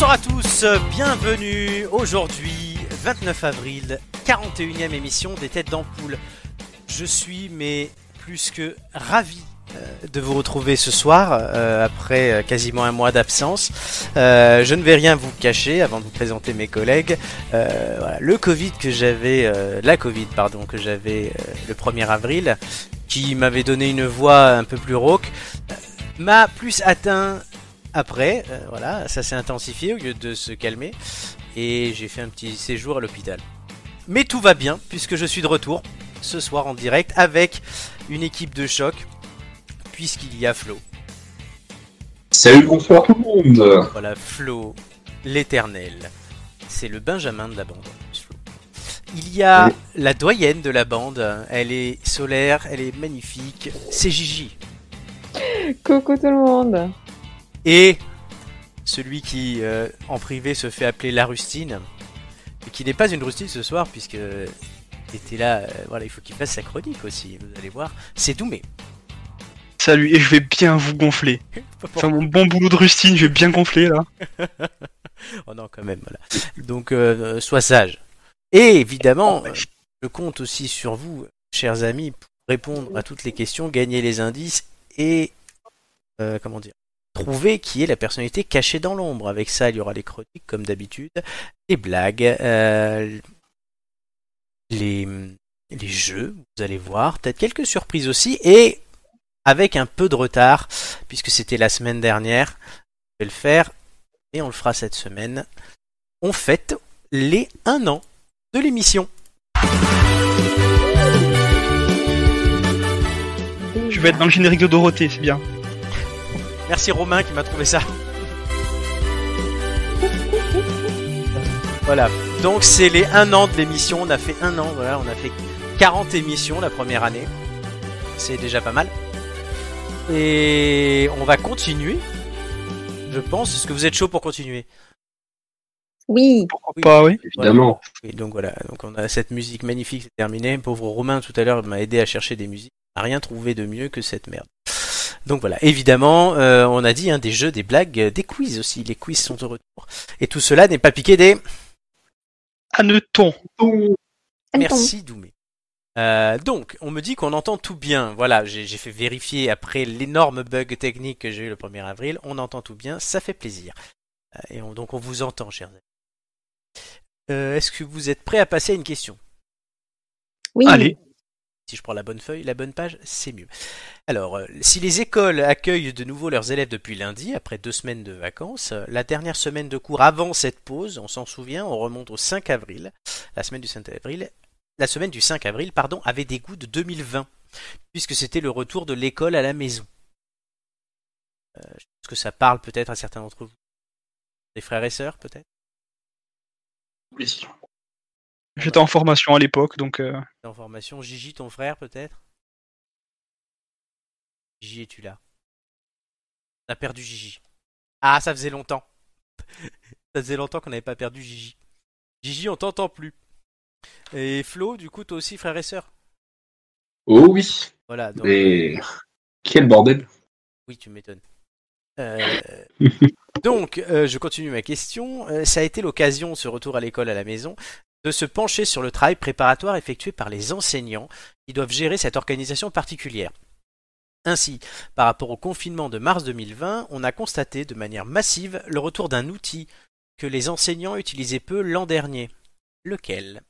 Bonsoir à tous, bienvenue aujourd'hui, 29 avril, 41e émission des Têtes d'Ampoule. Je suis mais plus que ravi euh, de vous retrouver ce soir euh, après euh, quasiment un mois d'absence. Je ne vais rien vous cacher avant de vous présenter mes collègues. Le Covid que j'avais, la Covid pardon que j'avais le 1er avril, qui m'avait donné une voix un peu plus rauque, m'a plus atteint après. Euh, voilà, ça s'est intensifié au lieu de se calmer et j'ai fait un petit séjour à l'hôpital. Mais tout va bien puisque je suis de retour ce soir en direct avec une équipe de choc puisqu'il y a Flo. Salut, bonsoir tout le monde. Voilà, Flo, l'éternel. C'est le Benjamin de la bande. Il y a Oui. la doyenne de la bande. Elle est solaire, elle est magnifique. C'est Gigi. Coucou tout le monde. Et celui qui, euh, en privé, se fait appeler la rustine. Et qui n'est pas une rustine ce soir, puisque il était là. euh, voilà, il faut qu'il fasse sa chronique aussi. Vous allez voir. C'est Doumé. Salut, et je vais bien vous gonfler. Enfin, mon bon boulot de rustine, je vais bien gonfler là. Oh non, quand même, voilà. Donc, euh, sois sage. Et évidemment, Oh, euh, je compte aussi sur vous, chers amis, pour répondre à toutes les questions, gagner les indices et, euh, comment dire, trouver qui est la personnalité cachée dans l'ombre. Avec ça, il y aura les chroniques, comme d'habitude, les blagues, euh, les, les jeux, vous allez voir, peut-être quelques surprises aussi, et avec un peu de retard, puisque c'était la semaine dernière, je vais le faire et on le fera cette semaine. On fête les 1 an de l'émission. Je vais être dans le générique de Dorothée, c'est bien. Merci Romain qui m'a trouvé ça. Voilà. Donc c'est les 1 an de l'émission. On a fait un an. Voilà, on a fait 40 émissions la première année. C'est déjà pas mal. Et on va continuer. Je pense. Est-ce que vous êtes chaud pour continuer? Oui. Pourquoi pas, oui. Évidemment. Et donc voilà, donc on a cette musique magnifique, c'est terminé. Pauvre Romain tout à l'heure m'a aidé à chercher des musiques. Il n'a rien trouvé de mieux que cette merde. Donc voilà, évidemment, euh, on a dit hein, des jeux, des blagues, euh, des quiz aussi. Les quiz sont de retour. Et tout cela n'est pas piqué des. Hanneton. Merci Doumé. Euh, donc, on me dit qu'on entend tout bien. Voilà, j'ai j'ai fait vérifier après l'énorme bug technique que j'ai eu le 1er avril. On entend tout bien, ça fait plaisir. Euh, et on- donc on vous entend, chers amis. Euh, Est-ce que vous êtes prêts à passer à une question? Oui. Allez. Si je prends la bonne feuille, la bonne page, c'est mieux. Alors, euh, si les écoles accueillent de nouveau leurs élèves depuis lundi, après deux semaines de vacances, euh, la dernière semaine de cours avant cette pause, on s'en souvient, on remonte au 5 avril, la semaine du 5 avril, la semaine du 5 avril, pardon, avait des goûts de 2020, puisque c'était le retour de l'école à la maison. Euh, je pense que ça parle peut-être à certains d'entre vous. Des frères et sœurs, peut-être? Oui. J'étais en formation à l'époque, donc euh, en formation. Gigi, ton frère, peut-être? Gigi, es-tu là? On a perdu Gigi. Ah, ça faisait longtemps. ça faisait longtemps qu'on n'avait pas perdu Gigi. Gigi, on t'entend plus. Et Flo, du coup, toi aussi, frère et sœur? Oh oui. Voilà, donc, Mais quel bordel. oui, tu m'étonnes. Euh, donc, euh, je continue ma question. Euh, ça a été l'occasion, ce retour à l'école à la maison, de se pencher sur le travail préparatoire effectué par les enseignants qui doivent gérer cette organisation particulière. Ainsi, par rapport au confinement de mars 2020, on a constaté de manière massive le retour d'un outil que les enseignants utilisaient peu l'an dernier. Lequel?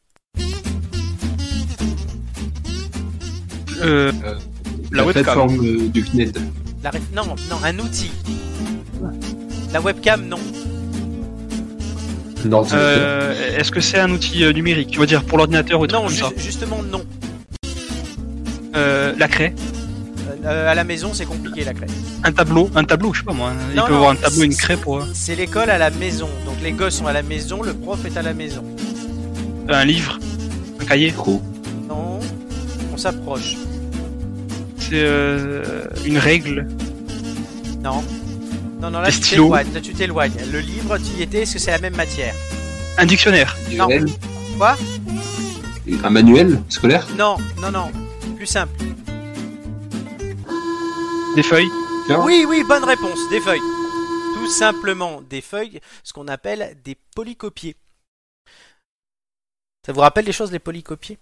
Euh, La La, webcam. plateforme euh, du CNED. La ré- Non, non, un outil. La webcam, non. Euh, est-ce que c'est un outil euh, numérique? Tu vas dire pour l'ordinateur ou Non, ju- ça justement non. Euh, La craie Euh, à la maison, c'est compliqué la craie. Un tableau Un tableau, je sais pas moi. Il Non, peut non, avoir un tableau, une craie pour... euh, C'est l'école à la maison. Donc les gosses sont à la maison, le prof est à la maison. Un livre Un cahier. Non, on s'approche. C'est euh, une règle Non. Non, non, là Des tu stylos. Là tu t'éloignes. Le livre, tu y étais, est-ce que c'est la même matière? Un dictionnaire Manuel. Quoi? Un manuel scolaire? Non, non, non. Plus simple. Des feuilles Tiens. Oui, oui, bonne réponse. Des feuilles. Tout simplement des feuilles, ce qu'on appelle des polycopiés. Ça vous rappelle les choses, les polycopiés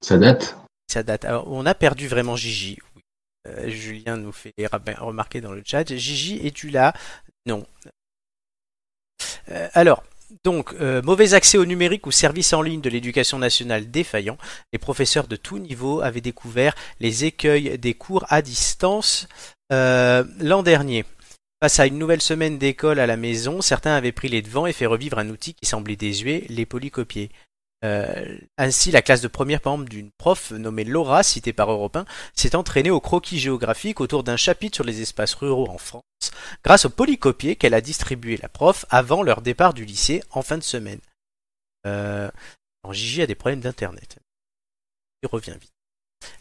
Ça date. Ça date. Alors, on a perdu vraiment Gigi. Euh, Julien nous fait remarquer dans le chat. Gigi, es-tu là? Non. Euh, alors, donc, euh, mauvais accès au numérique ou services en ligne de l'éducation nationale défaillant, les professeurs de tout niveau avaient découvert les écueils des cours à distance l'an dernier. Face à une nouvelle semaine d'école à la maison, certains avaient pris les devants et fait revivre un outil qui semblait désuet, les polycopiers. Euh, ainsi, la classe de première, par exemple, d'une prof nommée Laura, citée par Europe 1, s'est entraînée au croquis géographique autour d'un chapitre sur les espaces ruraux en France, grâce au polycopier qu'elle a distribué la prof avant leur départ du lycée en fin de semaine. Euh, Gigi a des problèmes d'internet. Il revient vite.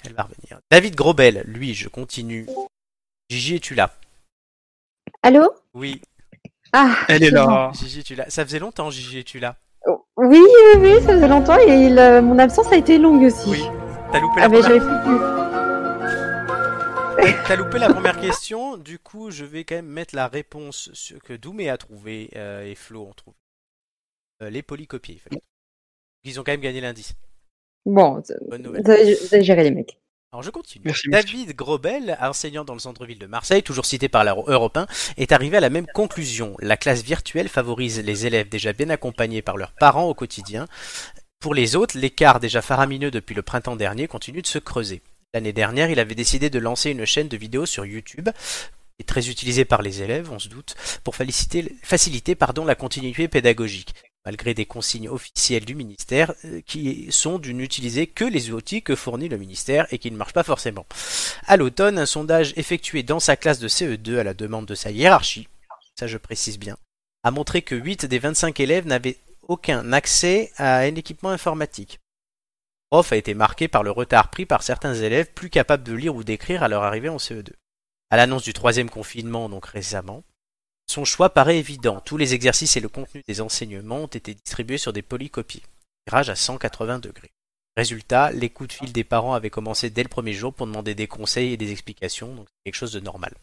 Elle va revenir. David Grobel, lui, je continue. Gigi, es-tu là? Allô? Oui. Ah, Elle est là. Gigi, es-tu là? Ça faisait longtemps, Gigi, es-tu là? Oui, oui, oui, ça faisait longtemps et il, euh, mon absence a été longue aussi. Oui. T'as loupé, la Ah, première... T'as loupé la première question, du coup je vais quand même mettre la réponse que Doumé a trouvé euh, et Flo ont trouvé. Euh, les polycopiés. il fallait. Ils ont quand même gagné l'indice. Bon, Bonne nouvelle. vous avez géré les mecs. Alors je continue. Merci, merci. David Grobel, enseignant dans le centre-ville de Marseille, toujours cité par l'Europe 1, est arrivé à la même conclusion. La classe virtuelle favorise les élèves déjà bien accompagnés par leurs parents au quotidien. Pour les autres, l'écart déjà faramineux depuis le printemps dernier continue de se creuser. L'année dernière, il avait décidé de lancer une chaîne de vidéos sur YouTube, très utilisée par les élèves, on se doute, pour faciliter, faciliter pardon, la continuité pédagogique malgré des consignes officielles du ministère euh, qui sont de n'utiliser que les outils que fournit le ministère et qui ne marchent pas forcément. À l'automne, un sondage effectué dans sa classe de CE2 à la demande de sa hiérarchie, ça je précise bien, a montré que 8 des 25 élèves n'avaient aucun accès à un équipement informatique. Prof a été marqué par le retard pris par certains élèves plus capables de lire ou d'écrire à leur arrivée en CE2. À l'annonce du troisième confinement, donc récemment, son choix paraît évident. Tous les exercices et le contenu des enseignements ont été distribués sur des polycopies, tirage à 180 degrés. Résultat, les coups de fil des parents avaient commencé dès le premier jour pour demander des conseils et des explications, donc c'est quelque chose de normal.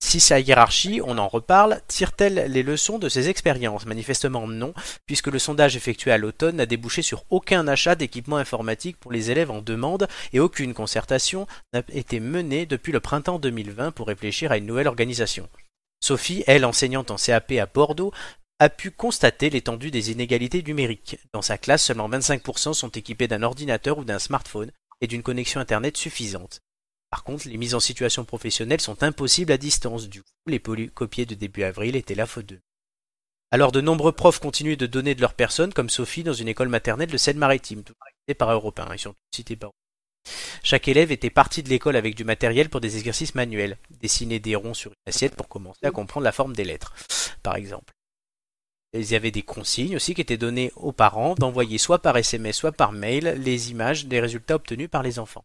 Si sa hiérarchie, on en reparle, tire-t-elle les leçons de ses expériences? Manifestement non, puisque le sondage effectué à l'automne n'a débouché sur aucun achat d'équipement informatique pour les élèves en demande et aucune concertation n'a été menée depuis le printemps 2020 pour réfléchir à une nouvelle organisation. Sophie, elle, enseignante en CAP à Bordeaux, a pu constater l'étendue des inégalités numériques. Dans sa classe, seulement 25% sont équipés d'un ordinateur ou d'un smartphone et d'une connexion Internet suffisante. Par contre, les mises en situation professionnelle sont impossibles à distance. Du coup, les polycopiés de début avril étaient la faute d'eux. Alors, de nombreux profs continuent de donner de leur personne, comme Sophie dans une école maternelle de Seine-Maritime, tout par Europe 1. Ils sont par chaque élève était parti de l'école avec du matériel pour des exercices manuels, dessiner des ronds sur une assiette pour commencer à comprendre la forme des lettres, par exemple. Il y avait des consignes aussi qui étaient données aux parents d'envoyer soit par SMS, soit par mail les images des résultats obtenus par les enfants.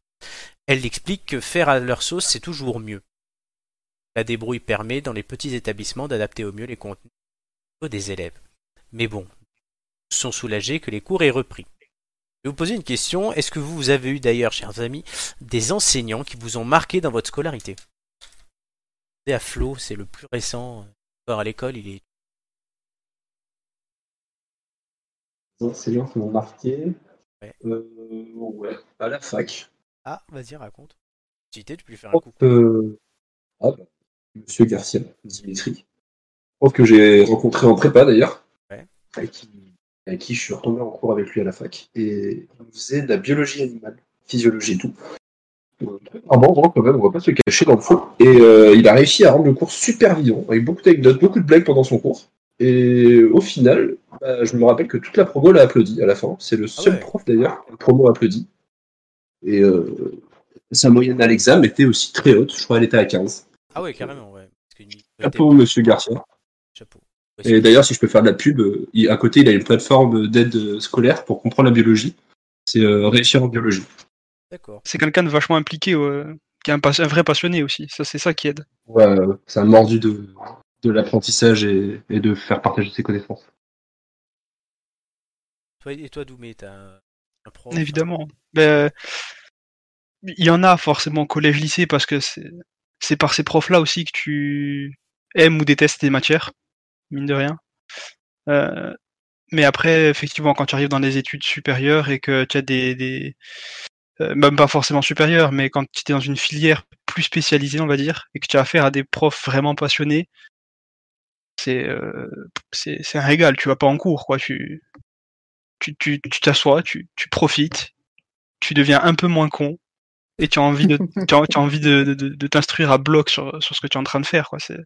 Elle explique que faire à leur sauce, c'est toujours mieux. La débrouille permet, dans les petits établissements, d'adapter au mieux les contenus des élèves. Mais bon, ils sont soulagés que les cours aient repris. Je vais vous poser une question. Est-ce que vous avez eu d'ailleurs, chers amis, des enseignants qui vous ont marqué dans votre scolarité? À Flo, c'est le plus récent. Encore à l'école, il est. Les enseignants qui m'ont marqué. Ouais. Euh, ouais, à la fac. Ah, vas-y, raconte. Si tu peux lui faire un coup. euh, ah, bah, Monsieur Garcia, Dimitri. Prof que j'ai rencontré en prépa d'ailleurs. Ouais. Qui, avec qui je suis retombé en cours avec lui à la fac. Et il faisait de la biologie animale, physiologie et tout. Un bon grand quand même, on va pas se cacher dans le fond. Et euh, il a réussi à rendre le cours super vivant, avec beaucoup d'anecdotes, beaucoup de blagues pendant son cours. Et au final, bah, je me rappelle que toute la promo l'a applaudi à la fin. C'est le seul ouais. prof d'ailleurs que la promo a applaudi. Et euh, sa moyenne à l'examen était aussi très haute, je crois qu'elle était à 15. Ah ouais, carrément, ouais. Chapeau, monsieur Garcia. Et d'ailleurs, si je peux faire de la pub, euh, il- à côté, il a une plateforme d'aide euh, scolaire pour comprendre la biologie. C'est euh, réussir en biologie. D'accord. C'est quelqu'un de vachement impliqué, ouais, qui est un, pas- un vrai passionné aussi. Ça, c'est ça qui aide. Ouais, euh, c'est un mordu de, de l'apprentissage et, et de faire partager ses connaissances. Toi, et toi, Doumé, t'as un, un prof Évidemment. Ben, il y en a forcément collège-lycée parce que c'est c'est par ces profs-là aussi que tu aimes ou détestes des matières, mine de rien. Euh, mais après, effectivement, quand tu arrives dans les études supérieures et que tu as des, des euh, même pas forcément supérieures, mais quand tu es dans une filière plus spécialisée, on va dire, et que tu as affaire à des profs vraiment passionnés, c'est euh, c'est un régal. Tu vas pas en cours, quoi. Tu tu tu t'assois, tu, tu profites, tu deviens un peu moins con et tu as envie de tu as, envie de, de, de t'instruire à bloc sur, sur ce que tu es en train de faire, quoi. C'est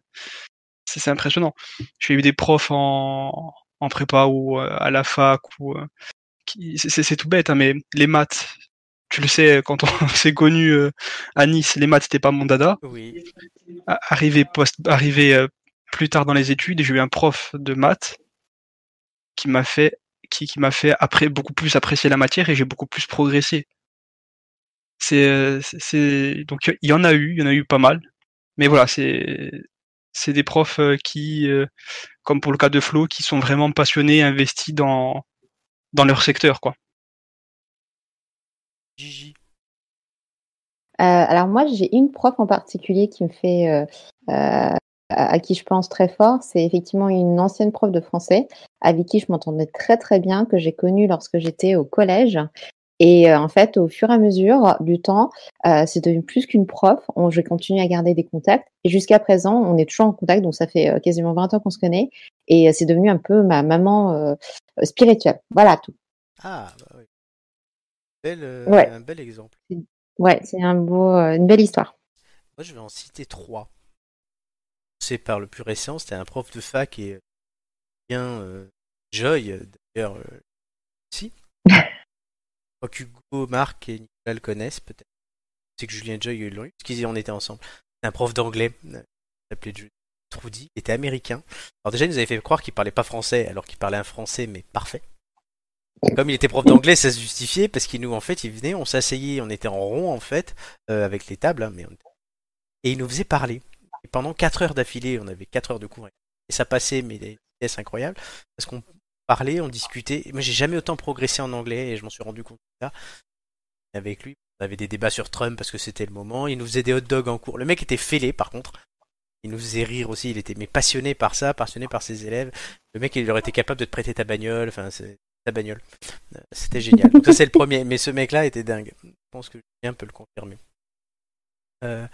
c'est impressionnant. J'ai eu des profs en, en prépa ou euh, à la fac ou euh, c'est tout bête, hein, mais les maths, tu le sais, quand on s'est connu euh, à Nice, les maths c'était pas mon dada. Oui. Arrivé post, arrivé plus tard dans les études, j'ai eu un prof de maths qui m'a fait qui, qui m'a fait après beaucoup plus apprécier la matière et j'ai beaucoup plus progressé. C'est donc il y en a eu, il y en a eu pas mal. Mais voilà, c'est c'est des profs qui comme pour le cas de Flo, qui sont vraiment passionnés, investis dans, dans leur secteur, quoi. Gigi. Euh, alors moi, j'ai une prof en particulier qui me fait, euh, euh, à qui je pense très fort. C'est effectivement une ancienne prof de français avec qui je m'entendais très très bien, que j'ai connue lorsque j'étais au collège et euh, en fait, au fur et à mesure du temps, euh, c'est devenu plus qu'une prof. On, je continue à garder des contacts. Et jusqu'à présent, on est toujours en contact. Donc, ça fait euh, quasiment 20 ans qu'on se connaît. Et c'est devenu un peu ma maman spirituelle. Voilà tout. Ah, bah oui. Belle, ouais. Un bel exemple. Ouais, c'est un beau, une belle histoire. Moi, je vais en citer trois. C'est par le plus récent. C'était un prof de fac et bien Joy, d'ailleurs, si. crois qu'Hugo, Marc et Nicolas le connaissent peut-être. C'est que Julien Joy l'ont eu, parce qu'ils en étaient ensemble. Un prof d'anglais, euh, s'appelait Trudy, il était américain. Alors déjà, il nous avait fait croire qu'il parlait pas français, alors qu'il parlait un français, mais parfait. Comme il était prof d'anglais, ça se justifiait, parce qu'il nous, en fait, il venait, on s'asseyait, on était en rond, en fait, euh, avec les tables, hein, mais et il nous faisait parler. Et pendant 4 heures d'affilée, on avait 4 heures de cours. Et ça passait, mais des vitesses incroyables, parce qu'on on discutait. Moi, j'ai jamais autant progressé en anglais et je m'en suis rendu compte ça. Avec lui, on avait des débats sur Trump parce que c'était le moment. Il nous faisait des hot dogs en cours. Le mec était fêlé, par contre. Il nous faisait rire aussi. Il était mais passionné par ça, passionné par ses élèves. Le mec, il aurait été capable de te prêter ta bagnole. Enfin, ta bagnole. Euh, c'était génial. Donc ça, c'est le premier. Mais ce mec-là était dingue. Je pense que Julien peut le confirmer. Euh,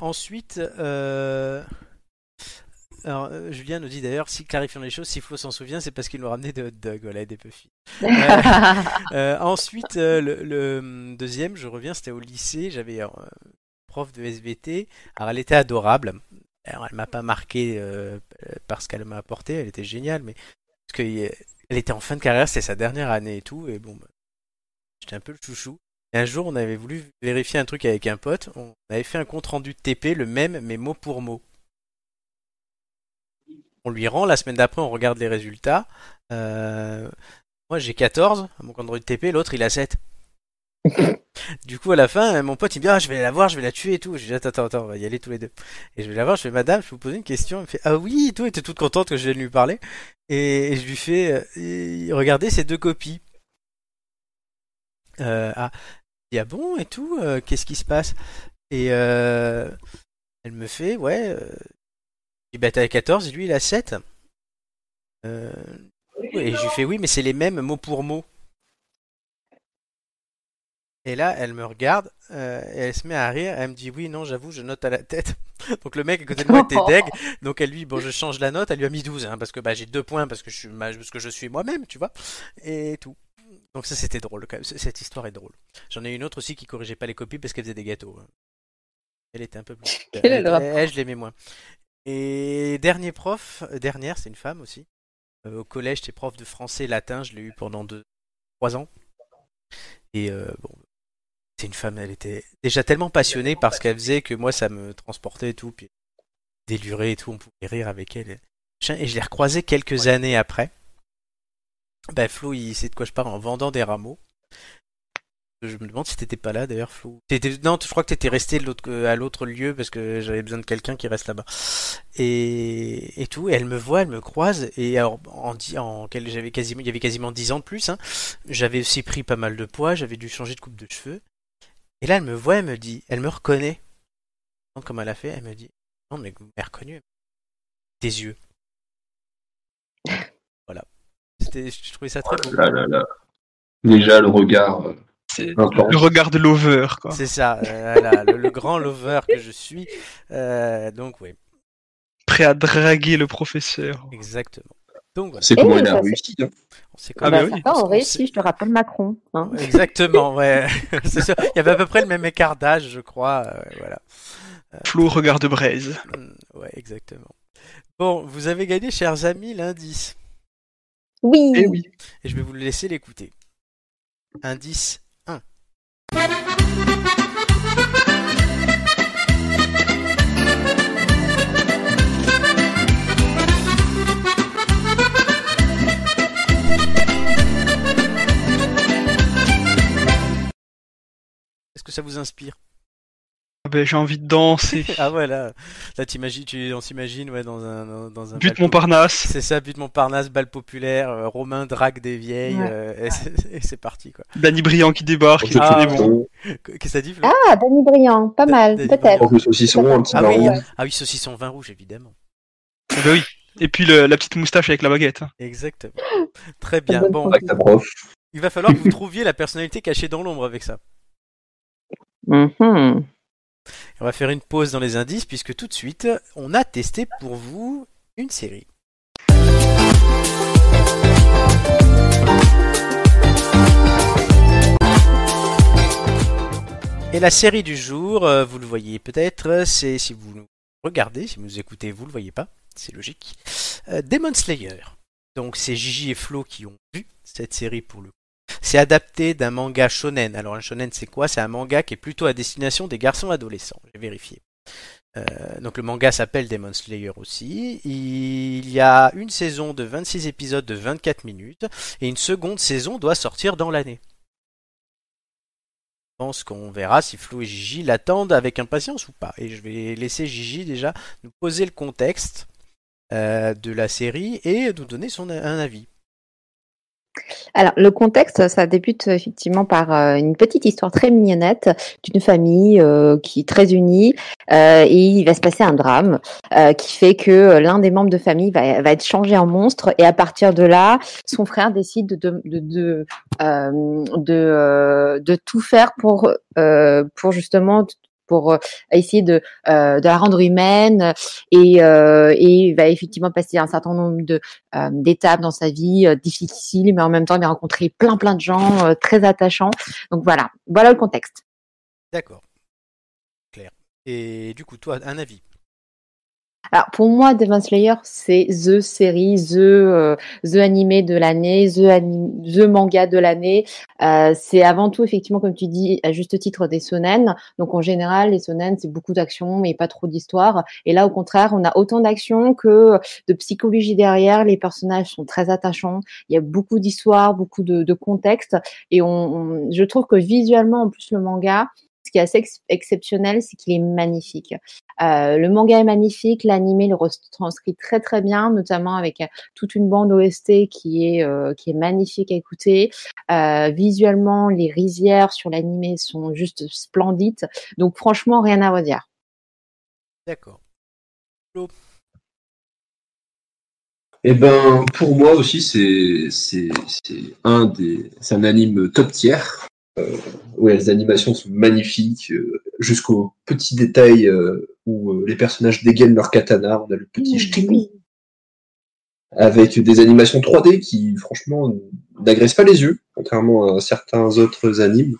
ensuite, euh, alors, euh, Julien nous dit d'ailleurs, si clarifions les choses, si Flo s'en souvient, c'est parce qu'il nous ramenait des hot dogs, voilà, des puffy. Euh, euh, ensuite, le, hum, deuxième, je reviens, c'était au lycée, j'avais un prof de SVT, alors elle était adorable. Alors, elle m'a pas marqué parce qu'elle m'a apporté, elle était géniale, mais parce qu'elle était en fin de carrière, c'était sa dernière année et tout, et bon, bah, j'étais un peu le chouchou. Et un jour, on avait voulu vérifier un truc avec un pote, on avait fait un compte rendu de TP, le même, mais mot pour mot on lui rend. La semaine d'après, on regarde les résultats. Euh, moi, j'ai 14 mon Android TP, l'autre, il a 7. du coup, à la fin, mon pote, il me dit, ah, je vais la voir, je vais la tuer et tout. Je dis, attends, attends, on va y aller tous les deux. Et je vais la voir, je fais, madame, je vais vous poser une question. Il me fait, ah oui, tout, était toute contente que je vienne lui parler. Et, je lui fais, euh, regardez ces deux copies. Euh, ah, il y a bon et tout, euh, qu'est-ce qui se passe? Et elle me fait, ouais, et bah t'as 14, lui il a 7. Euh... Et je lui fais oui, mais c'est les mêmes mot pour mot. Et là, elle me regarde, euh, et elle se met à rire, elle me dit oui, non, j'avoue, je note à la tête. donc le mec à côté de moi était deg, donc elle lui, bon, je change la note, elle lui a mis 12, hein, parce que bah, j'ai deux points, parce que je suis, parce que je suis moi-même, tu vois, et tout. Donc ça c'était drôle, quand même. cette histoire est drôle. J'en ai une autre aussi qui corrigeait pas les copies parce qu'elle faisait des gâteaux. Hein. Elle était un peu plus... Elle, elle, je l'aimais moins. Et dernier prof, euh, dernière, c'est une femme aussi. Euh, au collège, j'étais prof de français latin, je l'ai eu pendant deux, trois ans. Et euh, bon, c'est une femme, elle était déjà tellement passionnée par ce qu'elle faisait que moi ça me transportait et tout, puis délurait et tout, on pouvait rire avec elle. Et je l'ai recroisée quelques années après. Ben Flo, il sait de quoi je parle en vendant des rameaux. Je me demande si t'étais pas là d'ailleurs, Flo. Non, je crois que t'étais resté à l'autre lieu parce que j'avais besoin de quelqu'un qui reste là-bas. Et... et tout, et elle me voit, elle me croise, et alors, en, en... j'avais quasiment, il y avait quasiment 10 ans de plus, hein. J'avais aussi pris pas mal de poids, j'avais dû changer de coupe de cheveux. Et là, elle me voit, elle me dit, elle me reconnaît. Comme elle a fait, elle me dit Non, mais vous m'avez reconnu. Des yeux. voilà. C'était, je trouvais ça très beau. Là, là, là. Déjà, le regard. Euh, C'est le regard de l'over, quoi. C'est ça, euh, voilà, le, le grand lover que je suis. Euh, donc, oui, Prêt à draguer le professeur. exactement. Donc, voilà. C'est Eh, comment elle a ça, réussi. hein. On sait Ah comment- bah Bah, oui. On- je te rappelle Macron. hein. Exactement, ouais. Il y avait à peu près le même écart d'âge, je crois. euh, voilà. Flo, regard de braise. Mm, Ouais, exactement. Bon, vous avez gagné, chers amis, l'indice. Oui. Eh oui. Et je vais vous le laisser l'écouter. Indice 1. Est-ce que ça vous inspire? Ben, J'ai envie de danser. Ah ouais, là, là t'imagines, tu, on s'imagine ouais, dans un, dans- un But Montparnasse. C'est ça, but Montparnasse, balle populaire, euh, Romain drague des vieilles, Ouais. euh, et c'est parti quoi. Danny Briand qui débarque. Ensuite, Ah, saucisson, Qu'est-ce que ça dit Flo? Ah, Danny Briand, pas mal, peut-être. ensuite, le saucisson, un petit Ah vin oui. rouge. Ah oui, saucisson vin rouge évidemment. Ah ben oui. Et puis le- la petite moustache avec la baguette. hein. Exactement. Très bien. Bon, Avec ta prof. il va falloir que vous trouviez la personnalité cachée dans l'ombre avec ça. Mhm. On va faire une pause dans les indices puisque tout de suite, on a testé pour vous une série. Et la série du jour, euh, vous le voyez peut-être, c'est si vous nous regardez, si vous nous écoutez, vous le voyez pas, c'est logique. Euh, Demon Slayer. Donc c'est Gigi et Flo qui ont vu cette série pour le coup. C'est adapté d'un manga shonen. Alors un shonen c'est quoi? C'est un manga qui est plutôt à destination des garçons adolescents. J'ai vérifié. Euh, donc le manga s'appelle Demon Slayer aussi. Il y a une saison de 26 épisodes de 24 minutes et une seconde saison doit sortir dans l'année. Je pense qu'on verra si Flo et Gigi l'attendent avec impatience ou pas. Et je vais laisser Gigi déjà nous poser le contexte euh, de la série et nous donner son un avis. Alors, le contexte, ça débute effectivement par euh, une petite histoire très mignonnette d'une famille euh, qui est très unie euh, et il va se passer un drame euh, qui fait que euh, l'un des membres de famille va, va être changé en monstre et à partir de là, son frère décide de, de, de, euh, de, euh, de tout faire pour, euh, pour justement pour euh, essayer de, euh, de la rendre humaine et, euh, et va effectivement passer un certain nombre de d'étapes dans sa vie difficiles, mais en même temps, il va rencontrer plein plein de gens très attachants. Donc voilà, voilà le contexte. D'accord. Claire. Et du coup, toi, un avis? Alors pour moi, Demon Slayer, c'est the série, the euh, the animé de l'année, the anim- the manga de l'année. Euh, c'est avant tout effectivement, comme tu dis, à juste titre des sonen. Donc en général, les sonen, c'est beaucoup d'action mais pas trop d'histoire. Et là, au contraire, on a autant d'action que de psychologie derrière. Les personnages sont très attachants. Il y a beaucoup d'histoire, beaucoup de, de contexte. Et on, on- je trouve que visuellement, en plus, le manga, qui est assez ex- exceptionnel, c'est qu'il est magnifique. Euh, le manga est magnifique, l'animé le retranscrit très très bien, notamment avec euh, toute une bande OST qui est euh, qui est magnifique à écouter. Euh, visuellement, les rizières sur l'animé sont juste splendides. Donc franchement, rien à redire. D'accord. Eh ben, pour moi aussi, c'est c'est c'est un des c'est un anime top tier. Euh, où les animations sont magnifiques euh, jusqu'aux petits détails euh, où euh, les personnages dégainent leur katana. On a le petit Oui. avec des animations 3D qui, franchement, n'agressent pas les yeux, contrairement à certains autres animes.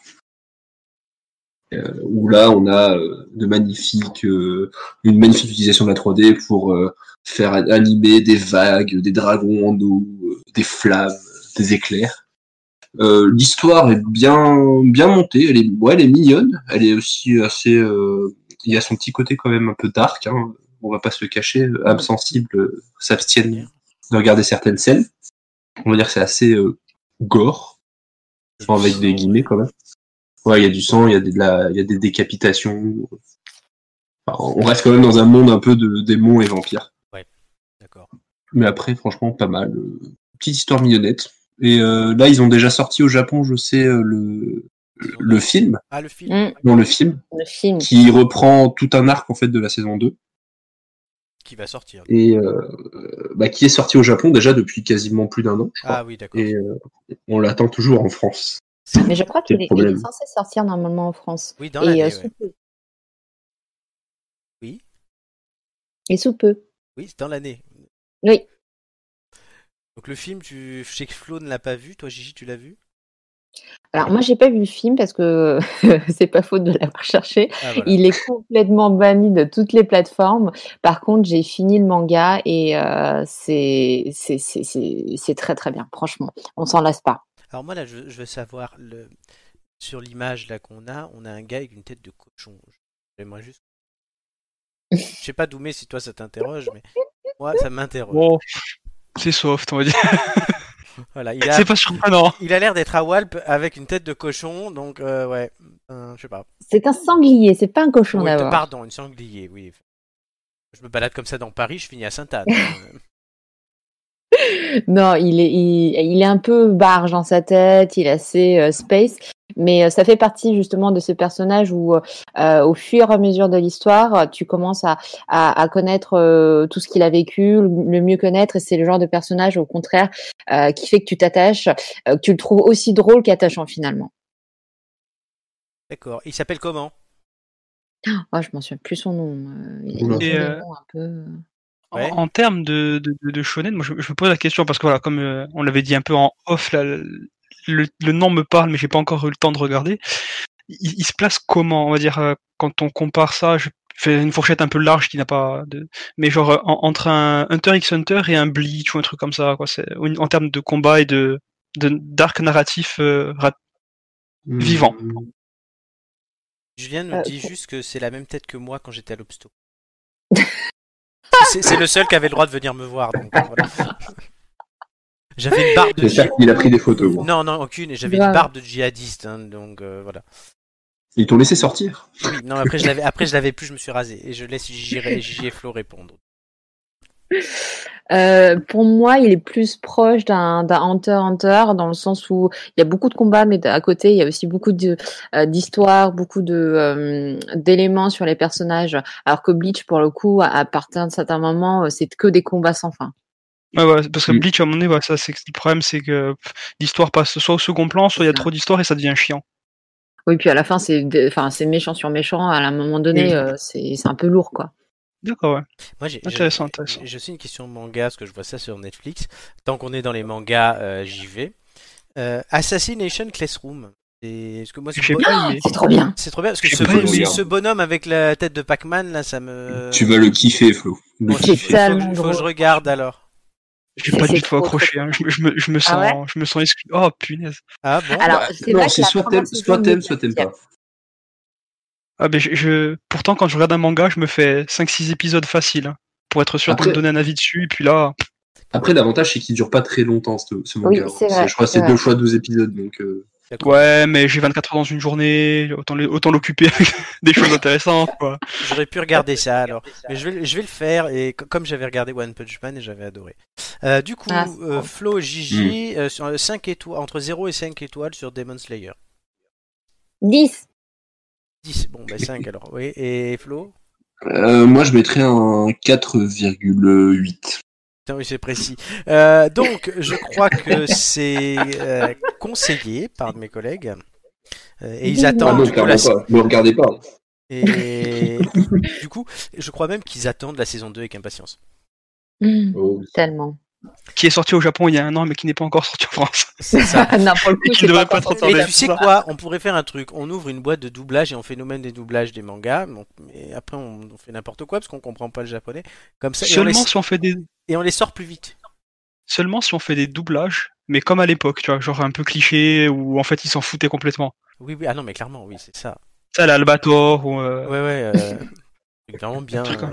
Euh, où là, on a euh, de magnifiques, euh, une magnifique utilisation de la 3D pour euh, faire animer des vagues, des dragons en eau, des flammes, des éclairs. Euh, L'histoire est bien, bien montée. Elle est, ouais, elle est mignonne. Elle est aussi assez. euh, il y a son petit côté quand même un peu dark. Hein. On va pas se le cacher. euh, s'abstiennent de regarder certaines scènes. On va dire que c'est assez euh, gore, Enfin, avec des guillemets quand même. Ouais, il y a du sang, il y a, des- de la, il y a des décapitations. Enfin, on reste quand même dans un monde un peu de démons et vampires. D'accord. Mais après, franchement, pas mal. Euh, Petite histoire mignonnette. Et euh, là, ils ont déjà sorti au Japon, je sais, euh, le, le film, Ah, le film. Mm. dans le film, Le film. qui reprend tout un arc en fait de la saison 2 Qui va sortir. et euh, bah, qui est sorti au Japon déjà depuis quasiment plus d'un an. je crois. Ah oui, d'accord. Et euh, on l'attend toujours en France. Mais je crois qu'il est, censé sortir normalement en France. Oui, dans Et, l'année. euh, ouais. sous peu. Oui. Et sous peu. Oui, c'est dans l'année. Oui. Donc le film, tu... je sais que Flo ne l'a pas vu. Toi, Gigi, tu l'as vu? Alors moi j'ai pas vu le film parce que c'est pas faute de l'avoir cherché. Ah, voilà. Il est complètement banni de toutes les plateformes. Par contre j'ai fini le manga et euh, c'est très très bien. Franchement, on s'en lasse pas. Alors moi, là, je, je veux savoir, le... sur l'image là qu'on a, on a un gars avec une tête de cochon. J'aimerais juste... Je sais pas, Doumé, si toi ça t'interroge, mais moi, ça m'interroge. Bon, c'est soft, on va dire. Voilà, il a, C'est pas surprenant. il a l'air d'être à Walp avec une tête de cochon, donc euh, ouais, euh, je sais pas. C'est un sanglier, c'est pas un cochon Oui, d'abord. pardon, une sanglier, oui. Je me balade comme ça dans Paris, je finis à Sainte-Anne. Non, il est, il, il est un peu barge dans sa tête, il est assez euh, space, mais euh, ça fait partie justement de ce personnage où, euh, au fur et à mesure de l'histoire, tu commences à, à, à connaître euh, tout ce qu'il a vécu, le, mieux connaître, et c'est le genre de personnage, au contraire, euh, qui fait que tu t'attaches, euh, que tu le trouves aussi drôle qu'attachant finalement. D'accord. Il s'appelle comment? Oh, je m'en souviens plus son nom. il Et, euh, noms un peu. En- Ouais. En, termes de, de, de, de shonen, moi je, je me pose la question parce que voilà, comme euh, on l'avait dit un peu en off, là, le, le nom me parle, mais j'ai pas encore eu le temps de regarder. Il, il se place comment? On va dire euh, quand on compare ça, je fais une fourchette un peu large qui n'a pas de, mais genre euh, en- entre un Hunter x Hunter et un Bleach ou un truc comme ça, quoi. C'est en termes de combat et de de- d'arc narratif euh, ra- Vivant. Julien nous Euh, dit juste que c'est la même tête que moi quand j'étais à l'Obsto. c'est c'est le seul qui avait le droit de venir me voir. Donc, euh, voilà. J'avais une barbe de J'espère qu'il a pris des photos. Non, non, aucune. Et j'avais une barbe de djihadiste. hein, donc euh, voilà. Ils t'ont laissé sortir. Oui, non, après je l'avais, après je l'avais plus, je me suis rasé. Et je laisse Gigi et Flo répondre. Euh, pour moi, il est plus proche d'un Hunter Hunter dans le sens où il y a beaucoup de combats, mais à côté, il y a aussi beaucoup de euh, d'histoires, beaucoup de euh, d'éléments sur les personnages. Alors que Bleach, pour le coup, à, à partir d'un certain moment, euh, c'est que des combats sans fin. Ouais, ouais, parce que Mm. Bleach, à un moment donné, ouais, ça, c'est le problème, c'est que l'histoire passe soit au second plan, soit il y a trop d'histoire et ça devient chiant. Oui, puis à la fin, c'est enfin c'est méchant sur méchant. À un moment donné, Oui. euh, c'est c'est un peu lourd, quoi. D'accord, ouais. Moi, j'ai, Intéressant, j'ai- intéressant. J'ai aussi une question manga, parce que je vois ça sur Netflix. Tant qu'on est dans les mangas, euh, j'y vais. Euh, Assassination Classroom. Et... Parce que moi, c'est J'ai bo- pas aimé. C'est trop bien. C'est trop bien parce que ce, hein. ce bonhomme avec la tête de Pac-Man là, ça me. Tu vas le kiffer, Flo. Le Bon, C'est kiffer. faut, que- faut que je regarde alors. J'ai C'est- pas du tout accroché. Hein. Je, me- je me, je me sens, Ah ouais je me sens exclu. Oh punaise. Ah bon? Alors, Bah, c'est non, c'est soit t'aimes, soit t'aimes, soit t'aimes pas. Ah ben je, je- pourtant quand je regarde un manga, je me fais 5-6 épisodes faciles hein, pour être sûr de Après- me donner un avis dessus. Et puis là, Après, l'avantage, c'est qu'il dure pas très longtemps, ce, ce manga. Oui, c'est vrai, je crois que c'est deux fois 12 épisodes, donc euh, ouais, mais j'ai 24 heures dans une journée, autant les- autant l'occuper avec des choses intéressantes. Quoi. J'aurais pu regarder ça alors. Mais je vais, je vais le faire et co- comme j'avais regardé One Punch Man et j'avais adoré. Euh, du coup, Ah, euh. Flo, Gigi, euh, sur 5 étoiles, entre 0 et 5 étoiles sur Demon Slayer. 10. 10, bon bah 5 alors, oui. Et Flo? Euh, moi, je mettrais un 4,8. Putain, oui, c'est précis. Euh, donc, je crois que c'est euh, conseillé par mes collègues. Euh, et ils. Ah attendent non, du coup la pas. Ne regardez pas. Et du coup, je crois même qu'ils attendent la saison 2 avec impatience. Mmh, Oh. tellement. Qui est sorti au Japon il y a un an, mais qui n'est pas encore sorti en France. C'est ça. non, pour le coup, Et qui c'est devrait pas pas trop encore tarder. Mais tu sais quoi On pourrait faire un truc. On ouvre une boîte de doublage et on fait nous-mêmes des doublages des mangas. Donc, mais après, on, on fait n'importe quoi parce qu'on comprend pas le japonais. Comme ça, et on, les, Seulement si on fait des et on les sort plus vite. seulement si on fait des doublages, mais comme à l'époque, tu vois, genre un peu cliché où en fait ils s'en foutaient complètement. Oui, oui. Ah non, mais clairement, oui, c'est ça. Ça, l'Albator ou euh, Ouais, ouais. Euh, c'est vraiment bien. truc euh,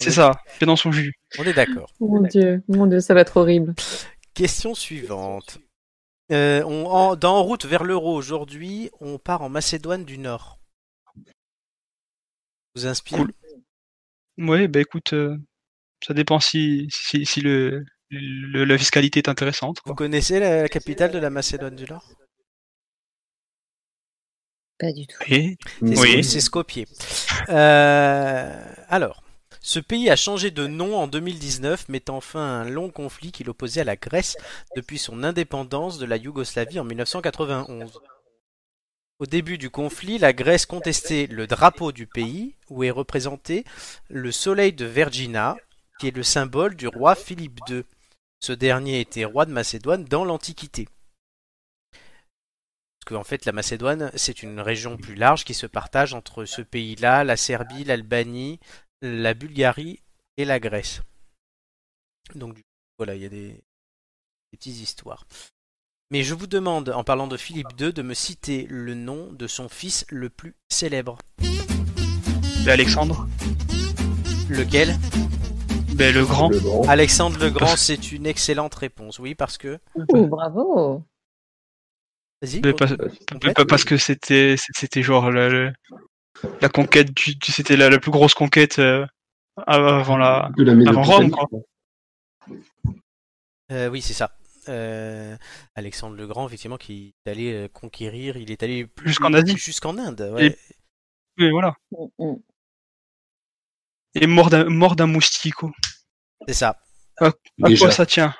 c'est ça, fait dans son jus. On est d'accord. Mon dieu, mon dieu, ça va être horrible. Question suivante. Euh, on, en, dans En route vers l'euro aujourd'hui, on part en Macédoine du Nord. Vous inspire Cool. Ouais, bah écoute, euh, ça dépend si si, si le, le- la fiscalité est intéressante. Vous connaissez la, la capitale de la Macédoine du Nord? Pas du tout. Et C'est Oui. c'est Skopje. Euh, alors, ce pays a changé de nom en 2019, mettant fin à un long conflit qui l'opposait à la Grèce depuis son indépendance de la Yougoslavie en 1991. Au début du conflit, la Grèce contestait le drapeau du pays, où est représenté le soleil de Vergina, qui est le symbole du roi Philippe II. Ce dernier était roi de Macédoine dans l'Antiquité. Parce qu'en fait, la Macédoine, c'est une région plus large qui se partage entre ce pays-là, la Serbie, l'Albanie, la Bulgarie et la Grèce. Donc, du coup, voilà, il y a des, des petites histoires. Mais je vous demande, en parlant de Philippe II, de me citer le nom de son fils le plus célèbre. Alexandre, Lequel? Ben, le grand. Le grand. Alexandre le Grand, c'est une excellente réponse. Oui, parce que. Ouh, bravo. Vas-y. Mais pas-. Pas parce que c'était c'était genre la, la- conquête du, du- c'était la, la plus grosse conquête euh, avant la De la Avant Rome, quoi. Euh, oui, c'est ça. Euh, Alexandre le Grand, effectivement, qui est allé euh, conquérir, il est allé plus- Jusqu'en Asie. Jusqu'en Inde. ouais. oui, voilà Mm, mm. et mort d'un mort d'un moustique. C'est ça. à quoi ça tient?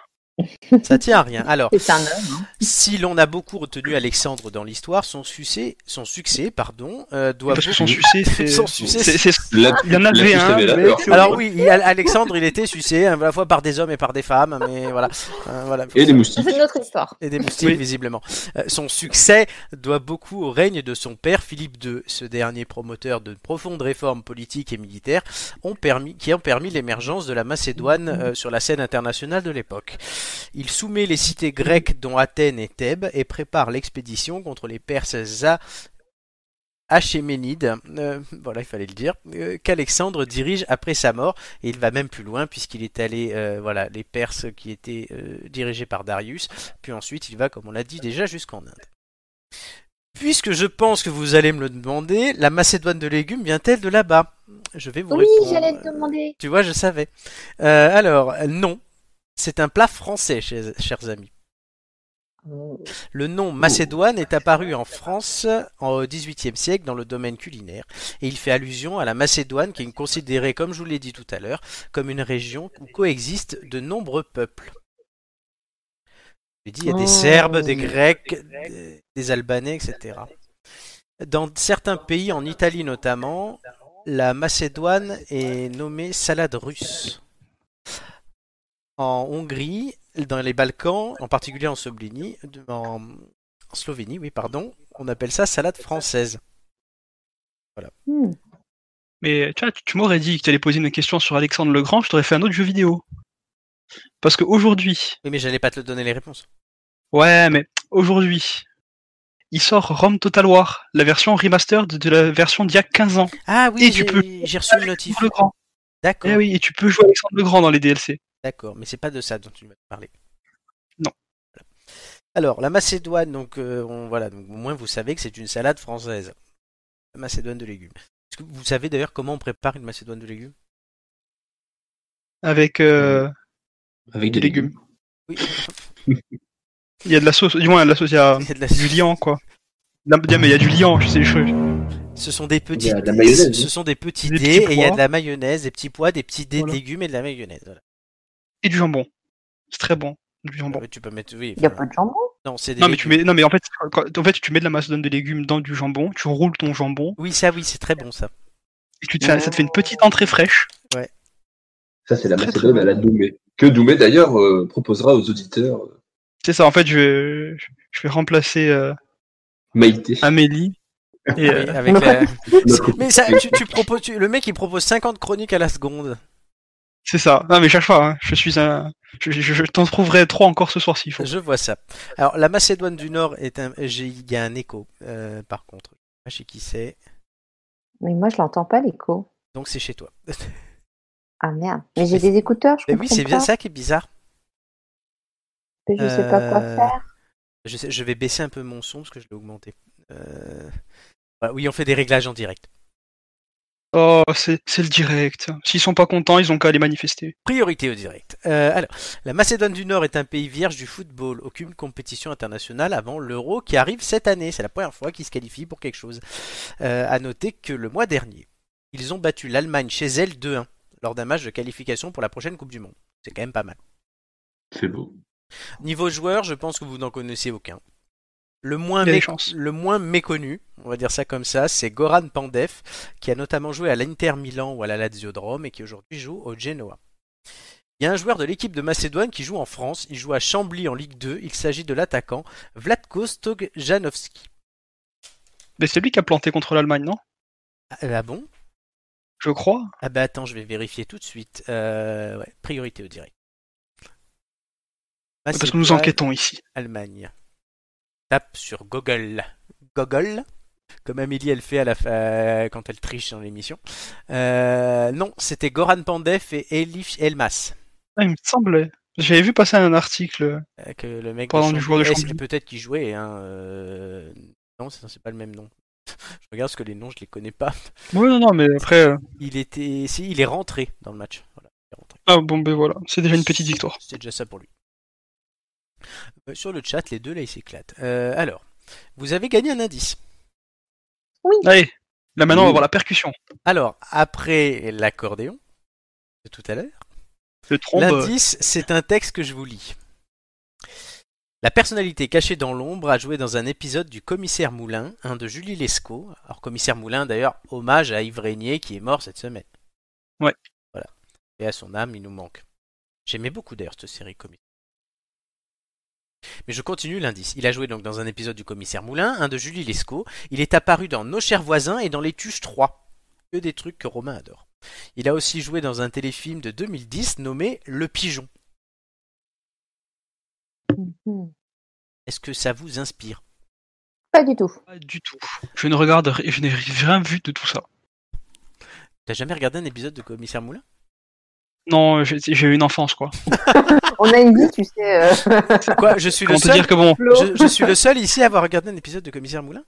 Ça tient à rien. Alors, C'est un homme. hein. si l'on a beaucoup retenu Alexandre dans l'histoire, son succès, son succès, pardon, euh, doit parce que beaucoup- son succès c'est Son succès, c'est- c'est- La- il y en avait un mais- Alors oui, il- Alexandre, il était sucé hein, à la fois par des hommes et par des femmes, mais voilà, Euh, voilà. Et des moustiques. c'est une autre histoire. Et des moustiques, Oui. visiblement. Euh, son succès doit beaucoup au règne de son père Philippe II. Ce dernier promoteur de profondes réformes politiques et militaires ont permis, qui ont permis l'émergence de la Macédoine euh, sur la scène internationale de l'époque. Il soumet les cités grecques dont Athènes et Thèbes et prépare l'expédition contre les Perses à Achéménides, euh, voilà, il fallait le dire, euh, qu'Alexandre dirige après sa mort, et il va même plus loin puisqu'il est allé, euh, voilà, les Perses qui étaient dirigés par Darius, puis ensuite il va, comme on l'a dit déjà, jusqu'en Inde. Puisque je pense que vous allez me le demander, la Macédoine de légumes vient-elle de là-bas? Je vais vous Oui, répondre. j'allais te demander. Tu vois, je savais. Alors, non. C'est un plat français, chers, amis. Oh. Le nom Macédoine est apparu en France au XVIIIe siècle dans le domaine culinaire et il fait allusion à la Macédoine qui est considérée, comme je vous l'ai dit tout à l'heure, comme une région où coexistent de nombreux peuples. Je dit, il y a des Oh. Serbes, des Grecs, des Albanais, etc. Dans certains pays, en Italie notamment, la Macédoine est nommée salade russe. En Hongrie, dans les Balkans, en particulier en Slovénie, en Slovénie, oui, pardon, on appelle ça salade française. Hmm. mais tu vois tu, m'aurais dit que tu allais poser une question sur Alexandre le Grand je t'aurais fait un autre jeu vidéo parce qu'aujourd'hui Oui, mais j'allais pas te donner les réponses. ouais mais aujourd'hui il sort Rome Total War la version remaster de, la version d'il y a 15 ans Ah oui, Et tu j'ai peux- j'ai reçu une notif. le Grand D'accord, eh oui et tu peux jouer Alexandre le Grand dans les DLC d'accord, mais c'est pas de ça dont tu m'as parlé. Non. Voilà. Alors, la Macédoine, donc, euh, on- voilà, donc, au moins vous savez que c'est une salade française. La Macédoine de légumes. Est-ce que vous savez d'ailleurs comment on prépare une Macédoine de légumes? Avec euh, Avec des légumes Oui. il y a de la sauce du moins il y a de la sauce il y a Il y a de la- du liant quoi Non, mais il y a du liant je sais je- Ce sont des petits, ce hein. sont des petits Des dés petits et il y a de la mayonnaise, des petits pois, des petits dés Voilà. de légumes et de la mayonnaise. Voilà. Et du jambon c'est très bon du jambon Ouais, Tu peux mettre, oui. Il y a pas de jambon. non, c'est des non mais tu légumes. mets non mais en fait quand- en fait tu mets de la macédoine de légumes dans du jambon tu roules ton jambon Oui, ça, oui, c'est très bon ça. et tu te fais, ça te fait une petite entrée fraîche Ça, c'est la Très, Macédoine très à la Doumé. Que Doumé, d'ailleurs, euh, proposera aux auditeurs euh, C'est ça, en fait, je vais, je vais remplacer euh, Maïté. Amélie. Et, Oui, euh, avec la- Notre- Mais ça, tu, tu proposes, tu- le mec il propose 50 chroniques à la seconde. C'est ça. Non, mais chaque fois, hein, je suis un. Je, je- je t'en trouverai trois encore ce soir s'il faut. Je vois ça. Alors, la Macédoine du Nord est un. j'ai- Il y a un écho, euh, par contre. Je sais qui c'est. Mais moi, je l'entends pas, l'écho. Donc, c'est chez toi. Ah merde. Mais j'ai des écouteurs, je Mais comprends oui, c'est bien pas. ça qui est bizarre. Mais Je sais pas quoi Euh, faire. Je, sais- je vais baisser un peu mon son parce que je l'ai augmenté. Euh, voilà, oui, on fait des réglages en direct. Oh, c'est c'est le direct. S'ils sont pas contents, ils ont qu'à aller manifester. Priorité au direct. Euh, alors, la Macédoine du Nord est un pays vierge du football, aucune compétition internationale avant l'Euro qui arrive cette année. C'est la première fois qu'ils se qualifient pour quelque chose. Euh, à noter que le mois dernier, ils ont battu l'Allemagne chez elle 2-1 lors d'un match de qualification pour la prochaine Coupe du Monde. C'est quand même pas mal. C'est beau. Niveau joueur, je pense que vous n'en connaissez aucun. Le moins, le méconnu, on va dire ça comme ça, c'est Goran Pandev, qui a notamment joué à l'Inter Milan ou à la Lazio de Rome et qui aujourd'hui joue au Genoa. Il y a un joueur de l'équipe de Macédoine qui joue en France, il joue à Chambly en Ligue 2, il s'agit de l'attaquant Vlatko Stojanovic. Mais c'est lui qui a planté contre l'Allemagne, non? Ah, ah bon? Je crois. Ah bah attends, je vais vérifier tout de suite. Euh, ouais, priorité au direct. Parce que nous enquêtons ici. Allemagne. Tape sur Google. Google. Comme Amélie elle fait à la fa- quand elle triche dans l'émission. Euh, non, c'était Goran Pandev et Elif Elmas. Ah, il me semblait. J'avais vu passer un article. Euh, Que le mec Parlant du joueur de c'est Peut-être qu'il jouait. Hein, euh, Non, c'est c'est pas le même nom. Je regarde parce que les noms, je les connais pas. Oui, non, non, mais après. euh, Il était, si, il est rentré dans le match. Voilà, il est rentré. Ah bon, ben voilà. C'est déjà une petite victoire. C'est déjà ça pour lui. Euh, sur le chat, les deux là, ils s'éclatent. Euh, alors, vous avez gagné un indice. Allez. Là maintenant, on va Oui. voir la percussion. Alors, après l'accordéon de tout à l'heure, euh, l'indice, c'est un texte que je vous lis. La personnalité cachée dans l'ombre a joué dans un épisode du Commissaire Moulin, un de Julie Lescaut. Alors, Commissaire Moulin, d'ailleurs, hommage à Yves Régnier qui est mort cette semaine. Ouais. Voilà. Et à son âme, il nous manque. J'aimais beaucoup d'ailleurs cette série Commissaire. Mais je continue l'indice. Il a joué donc dans un épisode du Commissaire Moulin, un de Julie Lescaut. Il est apparu dans Nos chers voisins et dans Les Tuches 3. Que des trucs que Romain adore. Il a aussi joué dans un téléfilm de 2010 nommé Le Pigeon. Mhm. Est-ce que ça vous inspire? Pas du tout. Pas du tout. Je ne regarde, je n'ai rien vu de tout ça. T'as jamais regardé un épisode de Commissaire Moulin? Non, j'ai eu une enfance, quoi. On a une vie, tu sais. euh, Quoi Je suis le seul dire que bon, Flo. je, je suis le seul ici à avoir regardé un épisode de Commissaire Moulin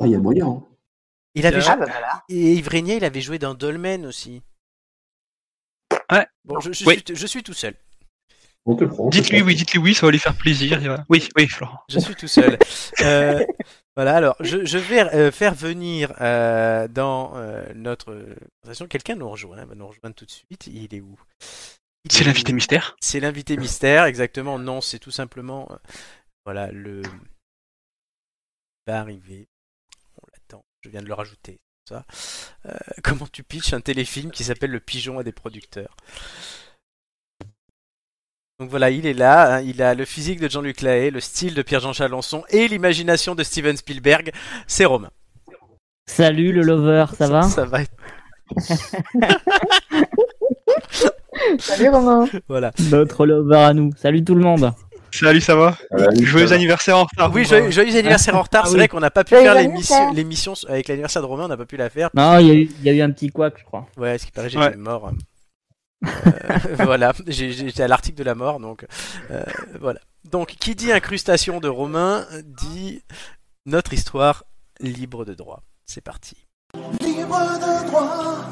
Ah, il y a moyen. hein. Il avait Ah joué- bah voilà. Et Yves Régnier, il avait joué dans Dolmen aussi. Ouais. Bon, je, je Oui. suis, je suis tout seul. On te prend. on te dites-lui oui, dites-lui oui, ça va lui faire plaisir. Oui, oui, Florent. Je suis tout seul. Euh, voilà, alors, je, je vais euh, faire venir euh, dans euh, notre conversation quelqu'un nous rejoint. Va nous rejoindre tout de suite. Il est où? C'est est l'invité mystère. C'est l'invité mystère, exactement. Non, c'est tout simplement. voilà, le. Il va arriver. On l'attend. Je viens de le rajouter. Ça. Comment tu pitches un téléfilm qui s'appelle Le Pigeon à des producteurs? Donc voilà, il est là. hein, il a le physique de Jean-Luc Lahaye, le style de Pierre-Jean Chalençon et l'imagination de Steven Spielberg. C'est Romain. Salut le lover, ça va? Ça va. être- Salut Romain. Voilà. Notre lover à nous. Salut tout le monde. Salut, ça va? Oui, Joyeux ça va. anniversaire en retard. oui, joyeux, joyeux anniversaire en retard. Ah C'est oui. vrai qu'on n'a pas pu Joyeux faire l'émission, l'émission avec l'anniversaire de Romain. On n'a pas pu la faire. Non, il y, a eu- il y a eu un petit couac, je crois. Ouais, ce qui paraît, j'étais Ouais. mort. Euh, voilà, j'étais à l'article de la mort, donc euh, voilà. Donc, qui dit incrustation de Romain dit notre histoire libre de droit. C'est parti. Libre de droit.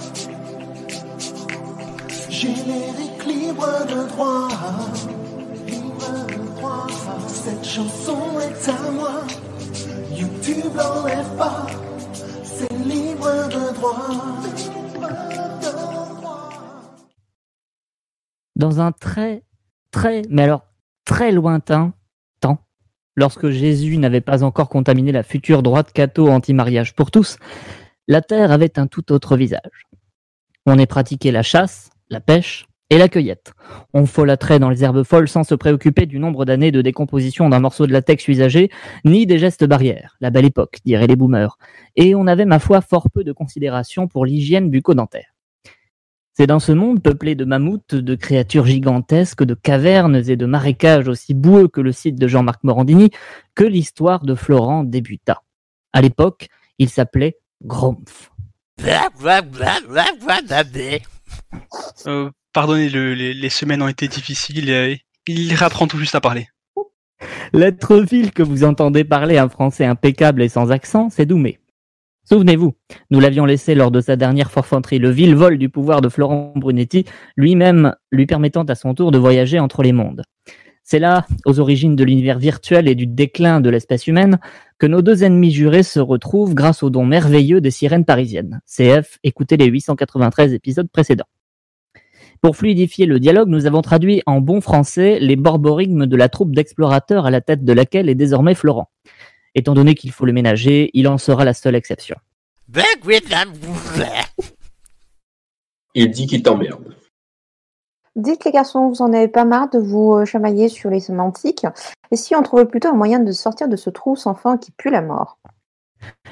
Générique libre de droit. Libre de droit. Cette chanson est à moi. YouTube l'enlève pas. C'est libre de droit. Dans un très, très, mais alors très lointain temps, lorsque Jésus n'avait pas encore contaminé la future droite catho anti-mariage pour tous, la terre avait un tout autre visage. On y pratiquait la chasse, la pêche et la cueillette. On folâtrait dans les herbes folles sans se préoccuper du nombre d'années de décomposition d'un morceau de latex usagé, ni des gestes barrières. La belle époque, diraient les boomers. Et on avait, ma foi, fort peu de considération pour l'hygiène bucco-dentaire. C'est dans ce monde peuplé de mammouths, de créatures gigantesques, de cavernes et de marécages aussi boueux que le site de Jean-Marc Morandini que l'histoire de Florent débuta. À l'époque, il s'appelait Gromph. euh, pardonnez, le- les, les semaines ont été difficiles. et il réapprend tout juste à parler. L'être vil que vous entendez parler un français impeccable et sans accent, c'est Doumé. Souvenez-vous, nous l'avions laissé lors de sa dernière forfanterie, le vil vol du pouvoir de Florent Brunetti, lui-même lui permettant à son tour de voyager entre les mondes. C'est là, aux origines de l'univers virtuel et du déclin de l'espèce humaine, que nos deux ennemis jurés se retrouvent grâce au don merveilleux des sirènes parisiennes. CF, écoutez les 893 épisodes précédents. Pour fluidifier le dialogue, nous avons traduit en bon français les borborigmes de la troupe d'explorateurs à la tête de laquelle est désormais Florent. Étant donné qu'il faut le ménager, il en sera la seule exception. Il dit qu'il t'emmerde. Dites les garçons, vous en avez pas marre de vous euh, chamailler sur les sémantiques Et si on trouvait plutôt un moyen de sortir de ce trou sans fin qui pue la mort?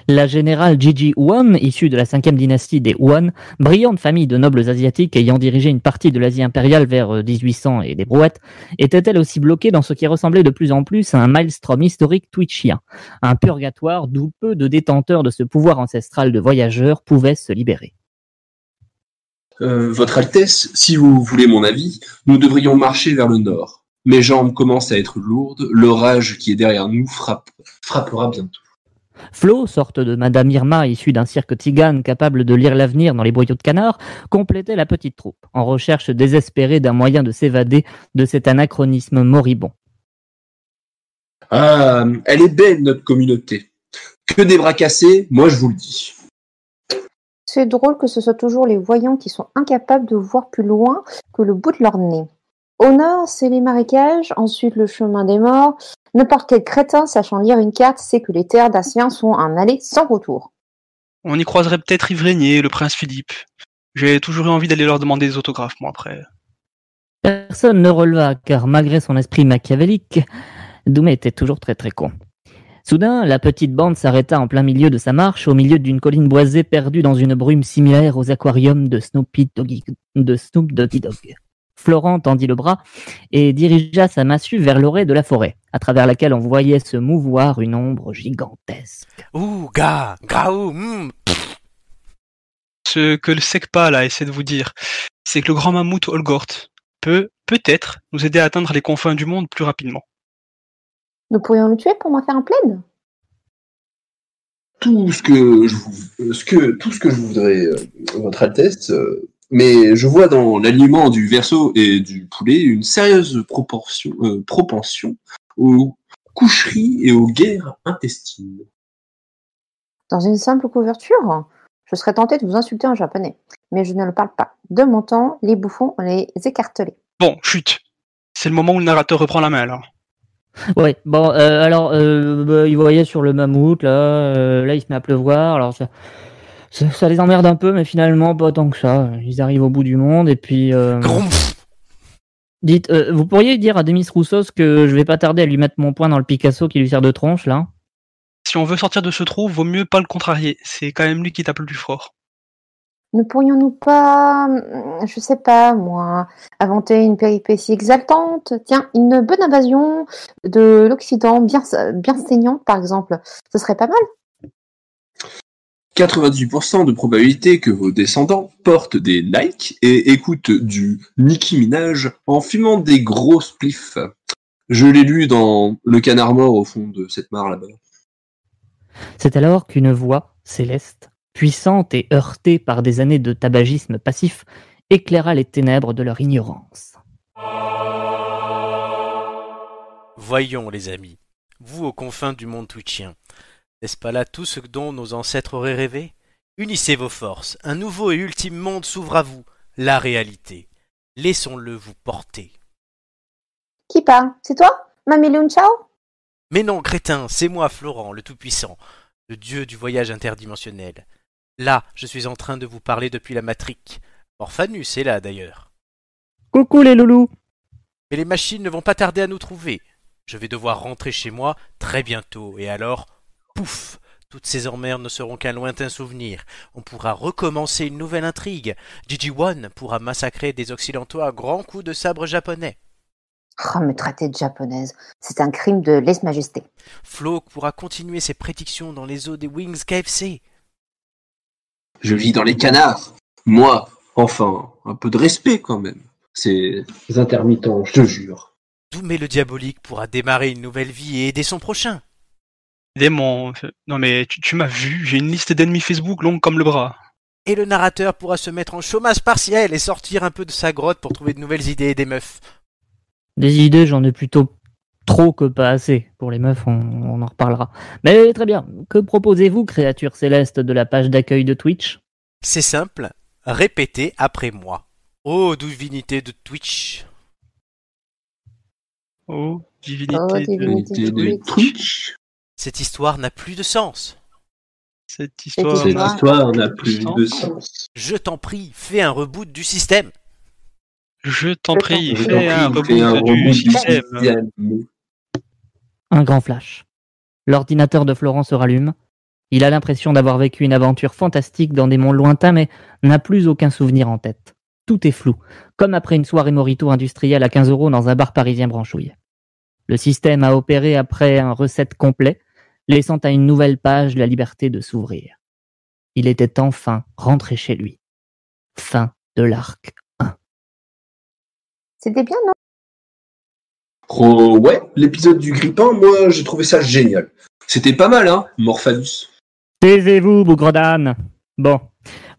La générale Gigi Huan, issue de la cinquième dynastie des Huan, brillante famille de nobles asiatiques ayant dirigé une partie de l'Asie impériale vers euh, 1800 et des brouettes, était elle aussi bloquée dans ce qui ressemblait de plus en plus à un maelstrom historique twitchien, un purgatoire d'où peu de détenteurs de ce pouvoir ancestral de voyageurs pouvaient se libérer. Euh, Votre Altesse, si vous voulez mon avis, nous devrions marcher vers le nord. Mes jambes commencent à être lourdes, l'orage qui est derrière nous frappe, frappera bientôt. Flo, sorte de Madame Irma issue d'un cirque tigane capable de lire l'avenir dans les boyaux de canard, complétait la petite troupe, en recherche désespérée d'un moyen de s'évader de cet anachronisme moribond. Ah, elle est belle, notre communauté. Que des bras cassés, moi je vous le dis. C'est drôle que ce soit toujours les voyants qui sont incapables de voir plus loin que le bout de leur nez. Au nord, c'est les marécages, ensuite le chemin des morts. N'importe quel crétin sachant lire une carte sait que les terres d'Assien sont un aller sans retour. On y croiserait peut-être Yves Régnier, le prince Philippe. J'ai toujours eu envie d'aller leur demander des autographes, moi, après. Personne ne releva, car malgré son esprit machiavélique, Doumé était toujours très très con. Soudain, la petite bande s'arrêta en plein milieu de sa marche, au milieu d'une colline boisée perdue dans une brume similaire aux aquariums de Snoopy Doggy, de Snoop Doggy Dog. Florent tendit le bras et dirigea sa massue vers l'orée de la forêt, à travers laquelle on voyait se mouvoir une ombre gigantesque. Ouh, gars, pff, Ce que le SECPA là essaie de vous dire, c'est que le grand mammouth Olgort peut, peut-être, nous aider à atteindre les confins du monde plus rapidement. Nous pourrions le tuer pour m'en faire un plaid? Tout ce que je vous, ce que, tout ce que je voudrais, euh, Votre Altesse, euh, mais je vois dans l'aliment du verso et du poulet une sérieuse proportion, euh, propension aux coucheries et aux guerres intestines. Dans une simple couverture Je serais tenté de vous insulter en japonais, mais je ne le parle pas. De mon temps, les bouffons, on les écartelait. Bon, chut. C'est le moment où le narrateur reprend la main alors. Ouais, bon, euh, alors, euh, bah, il voyait sur le mammouth, là, euh, là, il se met à pleuvoir, alors ça, ça, ça les emmerde un peu, mais finalement, pas tant que ça. Ils arrivent au bout du monde, et puis... euh, dites, euh, vous pourriez dire à Demis Roussos que je vais pas tarder à lui mettre mon poing dans le Picasso qui lui sert de tronche, là Si on veut sortir de ce trou, vaut mieux pas le contrarier. C'est quand même lui qui tape le plus fort. Ne pourrions-nous pas, hum, je sais pas moi, inventer une péripétie exaltante? Tiens, une bonne invasion de l'Occident, bien, bien saignante par exemple. Ce serait pas mal 98% de probabilité que vos descendants portent des Nike et écoutent du Nicki Minaj en fumant des gros spliffs. Je l'ai lu dans Le Canard mort au fond de cette mare là-bas. C'est alors qu'une voix céleste, puissante et heurtée par des années de tabagisme passif, éclaira les ténèbres de leur ignorance. Voyons, les amis, vous aux confins du monde twitchien, n'est-ce pas là tout ce dont nos ancêtres auraient rêvé? Unissez vos forces, un nouveau et ultime monde s'ouvre à vous, la réalité. Laissons-le vous porter. Qui parle C'est toi? Mamilun Chao? Mais non, crétin, c'est moi, Florent, le Tout-Puissant, le dieu du voyage interdimensionnel. Là, je suis en train de vous parler depuis la matrique. Orphanus est là, d'ailleurs. Coucou les loulous Mais les machines ne vont pas tarder à nous trouver. Je vais devoir rentrer chez moi très bientôt, et alors, pouf Toutes ces emmerdes ne seront qu'un lointain souvenir. On pourra recommencer une nouvelle intrigue. Gigi One pourra massacrer des Occidentaux à grands coups de sabre japonais. Oh, me traiter de japonaise, c'est un crime de lèse-majesté. Flo pourra continuer ses prédictions dans les eaux des Wings KFC. Je vis dans les canards. Moi, enfin, un peu de respect quand même. Ces intermittents, je te jure. Doumé le diabolique pourra démarrer une nouvelle vie et aider son prochain? Démon. Non mais tu, tu m'as vu, j'ai une liste d'ennemis Facebook longue comme le bras. Et le narrateur pourra se mettre en chômage partiel et sortir un peu de sa grotte pour trouver de nouvelles idées et des meufs. Des idées, j'en ai plutôt trop que pas assez. Pour les meufs, on, on en reparlera. Mais très bien. Que proposez-vous, créature céleste de la page d'accueil de Twitch? C'est simple, répétez après moi. Ô divinité de Twitch. Oh, divinité, Oh, de- divinité. de Twitch. Cette histoire n'a plus de sens. cette histoire. Cette Voilà. histoire n'a plus de sens. Je t'en prie, fais un reboot du système. Je t'en prie, fais un reboot du système. système. Un grand flash. L'ordinateur de Florent se rallume. Il a l'impression d'avoir vécu une aventure fantastique dans des mondes lointains, mais n'a plus aucun souvenir en tête. Tout est flou, comme après une soirée morito industrielle à 15 euros dans un bar parisien branchouille. Le système a opéré après un recette complet, laissant à une nouvelle page la liberté de s'ouvrir. Il était enfin rentré chez lui. Fin de l'arc. C'était bien, non? Oh, ouais, l'épisode du grippin, moi j'ai trouvé ça génial. C'était pas mal, hein, Morphalus. Taisez-vous, bougre d'âne. Bon.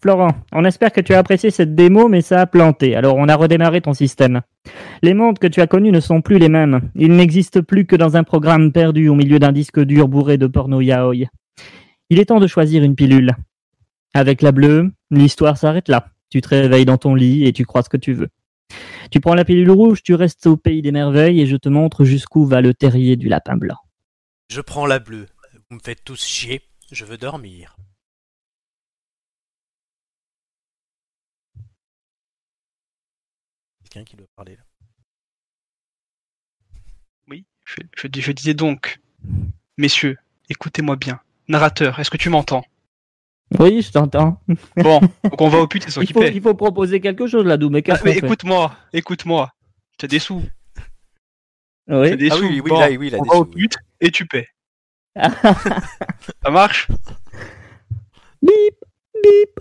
Florent, on espère que tu as apprécié cette démo, mais ça a planté, alors on a redémarré ton système. Les mondes que tu as connus ne sont plus les mêmes. Ils n'existent plus que dans un programme perdu au milieu d'un disque dur bourré de porno yaoi. Il est temps de choisir une pilule. Avec la bleue, l'histoire s'arrête là. Tu te réveilles dans ton lit et tu crois ce que tu veux. Tu prends la pilule rouge, tu restes au pays des merveilles et je te montre jusqu'où va le terrier du lapin blanc. Je prends la bleue. Vous me faites tous chier. Je veux dormir. Quelqu'un qui doit parler là. Oui, je, je dis- je disais donc, messieurs, écoutez-moi bien. Narrateur, est-ce que tu m'entends? Oui, je t'entends. Bon, donc on va au pute, c'est Il qui faut, paie. il faut proposer quelque chose là, Doux, mais Ah, mais écoute-moi, écoute-moi. T'as des sous. Oui. T'as des Ah sous. oui, oui, Bon, là, oui, a on des va au sous, oui. pute et tu paies. Ça marche? Bip, bip.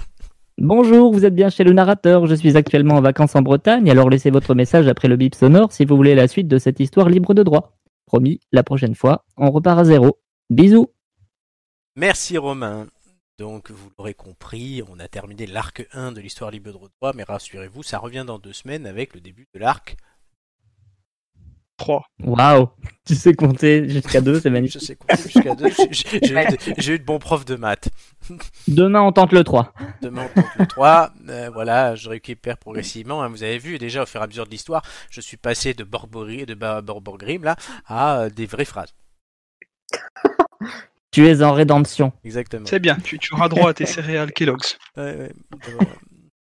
Bonjour, vous êtes bien chez le narrateur. Je suis actuellement en vacances en Bretagne, alors laissez votre message après le bip sonore si vous voulez la suite de cette histoire libre de droit. Promis, la prochaine fois, on repart à zéro. Bisous. Merci Romain. Donc vous l'aurez compris, on a terminé l'arc 1 de l'histoire libre de droit, mais rassurez-vous, ça revient dans deux semaines avec le début de l'arc. 3. Waouh, tu sais compter jusqu'à deux, c'est Je magnifique. sais compter jusqu'à deux. J'ai- J'ai j'ai eu, de- j'ai eu de bons profs de maths. Demain, on tente le 3. Demain on compte le 3. Euh, voilà, je récupère progressivement. hein. Vous avez vu déjà au fur et à mesure de l'histoire, je suis passé de Borbori, de Borborgrim là à euh, des vraies phrases. Tu es en rédemption. Exactement. C'est bien, tu, tu auras droit à tes céréales Kellogg's. Ouais, ouais. Euh,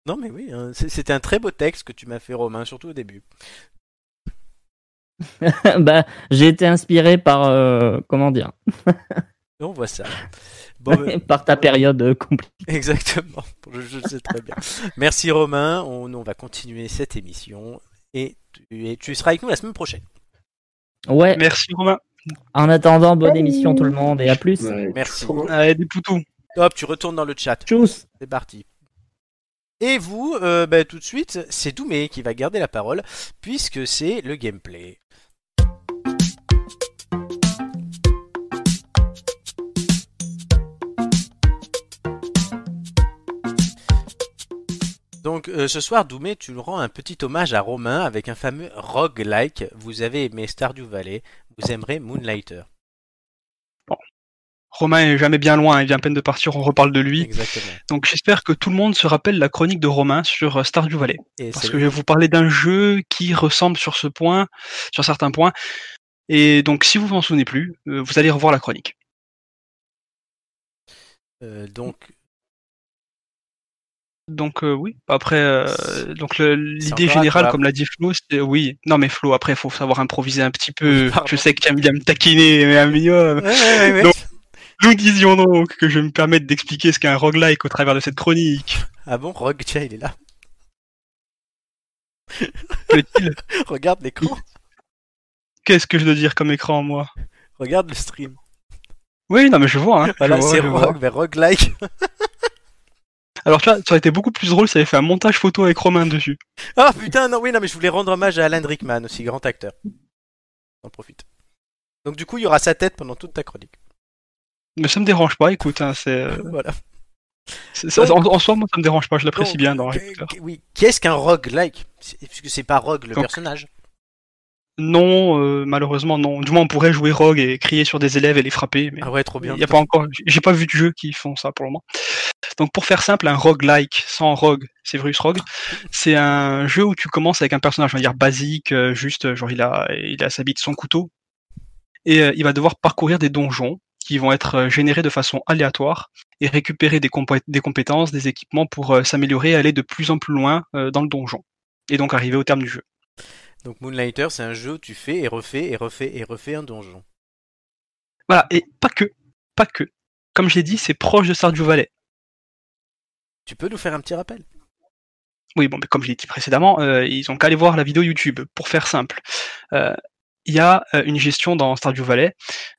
Non mais oui, hein, c'est- c'était un très beau texte que tu m'as fait Romain, surtout au début. bah, j'ai été inspiré par, euh, comment dire, On voit ça. Bon, ben, par ta période euh, compliquée. Exactement, je, sais très bien. Merci Romain, on, on va continuer cette émission et tu, et tu seras avec nous la semaine prochaine. Ouais, Merci Romain. en attendant, bonne Salut. émission tout le monde et à plus. Ouais. Merci. Allez, des poutous. Hop, tu retournes dans le chat, Tchuss. c'est parti. Et vous, euh, bah, tout de suite, c'est Doumé qui va garder la parole puisque c'est le gameplay. Donc euh, ce soir, Doumé, tu rends un petit hommage à Romain avec un fameux roguelike. Vous avez aimé Stardew Valley, vous aimerez Moonlighter. Romain est jamais bien loin, il vient à peine de partir, on reparle de lui. Exactement. Donc j'espère que tout le monde se rappelle la chronique de Romain sur euh, Stardew Valley. Et Parce que je vais vous parler d'un jeu qui ressemble sur ce point, sur certains points. Et donc si vous vous en souvenez plus, euh, vous allez revoir la chronique. euh, donc Donc euh, oui, après euh, donc l'idée générale, comme l'a dit Flo, c'est oui. Non mais Flo, après il faut savoir improviser un petit peu. Pardon. Je sais que tu aimes bien me taquiner, mais un minimum. Ouais, ouais, ouais, ouais. Donc- Nous disions donc que je vais me permettre d'expliquer ce qu'est un roguelike au travers de cette chronique. Ah bon, Rogue, tiens, il est là. Peut-il Regarde l'écran, Qu'est-ce que je dois dire comme écran moi? Regarde le stream. Oui, non mais je vois. Hein. Voilà, c'est. Rogue Roguelike. Alors tu vois, ça aurait été beaucoup plus drôle si ça avait fait un montage photo avec Romain dessus. Ah putain, non, oui, non, mais je voulais rendre hommage à Alan Rickman aussi, grand acteur. J'en profite. Donc du coup, il y aura sa tête pendant toute ta chronique. Mais ça me dérange pas, écoute, hein, c'est, euh, Voilà. c'est- ça- Donc- en, en soi, moi, ça me dérange pas, je l'apprécie bien dans Oui, qu'est-ce qu'un roguelike? C'est- Puisque c'est pas rogue le Donc- personnage. Non, euh, malheureusement, non. Du moins, on pourrait jouer Rogue et crier sur des élèves et les frapper, mais Ah ouais, trop bien. y a pas encore, j'ai pas vu de jeux qui font ça pour le moment. Donc, pour faire simple, un roguelike sans rogue, Severus Rogue, c'est un jeu où tu commences avec un personnage, on va dire basique, euh, juste, genre il a, il a sa bite, son couteau, et euh, il va devoir parcourir des donjons qui vont être euh, générés de façon aléatoire et récupérer des, compé- des compétences, des équipements pour euh, s'améliorer et aller de plus en plus loin euh, dans le donjon. Et donc arriver au terme du jeu. Donc Moonlighter, c'est un jeu où tu fais et refais et refais et refais un donjon. Voilà, et pas que, pas que. Comme je l'ai dit, c'est proche de Stardew Valley. Tu peux nous faire un petit rappel? Oui, bon, mais comme je l'ai dit précédemment, euh, ils ont qu'à aller voir la vidéo YouTube, pour faire simple. Euh, Il y a euh, une gestion dans Stardew Valley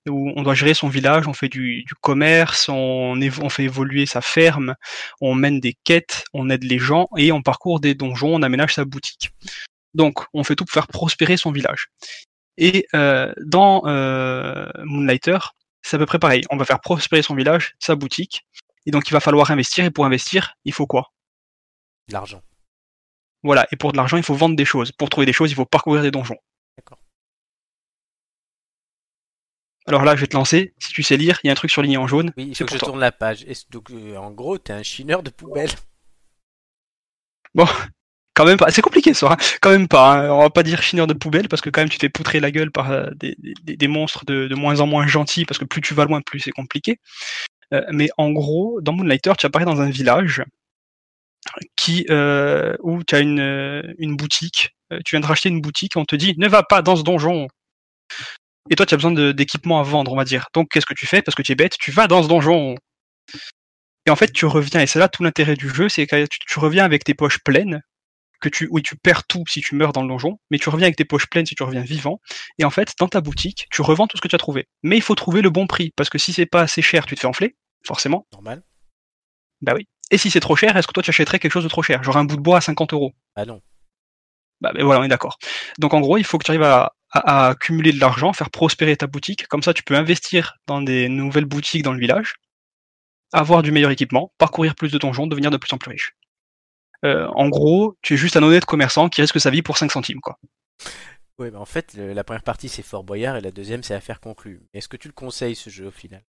où on doit gérer son village, on fait du, du commerce, on, fait évoluer sa ferme, on mène des quêtes, on aide les gens et on parcourt des donjons, on aménage sa boutique. Donc, on fait tout pour faire prospérer son village. Et euh, dans euh, Moonlighter, c'est à peu près pareil. On va faire prospérer son village, sa boutique, et donc il va falloir investir. Et pour investir, il faut quoi? De l'argent. Voilà, et pour de l'argent, il faut vendre des choses. Pour trouver des choses, il faut parcourir des donjons. D'accord. Alors là, je vais te lancer. Si tu sais lire, il y a un truc surligné en jaune. Oui, il faut que je toi. tourne la page. Et donc, euh, en gros, t'es un chineur de poubelle. Quand même pas. C'est compliqué ça. hein. Quand même pas. hein. On va pas dire chineur de poubelle parce que quand même tu t'es poutré la gueule par euh, des, des- des monstres de, de moins en moins gentils parce que plus tu vas loin, plus c'est compliqué. Euh, mais en gros, dans Moonlighter, tu apparais dans un village qui où tu as une, une boutique. Tu viens de racheter une boutique. On te dit ne va pas dans ce donjon. Et toi, tu as besoin d'équipements à vendre, on va dire. Donc, qu'est-ce que tu fais? Parce que tu es bête, tu vas dans ce donjon. Et en fait, tu reviens, et c'est là tout l'intérêt du jeu, c'est que tu, tu reviens avec tes poches pleines, que tu, oui, tu perds tout si tu meurs dans le donjon, mais tu reviens avec tes poches pleines si tu reviens vivant. Et en fait, dans ta boutique, tu revends tout ce que tu as trouvé. Mais il faut trouver le bon prix, parce que si c'est pas assez cher, tu te fais enfler, forcément. Normal. Bah oui. Et si c'est trop cher, est-ce que toi tu achèterais quelque chose de trop cher? Genre un bout de bois à 50 euros? Ah non. bah, voilà, on est d'accord. Donc en gros, il faut que tu arrives à, à- à accumuler de l'argent, faire prospérer ta boutique. Comme ça, tu peux investir dans des nouvelles boutiques dans le village, avoir du meilleur équipement, parcourir plus de donjons, devenir de plus en plus riche. Euh, en gros, tu es juste un honnête commerçant qui risque sa vie pour 5 centimes, quoi. Ouais, bah en fait, le- la première partie c'est Fort Boyard et la deuxième c'est Affaire conclue. Est-ce que tu le conseilles ce jeu au final?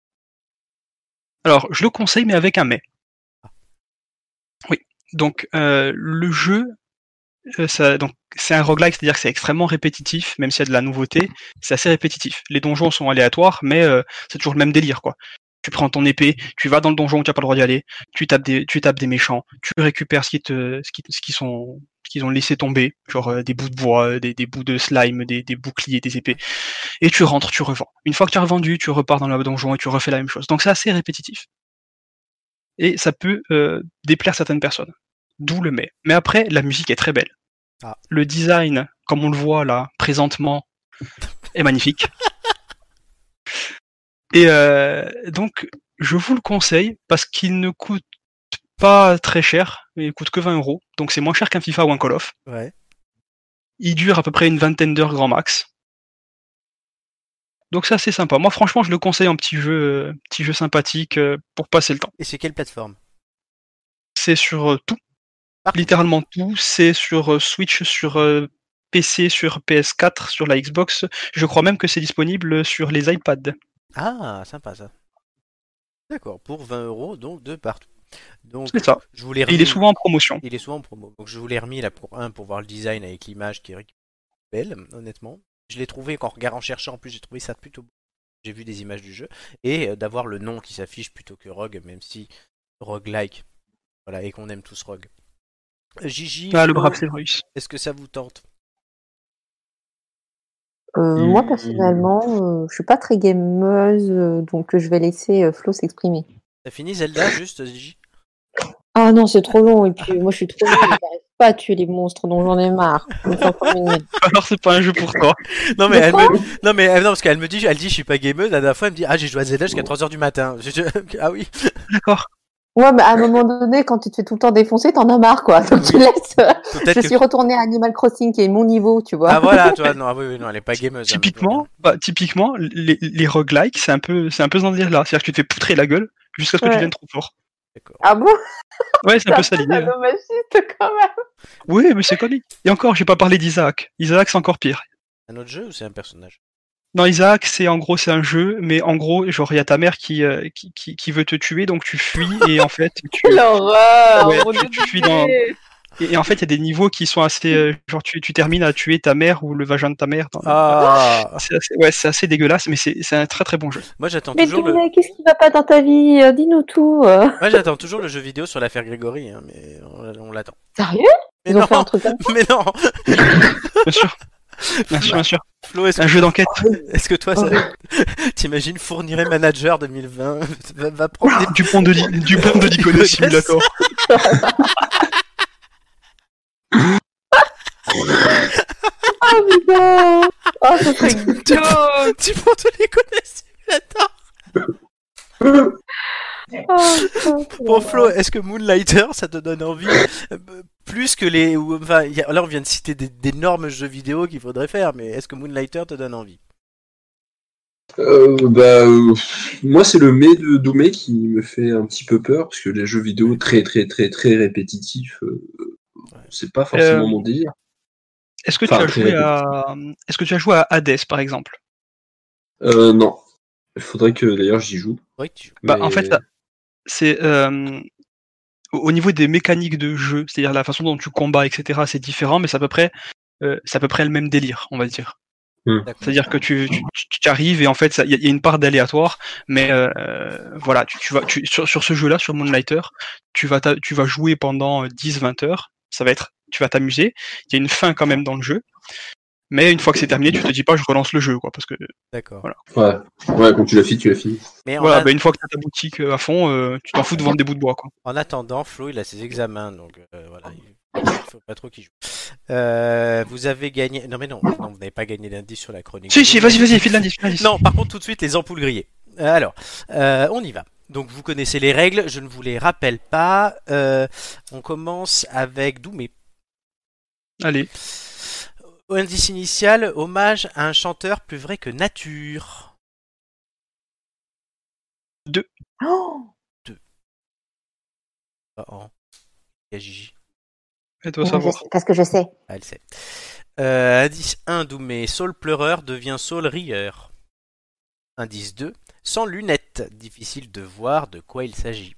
Alors, je le conseille, mais avec un mais. Oui. Donc, euh, le jeu, ça, donc, c'est un roguelike, c'est-à-dire que c'est extrêmement répétitif, même s'il y a de la nouveauté, c'est assez répétitif. Les donjons sont aléatoires, mais euh, c'est toujours le même délire, quoi. Tu prends ton épée, tu vas dans le donjon où tu n'as pas le droit d'y aller, tu tapes des, tu tapes des méchants, tu récupères ce qui te, ce qui, ce qui sont, ce qu'ils ont laissé tomber, genre euh, des bouts de bois, euh, des, des bouts de slime, des, des boucliers, des épées, et tu rentres, tu revends. Une fois que tu as revendu, tu repars dans le donjon et tu refais la même chose. Donc c'est assez répétitif et ça peut euh, déplaire certaines personnes. D'où le mais. Mais après, la musique est très belle. Ah. Le design, comme on le voit là, présentement, est magnifique. Et euh, donc, je vous le conseille parce qu'il ne coûte pas très cher, mais il coûte que 20 euros. Donc c'est moins cher qu'un FIFA ou un Call of. Ouais. Il dure à peu près une vingtaine d'heures grand max. Donc c'est assez sympa. Moi franchement je le conseille en petit jeu, euh, petit jeu sympathique euh, pour passer le temps. Et c'est quelle plateforme? C'est sur tout. Littéralement tout. C'est sur euh, Switch, sur euh, PC, sur PS4, sur la Xbox. Je crois même que c'est disponible sur les iPads. Ah, sympa ça. D'accord, pour 20 euros, donc de partout. Donc, C'est ça. je vous il est souvent en promotion. Il est souvent en promo. Donc je vous l'ai remis là pour un pour voir le design avec l'image qui est belle, honnêtement. Je l'ai trouvé qu'en regardant en cherchant en plus j'ai trouvé ça plutôt beau. J'ai vu des images du jeu et euh, d'avoir le nom qui s'affiche plutôt que Rogue, même si roguelike. Voilà et qu'on aime tous Rogue. Gigi, Ah, le brave Severus. est-ce que ça vous tente? Euh. Moi, personnellement, euh, je suis pas très gameuse, euh, donc je vais laisser euh, Flo s'exprimer. T'as fini Zelda juste Gigi? Ah non, c'est trop long, et puis moi, je suis trop nulle, j'arrive pas à tuer les monstres, donc j'en ai marre. Alors c'est pas un jeu pour toi. Non mais elle me... non mais euh, non parce qu'elle me dit elle dit je suis pas gameuse la dernière fois elle me dit ah j'ai joué à Zelda jusqu'à 3h du matin. Ah oui. D'accord. Ouais, mais à un moment donné, quand tu te fais tout le temps défoncer, t'en as marre, quoi. Donc tu laisses. Peut-être Je que- suis retournée à Animal Crossing, qui est mon niveau, tu vois. Ah voilà, toi, non, ah oui, oui, non, elle est pas gameuse. hein, Typiquement, bah, typiquement, les, les roguelikes, c'est un peu, c'est un peu dans ce délire-là. C'est-à-dire que tu te fais poutrer la gueule jusqu'à ce que tu deviennes trop fort. D'accord. Ah bon? Ouais, c'est un peu ça l'idée. hein. quand même. Oui, mais c'est connu. Et encore, j'ai pas parlé d'Isaac. Isaac, c'est encore pire. Un autre jeu ou c'est un personnage? Non, Isaac, c'est en gros, c'est un jeu, mais en gros, genre, il y a ta mère qui, euh, qui, qui, qui veut te tuer, donc tu fuis, et en fait, tu, L'horreur Ouais, tu- fuis dans- et, et en fait, il y a des niveaux qui sont assez, euh, genre, tu, tu termines à tuer ta mère ou le vagin de ta mère. dans- Ah C'est assez, ouais, c'est assez dégueulasse, mais c'est c'est un très très bon jeu. Moi j'attends Mais toujours le. Qu'est-ce qui va pas dans ta vie? Euh, Dis-nous tout. euh. Moi j'attends toujours le jeu vidéo sur l'affaire Grégory, hein, mais on, on l'attend. Sérieux? Mais Ils ont non, fait un truc comme mais non. Bien sûr. Bien sûr, bien sûr. Flo, est-ce Un que, jeu d'enquête. est-ce que toi, ça... t'imagines fournirait manager 2020 va, va prendre des Du pont de, Li- du pont de Yes. Simulator. Oh putain Oh, ça serait tu, prends- tous les putain. Bon Flo, est-ce que Moonlighter ça te donne envie euh, plus que les enfin là on vient de citer d'énormes jeux vidéo qu'il faudrait faire mais est-ce que Moonlighter te donne envie? Euh, bah, euh, moi, c'est le mais de Doumé qui me fait un petit peu peur, parce que les jeux vidéo très, très, très, très répétitifs, euh, c'est pas forcément Euh, mon délire. Est-ce que, Enfin, tu as joué à... Est-ce que tu as joué à Hades, par exemple? Euh, non. Il faudrait que d'ailleurs j'y joue. Tu. Bah, mais- en fait, c'est euh, au au niveau des mécaniques de jeu, c'est-à-dire la façon dont tu combats, etc., c'est différent, mais c'est à peu près, euh, c'est à peu près le même délire, on va dire. D'accord. C'est-à-dire que tu, tu, tu- tu arrives et en fait, il y, a- il y a une part d'aléatoire, mais euh, euh, voilà, tu, tu vas, tu, sur, sur ce jeu-là, sur Moonlighter, tu vas, tu vas jouer pendant 10-20 heures, ça va être, tu vas t'amuser, il y a une fin quand même dans le jeu, mais une fois que c'est terminé, tu te dis pas, je relance le jeu, quoi, parce que D'accord. Voilà. Ouais. ouais, quand tu l'as fini, tu l'as fini. Mais voilà, a- bah, une fois que tu as ta boutique euh, à fond, euh, tu t'en fous de vendre des bouts de bois, quoi. en attendant, Flo il a ses examens donc euh, voilà, il faut pas trop qu'il joue. Euh, vous avez gagné. Non mais non, non vous n'avez pas gagné l'indice sur la chronique. Si, si, vas-y, vas-y, file l'indice, file l'indice. Non, par contre, tout de suite, les ampoules grillées. Alors, euh, on y va. Donc, vous connaissez les règles, je ne vous les rappelle pas. Euh, on commence avec Doumé. Allez, indice initial, hommage à un chanteur plus vrai que nature. Oh Oh, oh. Il y a Gigi. elle doit savoir. Parce que je sais? Ah, elle sait. Euh, indice 1, Doumé. Saul pleureur devient Saul rieur. Indice 2. Sans lunettes. Difficile de voir de quoi il s'agit.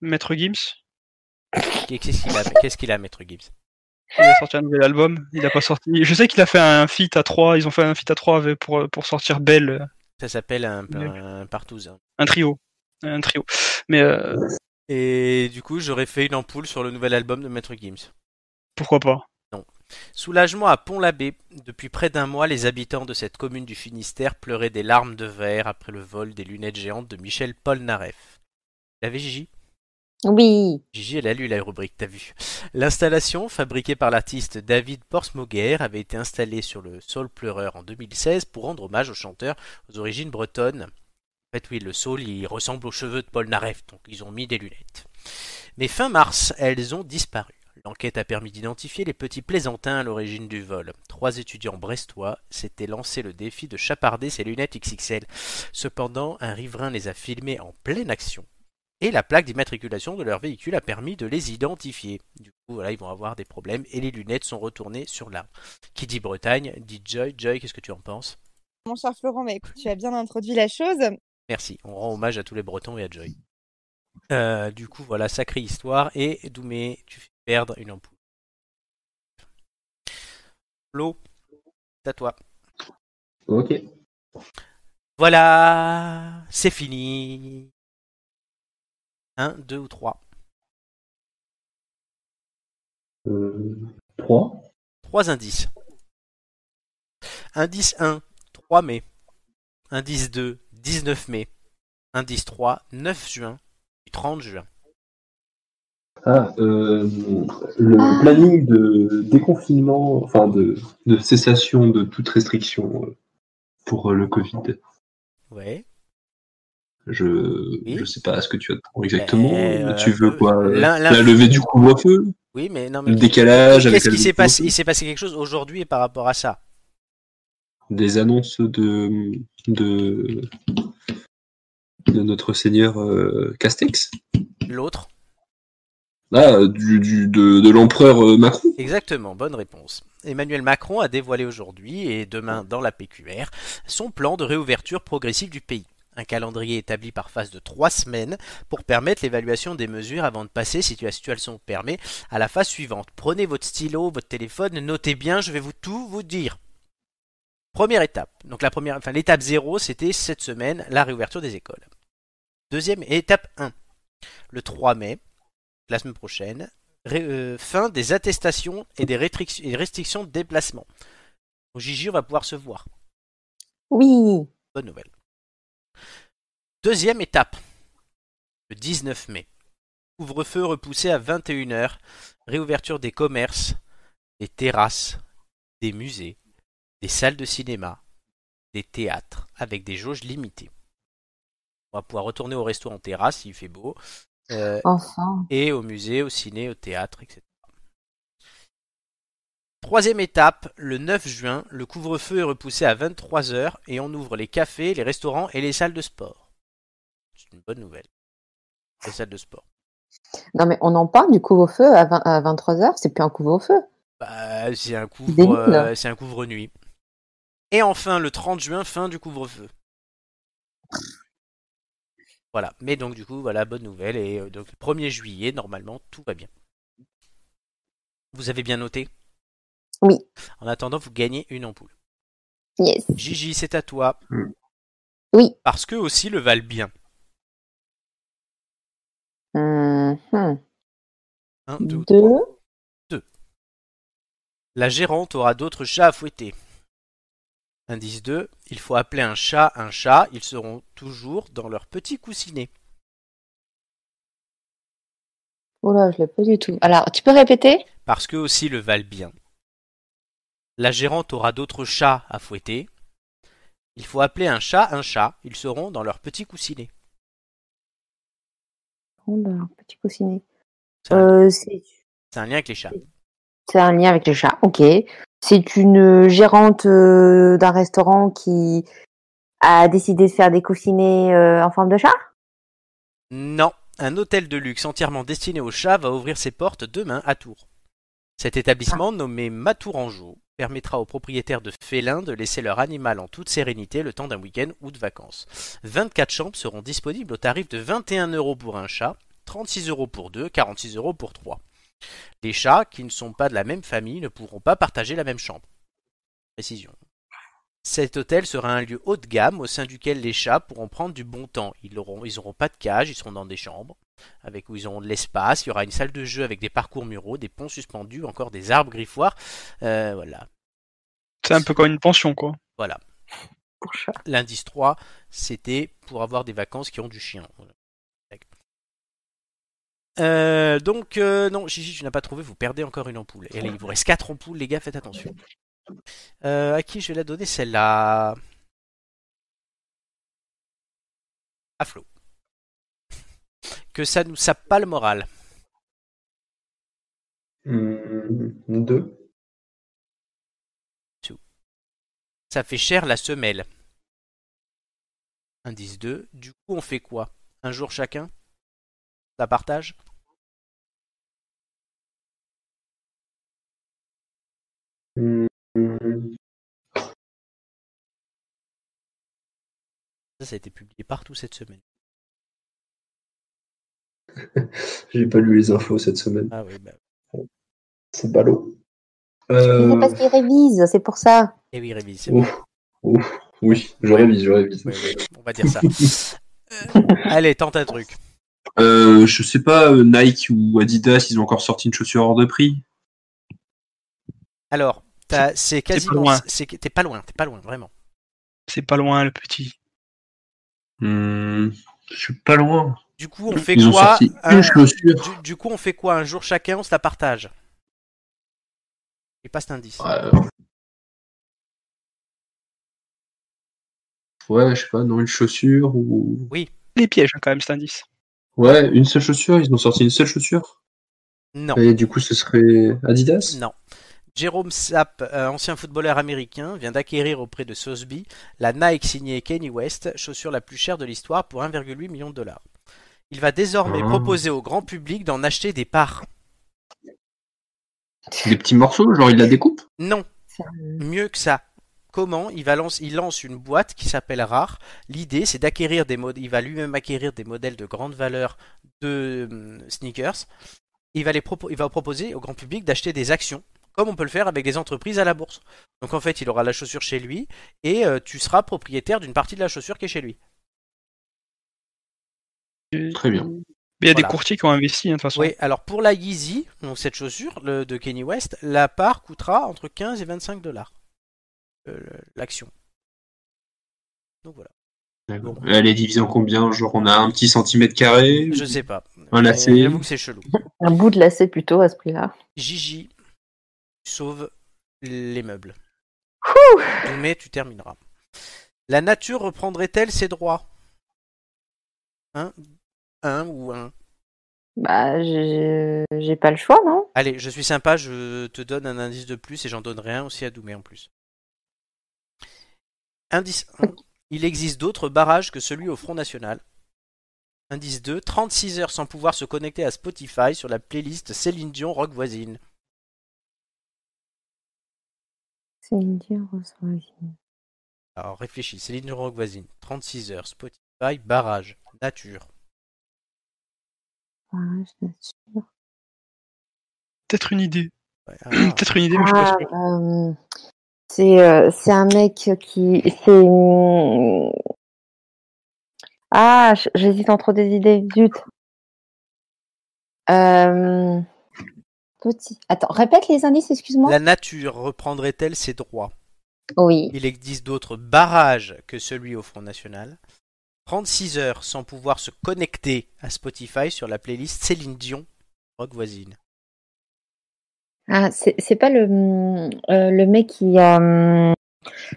Maître Gims, Qu'est-ce qu'il a, qu'est-ce qu'il a, Maître Gibbs il a sorti un nouvel album, il a pas sorti. Je sais qu'il a fait un feat à 3, ils ont fait un feat à 3 avec, pour, pour sortir Belle, Ça s'appelle un, un partouze. un trio. Un trio. Mais euh, Et du coup, j'aurais fait une ampoule sur le nouvel album de Maître Gims. pourquoi pas? Soulagement à Pont-l'Abbé. Depuis près d'un mois, les habitants de cette commune du Finistère pleuraient des larmes de verre après le vol des lunettes géantes de Michel Polnareff. L'avez Gigi? Oui. Gigi, elle a lu la rubrique, t'as vu. L'installation, fabriquée par l'artiste David Porsmoguer, avait été installée sur le Saul Pleureur en 2016 pour rendre hommage au chanteur aux origines bretonnes. En fait, oui, le Saul, il ressemble aux cheveux de Paul Naref, donc ils ont mis des lunettes. Mais fin mars, elles ont disparu. L'enquête a permis d'identifier les petits plaisantins à l'origine du vol. Trois étudiants brestois s'étaient lancé le défi de chaparder ces lunettes XXL. Cependant, un riverain les a filmées en pleine action et la plaque d'immatriculation de leur véhicule a permis de les identifier. Du coup, voilà, ils vont avoir des problèmes et les lunettes sont retournées sur l'arbre. Qui dit Bretagne, dit Joy. Joy, qu'est-ce que tu en penses? Mon cher Florent, mais écoute, tu as bien introduit la chose. Merci, on rend hommage à tous les Bretons et à Joy. Euh, du coup, voilà, sacrée histoire. Et Doumé, tu fais perdre une ampoule. Flo, c'est à toi. Ok. Voilà, c'est fini. Un, deux ou trois. Euh, 3. Trois indices. Indice 1, 3 mai. Indice 2, 19 mai. Indice 3, 9 juin. Et 30 juin. Ah, euh, le Ah. planning de déconfinement, enfin de, de cessation de toute restriction euh, pour euh, le Covid. Ouais. Je Oui. je sais pas ce que tu attends exactement. Euh, tu veux quoi l'in- La levée du couvre-feu? Oui, mais non, mais Le décalage avec qu'est-ce qui s'est passé Il s'est passé quelque chose aujourd'hui par rapport à ça? Des annonces de de de notre seigneur euh, Castex? L'autre? Ah, du, du- de, de l'empereur euh, Macron? Exactement, bonne réponse. Emmanuel Macron a dévoilé aujourd'hui et demain dans la PQR son plan de réouverture progressive du pays. Un calendrier établi par phase de trois semaines pour permettre l'évaluation des mesures avant de passer, si la situation le permet, à la phase suivante. Prenez votre stylo, votre téléphone, notez bien, je vais vous tout vous dire. Première étape. Donc la première, enfin l'étape 0, c'était cette semaine, la réouverture des écoles. Deuxième étape 1. Le 3 mai, la semaine prochaine, ré- euh, fin des attestations et des et restrictions de déplacement. Au Gigi, on va pouvoir se voir. Oui. Bonne nouvelle. Deuxième étape. Le 19 mai. Couvre-feu repoussé à 21h. Réouverture des commerces, des terrasses, des musées, des salles de cinéma, des théâtres, avec des jauges limitées. On va pouvoir retourner au resto en terrasse s'il fait beau. euh, Enfin. et au musée, au ciné, au théâtre, etc. Troisième étape, le 9 juin, le couvre-feu est repoussé à 23h et on ouvre les cafés, les restaurants et les salles de sport. Une bonne nouvelle. Les salles de sport. Non, mais on en parle du couvre-feu à, 20 à 23h, c'est plus un couvre-feu. Bah, c'est un couvre, euh, c'est un couvre-nuit. Et enfin, le 30 juin, fin du couvre-feu. Voilà. Mais donc, du coup, voilà, bonne nouvelle. Et euh, donc, le 1er juillet, normalement, tout va bien. Vous avez bien noté? Oui. En attendant, vous gagnez une ampoule. Yes. Gigi, c'est à toi. Oui. Parce que aussi le valent bien. Mhm. Un, deux, ou Deux. trois. La gérante aura d'autres chats à fouetter. Indice 2. Il faut appeler un chat un chat. Ils seront toujours dans leur petit coussinet. Oh là, je l'ai pas du tout. Alors, tu peux répéter? Parce que aussi le valent bien. La gérante aura d'autres chats à fouetter. Il faut appeler un chat un chat. Ils seront dans leur petit coussinet. Là, petit coussinet. C'est un, Euh, c'est un lien avec les chats. c'est un lien avec les chats. Ok. C'est une gérante euh, d'un restaurant qui a décidé de faire des coussinets euh, en forme de chat? Non, un hôtel de luxe entièrement destiné aux chats va ouvrir ses portes demain à Tours. Cet établissement nommé Matourangeau permettra aux propriétaires de félins de laisser leur animal en toute sérénité le temps d'un week-end ou de vacances. 24 chambres seront disponibles au tarif de 21 euros pour un chat, 36 euros pour deux, 46 euros pour trois. Les chats qui ne sont pas de la même famille ne pourront pas partager la même chambre. Précision. Cet hôtel sera un lieu haut de gamme au sein duquel les chats pourront prendre du bon temps. Ils n'auront ils pas de cage, ils seront dans des chambres avec où ils auront de l'espace. Il y aura une salle de jeu avec des parcours muraux, des ponts suspendus, encore des arbres griffoirs. Euh, voilà, C'est un peu comme une pension, quoi. voilà. pour chat. L'indice 3, c'était pour avoir des vacances qui ont du chien. Voilà. Euh, donc, euh, non, Gigi, tu n'as pas trouvé, vous perdez encore une ampoule. Et là, il vous reste 4 ampoules, les gars, faites attention. Euh, à qui je vais la donner celle-là? À Flo. Que ça nous sape pas le moral. Hmm, Deux. Ça fait cher la semelle. Indice 2. Du coup, on fait quoi? Un jour chacun? Ça partage? Hmm, Ça, ça a été publié partout cette semaine. J'ai pas lu les infos cette semaine. Ah oui, bah. C'est ballot. Euh, C'est parce qu'il révise, c'est pour ça. Et oui, révise. c'est bon. ouf, ouf, oui, je révise, je révise. Ouais, ouais, on va dire ça. Euh, allez, tente un truc. Euh, je sais pas, euh, Nike ou Adidas, ils ont encore sorti une chaussure hors de prix. Alors, t'as- c'est quasiment. T'es pas loin, t'es pas loin, vraiment. C'est pas loin, le petit. Hmm, je suis pas loin. Du coup, on fait Ils quoi sorti un- une chaussure. du, du coup, on fait quoi Un jour chacun, on se la partage? Et pas cet indice. Ouais, ouais, je sais pas, non, une chaussure ou. Oui, Les pièges, quand même, cet indice. Ouais, une seule chaussure, ils ont sorti une seule chaussure? Non, Et du coup, ce serait Adidas? Non. Jérôme Sapp, euh, ancien footballeur américain, vient d'acquérir auprès de Sotheby la Nike signée Kanye West, chaussure la plus chère de l'histoire pour 1,8 million de dollars. Il va désormais Ah. proposer au grand public d'en acheter des parts. Des petits morceaux, genre il la découpe? Non, C'est un- mieux que ça. Comment il, va lance, il lance une boîte qui s'appelle Rare. L'idée, c'est d'acquérir des modèles. Il va lui-même acquérir des modèles de grande valeur de hum, sneakers. Il va, les propo- il va proposer au grand public d'acheter des actions, comme on peut le faire avec des entreprises à la bourse. Donc en fait, il aura la chaussure chez lui et euh, tu seras propriétaire d'une partie de la chaussure qui est chez lui. Très bien. Il y a des courtiers qui ont investi, hein, de toute façon. Oui, alors pour la Yeezy, cette chaussure de Kenny West, la part coûtera entre 15 et 25 dollars. Euh, l'action. Donc voilà. Elle est divisée en combien? Genre on a un petit centimètre carré? Je sais pas. Un lacet? J'avoue que c'est chelou. Un bout de lacet plutôt à ce prix-là. Gigi sauve les meubles. Mais tu termineras. La nature reprendrait-elle ses droits? Hein? Un ou un? Bah, j'ai pas le choix, non? Allez, je suis sympa, je te donne un indice de plus et j'en donnerai un aussi à Doumé en plus. Indice 1. Il existe d'autres barrages que celui au Front National. Indice 2. 36 heures sans pouvoir se connecter à Spotify sur la playlist Céline Dion Rock Voisine. Céline Dion Rock Voisine. Alors réfléchis. Céline Dion Rock Voisine. 36 heures. Spotify, barrage, nature barrage nature. Peut-être une idée. Ouais, ah, Peut-être une idée, mais je suis pas Ah, sûr. euh, c'est euh, c'est un mec qui. C'est. une- Ah, j'hésite entre des idées. Zut. Euh, Petit. Attends, répète les indices, excuse-moi. La nature reprendrait-elle ses droits? Oui. Il existe d'autres barrages que celui au Front National. 36 heures sans pouvoir se connecter à Spotify sur la playlist Céline Dion, rock voisine. Ah, c'est pas le, euh, le mec qui a,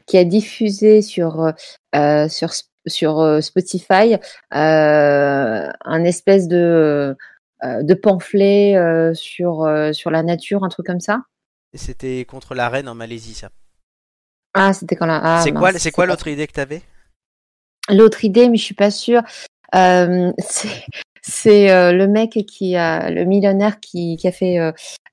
qui a diffusé sur, euh, sur, sur euh, Spotify euh, un espèce de, de pamphlet sur, sur la nature, un truc comme ça? C'était contre la reine en Malaisie, ça. Ah, c'était quand là. ah, c'est quoi, quoi l'autre idée que t'avais? L'autre idée, mais je suis pas sûre. Euh, c'est euh, le mec qui a le millionnaire qui, qui a fait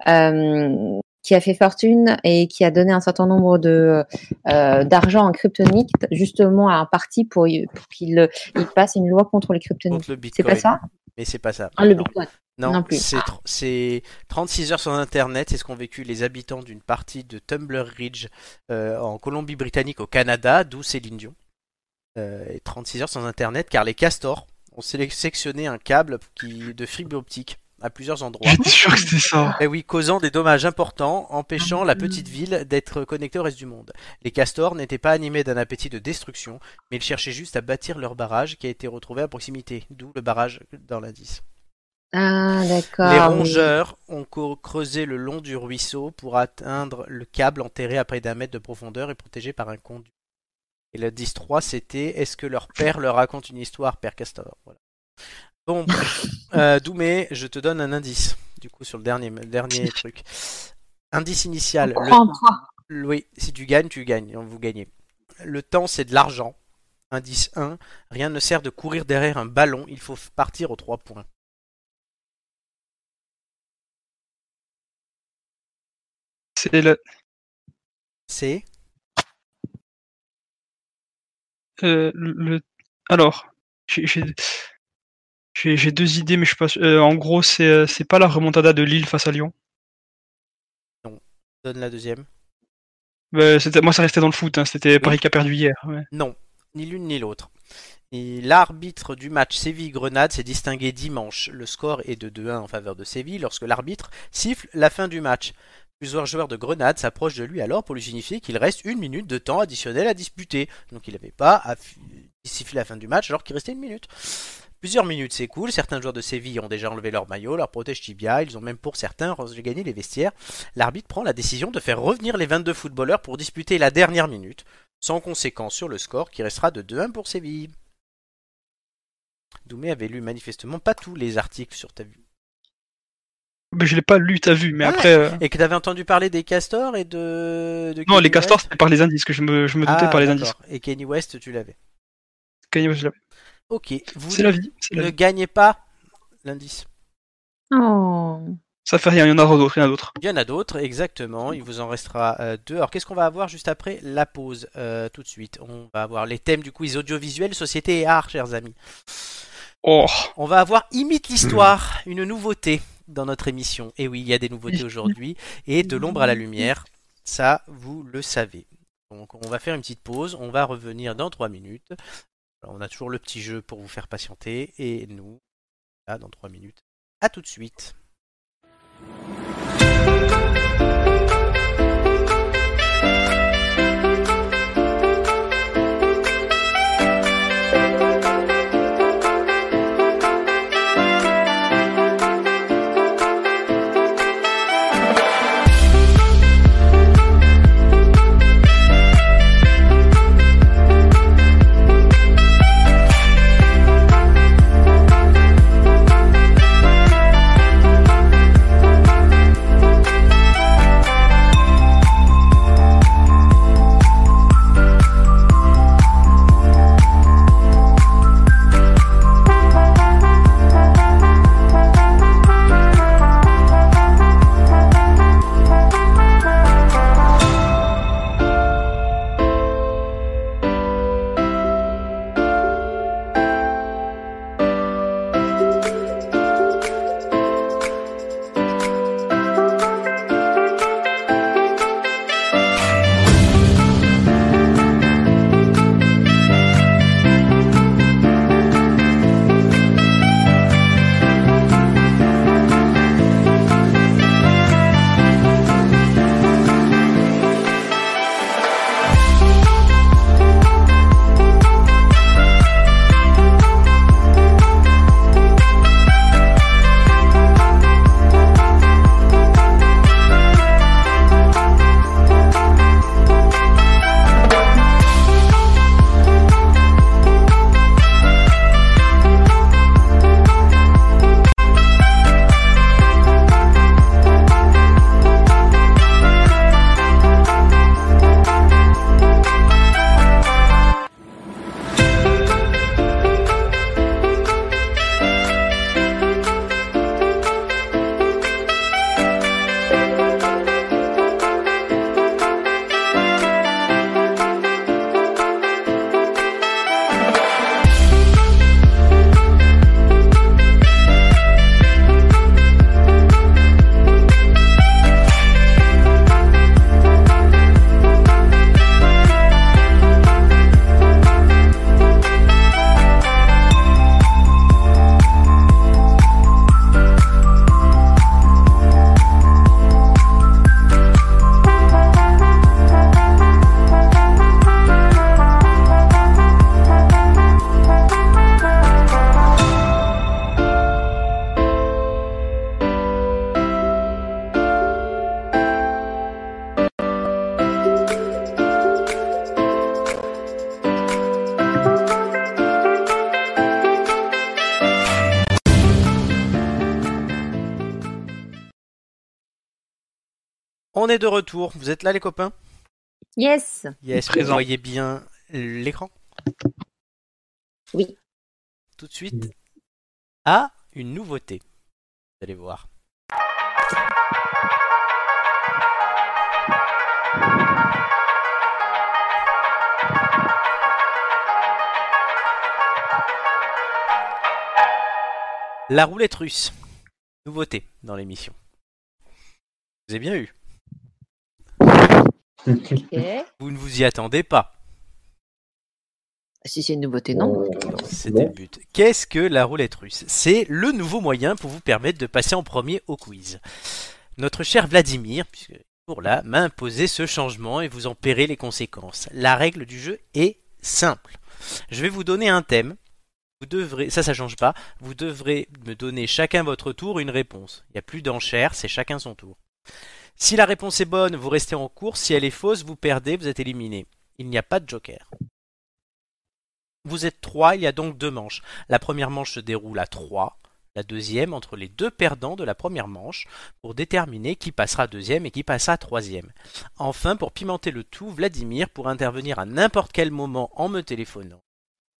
euh, qui a fait fortune et qui a donné un certain nombre de d'argent en kryptonite justement à un parti pour, pour qu'il il passe une loi contre les kryptonites. Contre le C'est pas ça? Mais c'est pas ça. Ah, le Non. Bitcoin. Non, Non plus. c'est tr- c'est 36 heures sans internet, c'est ce qu'ont vécu les habitants d'une partie de Tumblr Ridge en Colombie-Britannique au Canada, d'où Céline Dion. Euh, et 36 heures sans internet car les castors ont sélectionné un câble qui, de fibre optique à plusieurs endroits. J'étais sûr que c'était ça. Eh oui, causant des dommages importants, empêchant la petite ville d'être connectée au reste du monde. Les castors n'étaient pas animés d'un appétit de destruction, mais ils cherchaient juste à bâtir leur barrage qui a été retrouvé à proximité, d'où le barrage dans l'indice. Ah d'accord. Les oui. rongeurs ont creusé le long du ruisseau pour atteindre le câble enterré à près d'un mètre de profondeur et protégé par un conduit. Et le 10-3, c'était est-ce que leur père leur raconte une histoire, père Castor? Voilà. Bon, euh, Doumé, je te donne un indice, du coup, sur le dernier, truc. Indice initial. Le- oui, si tu gagnes, tu gagnes, vous gagnez. Le temps, c'est de l'argent. Indice 1, rien ne sert de courir derrière un ballon, il faut partir aux 3 points. C'est le, C'est euh, le. Alors, j'ai deux idées, mais je suis pas sûr. Euh, en gros, c'est euh, c'est pas la remontada de Lille face à Lyon. donne la deuxième. C'était- moi, ça restait dans le foot. hein, C'était Paris qui a perdu hier. ouais. Non, ni l'une ni l'autre. L'arbitre du match Séville-Grenade s'est distingué dimanche. Le score est de 2-1 en faveur de Séville lorsque l'arbitre siffle la fin du match. Plusieurs joueurs de Grenade s'approchent de lui alors pour lui signifier qu'il reste une minute de temps additionnel à disputer. Donc il n'avait pas à siffler la fin du match alors qu'il restait une minute. Plusieurs minutes s'écoulent, certains joueurs de Séville ont déjà enlevé leur maillot, leur protège tibia, ils ont même pour certains gagné les vestiaires. L'arbitre prend la décision de faire revenir les 22 footballeurs pour disputer la dernière minute, sans conséquence sur le score qui restera de 2-1 pour Séville. Doumé avait lu manifestement pas tous les articles sur ta vue. Mais je l'ai pas lu, t'as vu, mais Ah, après. euh, Et que t'avais entendu parler des castors et de. de Non, les castors, c'était par les indices que je me, je me doutais Ah, par les indices. Et Kanye West, tu l'avais. Kanye West, je l'avais. Ok. Vous C'est la vie. c'est la ne vie. gagnez pas l'indice. Oh. Ça fait rien, il y en aura d'autres, il y en a d'autres. Il y en a d'autres, exactement. Il vous en restera euh, deux. Alors, qu'est-ce qu'on va avoir juste après la pause euh, Tout de suite? On va avoir les thèmes du quiz audiovisuel, société et art, chers amis. Oh, On va avoir Imite l'histoire, une nouveauté dans notre émission. Et oui, il y a des nouveautés aujourd'hui. Et de l'ombre à la lumière, ça, vous le savez. Donc, on va faire une petite pause. On va revenir dans trois minutes. Alors, on a toujours le petit jeu pour vous faire patienter. Et nous, là, dans trois minutes. À tout de suite. De retour. Vous êtes là, les copains? Yes. Yes, vous Présent. voyez bien l'écran? Oui. Tout de suite. Ah, une nouveauté. Vous allez voir. La roulette russe. Nouveauté dans l'émission. Vous avez bien eu? Vous ne vous y attendez pas. Si c'est une nouveauté, non C'était le but. Qu'est-ce que la roulette russe? C'est le nouveau moyen pour vous permettre de passer en premier au quiz. Notre cher Vladimir, puisque pour là, m'a imposé ce changement et vous en paierez les conséquences. La règle du jeu est simple. Je vais vous donner un thème. Vous devrez, ça, ça change pas. Vous devrez me donner chacun votre tour une réponse. Il n'y a plus d'enchères, c'est chacun son tour. Si la réponse est bonne, vous restez en course. Si elle est fausse, vous perdez, vous êtes éliminé. Il n'y a pas de joker. Vous êtes trois, il y a donc deux manches. La première manche se déroule à trois, la deuxième entre les deux perdants de la première manche pour déterminer qui passera deuxième et qui passera troisième. Enfin, pour pimenter le tout, Vladimir pourra intervenir à n'importe quel moment en me téléphonant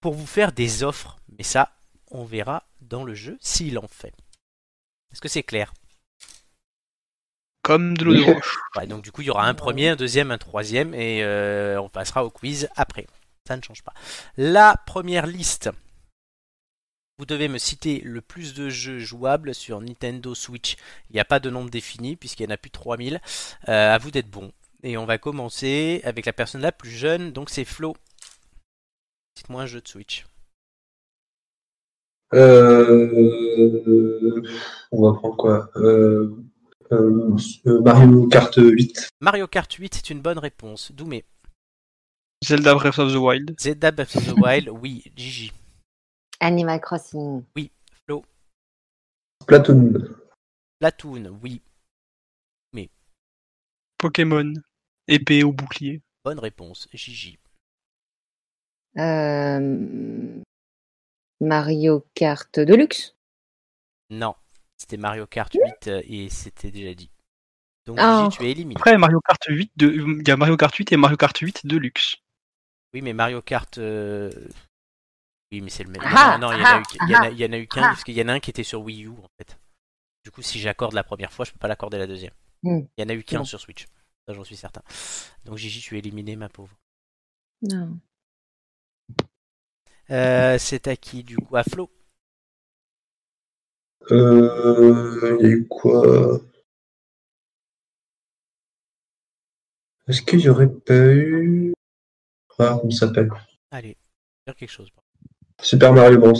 pour vous faire des offres. Mais ça, on verra dans le jeu s'il en fait. Est-ce que c'est clair? Comme de l'eau de roche. Ouais, donc du coup, il y aura un premier, un deuxième, un troisième, et euh, on passera au quiz après. Ça ne change pas. La première liste. Vous devez me citer le plus de jeux jouables sur Nintendo Switch. Il n'y a pas de nombre défini, puisqu'il y en a plus de 3000. Euh, à vous d'être bon. Et on va commencer avec la personne la plus jeune, donc c'est Flo. Cite-moi un jeu de Switch. Euh... On va prendre quoi? Euh... euh, Mario Kart 8. Mario Kart 8, c'est une bonne réponse. Doumé. Zelda Breath of the Wild. Zelda Breath of the Wild, oui. Gigi. Animal Crossing. Platoon. Platoon, oui. Pokémon. Épée ou bouclier. Bonne réponse. Gigi. Euh, Mario Kart Deluxe. Non. C'était Mario Kart 8 euh, et c'était déjà dit. Donc Ah. Gigi, tu es éliminé. Après, Mario Kart 8, de... il y a Mario Kart 8 et Mario Kart 8 Deluxe. Oui, mais Mario Kart. euh, Oui, mais c'est le même. Ah, non, non, il y en a ah, eu, il y en a, il y en a eu qu'un, ah. parce qu'il y en a un qui était sur Wii U, en fait. Du coup, si j'accorde la première fois, je peux pas l'accorder la deuxième. Hmm. Il y en a eu qu'un Bon. sur Switch. Ça, j'en suis certain. Donc, Gigi, tu es éliminé, ma pauvre. Non. Euh, c'est à qui, du coup? À Flo. Euh... Il y a eu quoi? Est-ce qu'il y aurait pas eu... Ah, comment ça s'appelle Allez, dire quelque chose. Super Mario Bros.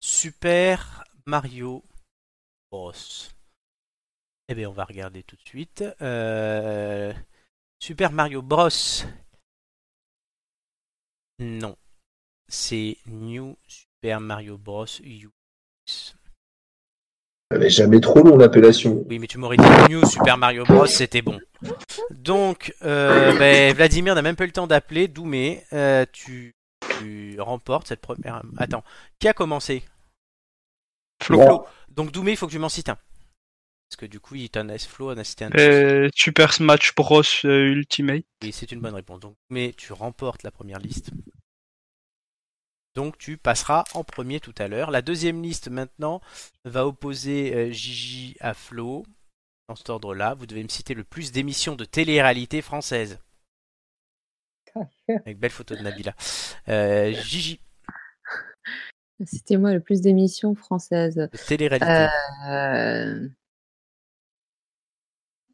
Super Mario Bros. Eh bien, on va regarder tout de suite. Euh, Super Mario Bros. Non. C'est New Super Mario Bros. U. Jamais trop long l'appellation. Oui, mais tu m'aurais dit New Super Mario Bros. C'était bon. Donc, euh, ben, Vladimir n'a même pas eu le temps d'appeler. Doumé, euh, tu, tu remportes cette première. Attends, qui a commencé? Flo. Donc, Doumé, il faut que tu m'en cites un. Parce que du coup, il t'en a Flo en a cité un. Euh, Super Smash Bros euh, Ultimate. Oui, c'est une bonne réponse. Donc, mais tu remportes la première liste. Donc tu passeras en premier tout à l'heure. La deuxième liste maintenant va opposer euh, Gigi à Flo. Dans cet ordre-là, vous devez me citer le plus d'émissions de télé-réalité françaises. Avec belle photo de Nabila. Euh, Gigi, C'était moi le plus d'émissions françaises. de télé-réalité. Euh...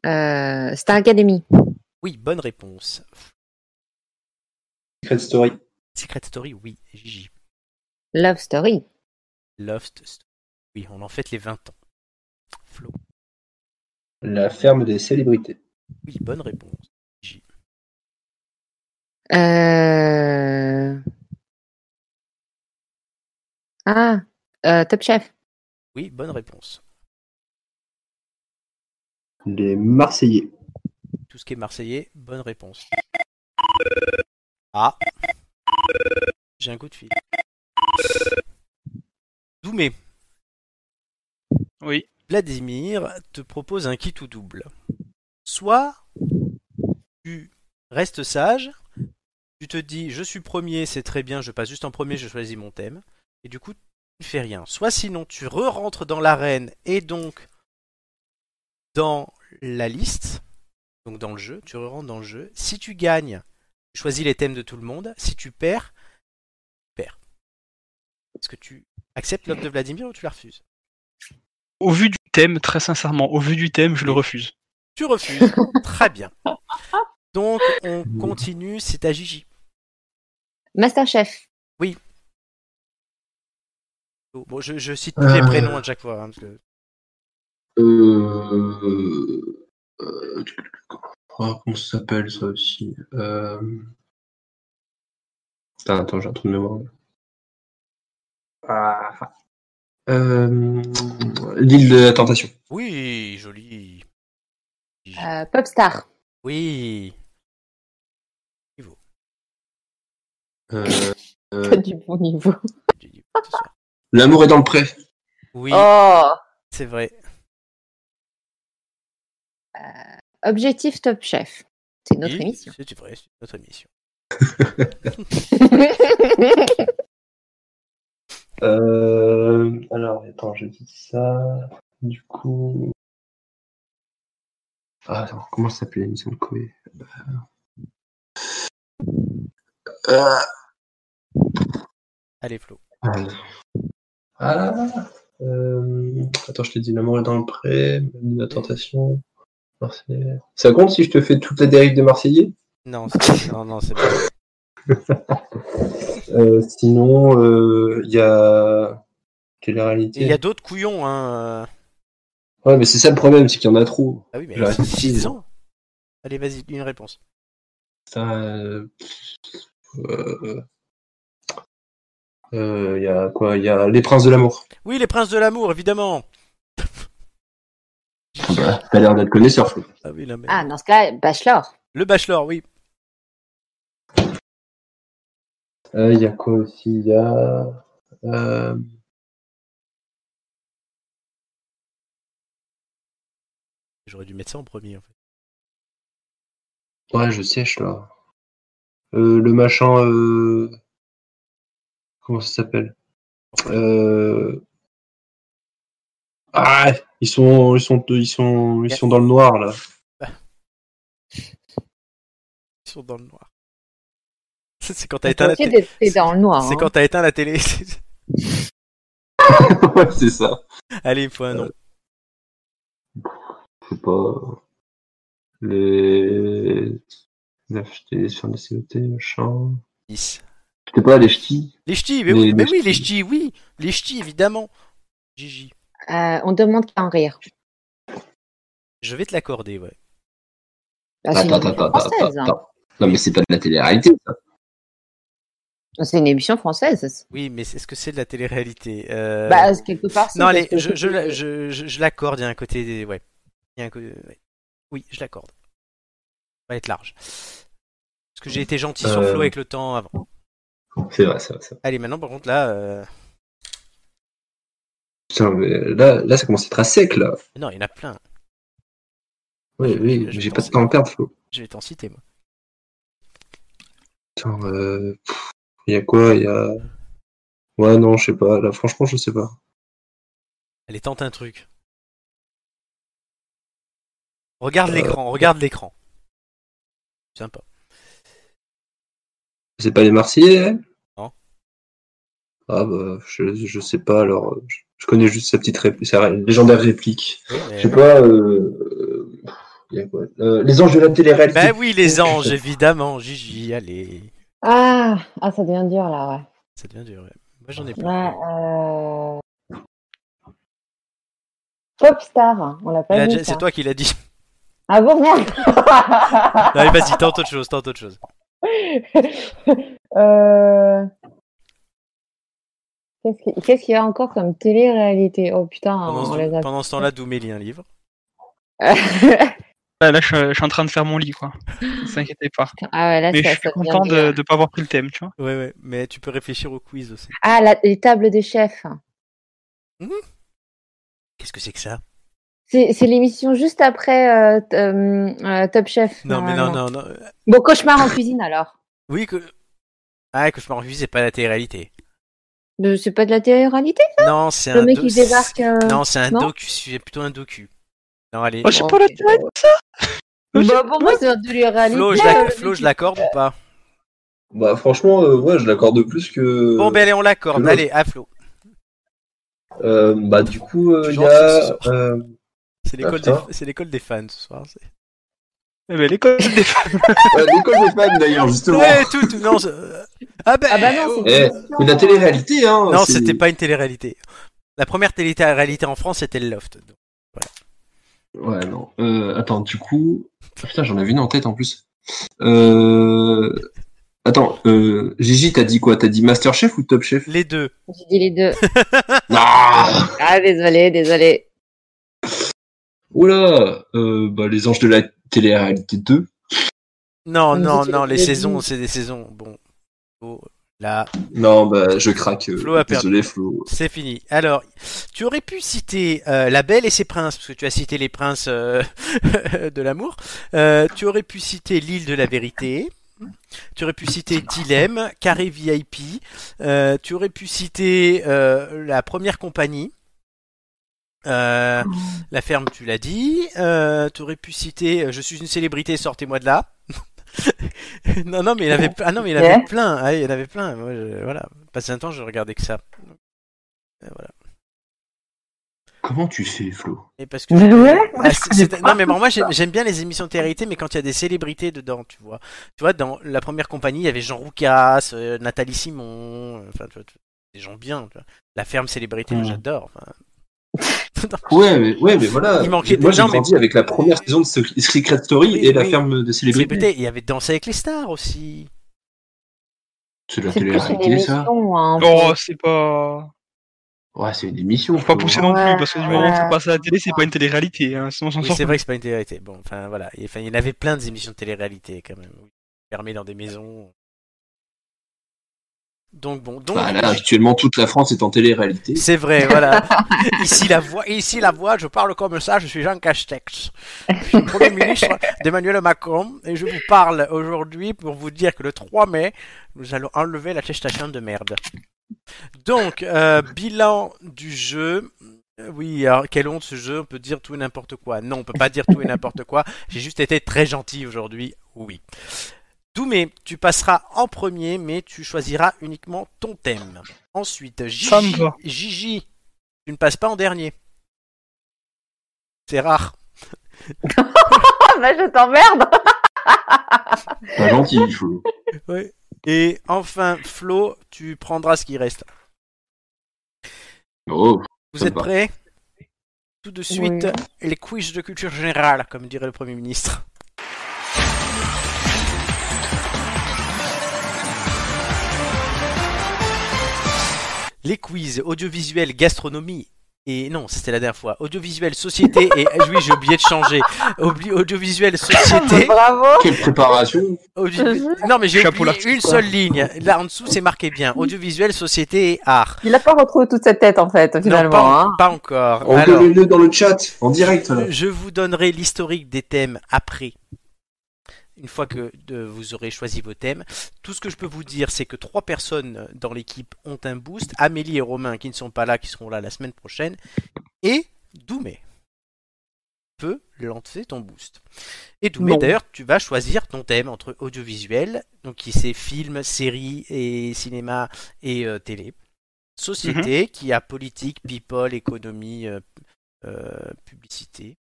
euh, Star Academy. Oui, bonne réponse. Secret Story. Secret Story, oui. Gigi. Love Story. Lost Story. Oui, on en fête les 20 ans. Flo. La ferme des célébrités. Oui, bonne réponse. Gigi. Euh... Ah, euh, Top Chef. Oui, bonne réponse. Les Marseillais. Tout ce qui est marseillais, bonne réponse. Ah. J'ai un coup de fil. Doumé, Oui. Vladimir te propose un kit ou double. Soit tu restes sage, tu te dis je suis premier, c'est très bien, je passe juste en premier, je choisis mon thème, et du coup tu ne fais rien. Soit sinon tu re-rentres dans l'arène et donc dans la liste, donc dans le jeu, tu re-rentres dans le jeu. Si tu gagnes, tu choisis les thèmes de tout le monde. Si tu perds, tu perds. Est-ce que tu acceptes l'offre de Vladimir ou tu la refuses? Au vu du thème, très sincèrement, au vu du thème, je le refuse. Tu refuses. Très bien. Donc, on continue. C'est à Gigi. Masterchef. Bon, je, je cite tous les Euh. prénoms à chaque fois. hein, parce que- Euh... euh, oh, comment ça s'appelle ça aussi euh... Attends, j'ai un trou de mémoire. Ah. Euh... L'île de la tentation. Oui, joli. Euh, Popstar. Oui. Euh... Euh, Pas du bon niveau. L'amour est dans le pré. Oui, Oh c'est vrai. Objectif Top Chef. C'est notre Oui, émission. C'est vrai, c'est notre émission. Euh, alors, attends, je dis ça. Du coup. Ah, attends, comment ça s'appelle l'émission de Koé? Euh... Allez, Flo. Ah, euh... Attends, je t'ai dit l'amour est dans le pré, la tentation. Marseillais. Ça compte si je te fais toute la dérive des Marseillais? Non, non, non, c'est bon. Euh, Sinon, euh, il y a. Télé-réalité. Il y a d'autres couillons, hein. euh. Ouais, mais c'est ça le problème, c'est qu'il y en a trop. Ah oui, mais ici, 6 ans. Allez, vas-y, une réponse. Euh, Il y a quoi? Il y a Les Princes de l'amour. Oui, les princes de l'amour, évidemment. Bah, T'as l'air d'être connaisseur, Flo. Ah oui. Ah, dans ce cas, Bachelor. Le bachelor, oui. Euh, Il y a quoi aussi? Il y a. euh, J'aurais dû mettre ça en premier, en fait. Ouais, je sèche là. Euh, le machin. euh, Comment ça s'appelle? Euh... Ah, ils sont, ils sont, ils sont, ils sont dans le noir là. Ils sont dans le noir. C'est quand t'as éteint la télé. t'es dans le noir. C'est hein. quand t'as éteint la télé. ouais, c'est ça. Allez, il faut un nom. Je sais pas. Les. Les acheter sur les COT, machin. 10. Je sais pas, les ch'tis? Les ch'tis, mais, Les- oui, mais les oui, les ch'tis. ch'tis, oui. Les ch'tis, évidemment. Gigi. Euh, on demande qu'à en rire. Je vais te l'accorder, ouais. Ah, c'est une Attends, émission attends, hein. attends. Non, mais c'est pas de la télé-réalité, ça. C'est une émission française. Oui, mais est-ce que c'est de la télé-réalité Euh, Bah, quelque part, Non, allez, je, je, je, je, je l'accorde, il y a un côté... des- Ouais. Il y a un côté... ouais. Oui, je l'accorde. Ça va être large. Parce que j'ai été gentil sur Euh. Flo avec le temps avant. C'est vrai, c'est vrai, c'est vrai. Allez, maintenant, par contre, là... euh, Putain, mais là, là, ça commence à être à sec, là. Non, il y en a plein. Oui, oui, j'ai pas de temps à perdre, Flo. Je vais t'en citer, moi. Putain, euh... Il y a quoi Il y a. Ouais, non, je sais pas. Là, franchement, je sais pas. Allez, tente un truc. Regarde Euh. l'écran, regarde l'écran. Sympa. C'est pas les Marseillais, hein? Non. Ah, bah, je, je sais pas, alors. euh, Je, je connais juste sa petite réplique, sa légendaire réplique. Oui, mais- Je sais pas, euh. euh, il y a quoi Euh, Les anges de la télé-réalité. Bah oui, les anges, évidemment. Gigi, allez. Ah, ah, ça devient dur là, ouais. Ça devient dur. ouais. Moi, j'en ai plein. Ouais, euh... Popstar, on l'a pas dit. déjà-. C'est toi qui l'as dit. Ah bon, merde Non, mais vas-y, tente autre chose, tente autre chose. Euh, Qu'est-ce qu'il y a encore comme télé-réalité? Oh putain, Pendant, on ce, les a. pendant ce temps-là, Doumé lit un livre. Là, là, je, suis- je suis en train de faire mon lit, quoi. Ne s'inquiétez pas. ah ouais, là, Mais ça, je suis content de ne pas avoir pris le thème, tu vois. Ouais, ouais, mais tu peux réfléchir au quiz aussi. Ah, la- les tables des chefs. Qu'est-ce que c'est que ça? C'est l'émission juste après euh, euh, euh, Top Chef. Non, mais non, non, non. Bon, cauchemar en cuisine alors. Oui, que. Ah, que je m'en c'est pas la télé-réalité. Euh, C'est pas de la télé-réalité Non, c'est Le un. mec qui débarque. euh, Non, c'est un non? docu, c'est plutôt un docu. Non, allez. Oh, c'est Ok. pas la télé, Bah, pour moi, c'est de la télé-réalité. Flo, je euh, l'accorde ou pas? Bah, franchement, euh, ouais, je l'accorde plus que. Bon, ben allez, on l'accorde. Allez, à Flo. Euh, bah, du coup, euh, il y a. euh, C'est l'école putain. des... c'est l'école des fans ce soir. C'est- Eh ben, l'école des femmes. l'école des fans, d'ailleurs, justement. Ouais, tout, tout, non. c'est- Ah ben. Ah bah non, oh. c'est Eh, mais la télé-réalité, hein. Non, c'est- c'était pas une télé-réalité. La première télé-réalité en France, c'était le Loft. Donc, Ouais, non. Euh, attends, du coup. Putain, j'en avais une en tête en plus. Euh. Attends, euh, Gigi, t'as dit quoi? T'as dit Masterchef ou Top Chef? Les deux. J'ai dit les deux. Ah Ah, désolé, désolé. Oula euh, bah, Les Anges de la télé-réalité 2. Non, non, c'est- non, les saisons, c'est des saisons. Bon. Oh. Là, Non, bah, je craque. euh, Flo a perdu. Désolé, Flo. c'est fini. Alors, tu aurais pu citer euh, La Belle et ses princes, parce que tu as cité les princes euh, de l'amour. Euh, tu aurais pu citer L'île de la vérité. Tu aurais pu citer Dilemme, Carré VIP. Euh, tu aurais pu citer euh, La première compagnie. Euh, la ferme, tu l'as dit. Euh, tu aurais pu citer euh, Je suis une célébrité, sortez-moi de là. non, non, mais il avait, ah non, mais il avait plein. Ah, il y en avait plein. Moi, je- voilà. Passé un temps, je regardais que ça. Euh, voilà. Comment tu fais, Flo? Et parce que ouais, Ah, non mais bon, moi j'aime j'aime bien les émissions de télé mais quand il y a des célébrités dedans tu vois tu vois dans la première compagnie il y avait Jean Roucas euh, Nathalie Simon enfin tu vois, tu- des gens bien tu vois. la ferme célébrité Mm. j'adore enfin. Ouais, mais, ouais, mais voilà. Il manquait Moi, j'ai gens, mais- grandi avec la première saison de Secret Story Oui, et la ferme de célébrités. Célébrité, il y avait Danser avec les stars aussi C'est de la C'est plus une télé-réalité, ça. Hein, Oh, c'est pas. Ouais, c'est une émission. Faut pas pousser non plus, parce que du moment ouais. ça passe à la télé, c'est pas une télé-réalité, hein, sinon on s'en oui sort c'est vrai que c'est pas une télé-réalité bon enfin voilà enfin, il y en avait plein des émissions de télé-réalité quand même fermées dans des maisons donc bon donc Bah, là, actuellement, toute la France est en télé-réalité. C'est vrai, voilà. Ici la voix, ici la voix, je parle comme ça, je suis Jean Castex. Je suis le Premier ministre d'Emmanuel Macron et je vous parle aujourd'hui pour vous dire que le 3 mai, nous allons enlever l'attestation de merde. Donc, euh, bilan du jeu. Oui, alors quelle honte ce jeu, on peut dire tout et n'importe quoi. Non, on peut pas dire tout et n'importe quoi. J'ai juste été très gentil aujourd'hui, oui. Doumé, tu passeras en premier, mais tu choisiras uniquement ton thème. Ensuite, Gigi. Gigi, tu ne passes pas en dernier. C'est rare. Ah, bah, je t'emmerde. Pas gentil, Flo. Et enfin, Flo, tu prendras ce qui reste. Oh, Vous êtes prêts? Tout de suite, Oui. les quiz de culture générale, comme dirait le Premier ministre. Les quiz audiovisuel, gastronomie. Et non, c'était la dernière fois. Audiovisuel, société et oui, j'ai oublié de changer. Obli- audiovisuel, société. Bravo. quelle préparation Audio- Non, mais j'ai oublié une quoi. seule ligne. Là en dessous, c'est marqué bien. Audiovisuel, société et art. Il a pas retrouvé toute sa tête en fait, Non, finalement. pas, hein. pas encore. On Alors, peut le dans le chat, en direct. là. je vous donnerai l'historique des thèmes après. Une fois que vous aurez choisi vos thèmes, tout ce que je peux vous dire, c'est que trois personnes dans l'équipe ont un boost. Amélie et Romain, qui ne sont pas là, qui seront là la semaine prochaine, et Doumé peut lancer ton boost. Et Doumé, d'ailleurs, tu vas choisir ton thème entre audiovisuel, donc qui c'est film, série et cinéma et euh, télé. Société, qui a politique, people, économie, euh, euh, publicité.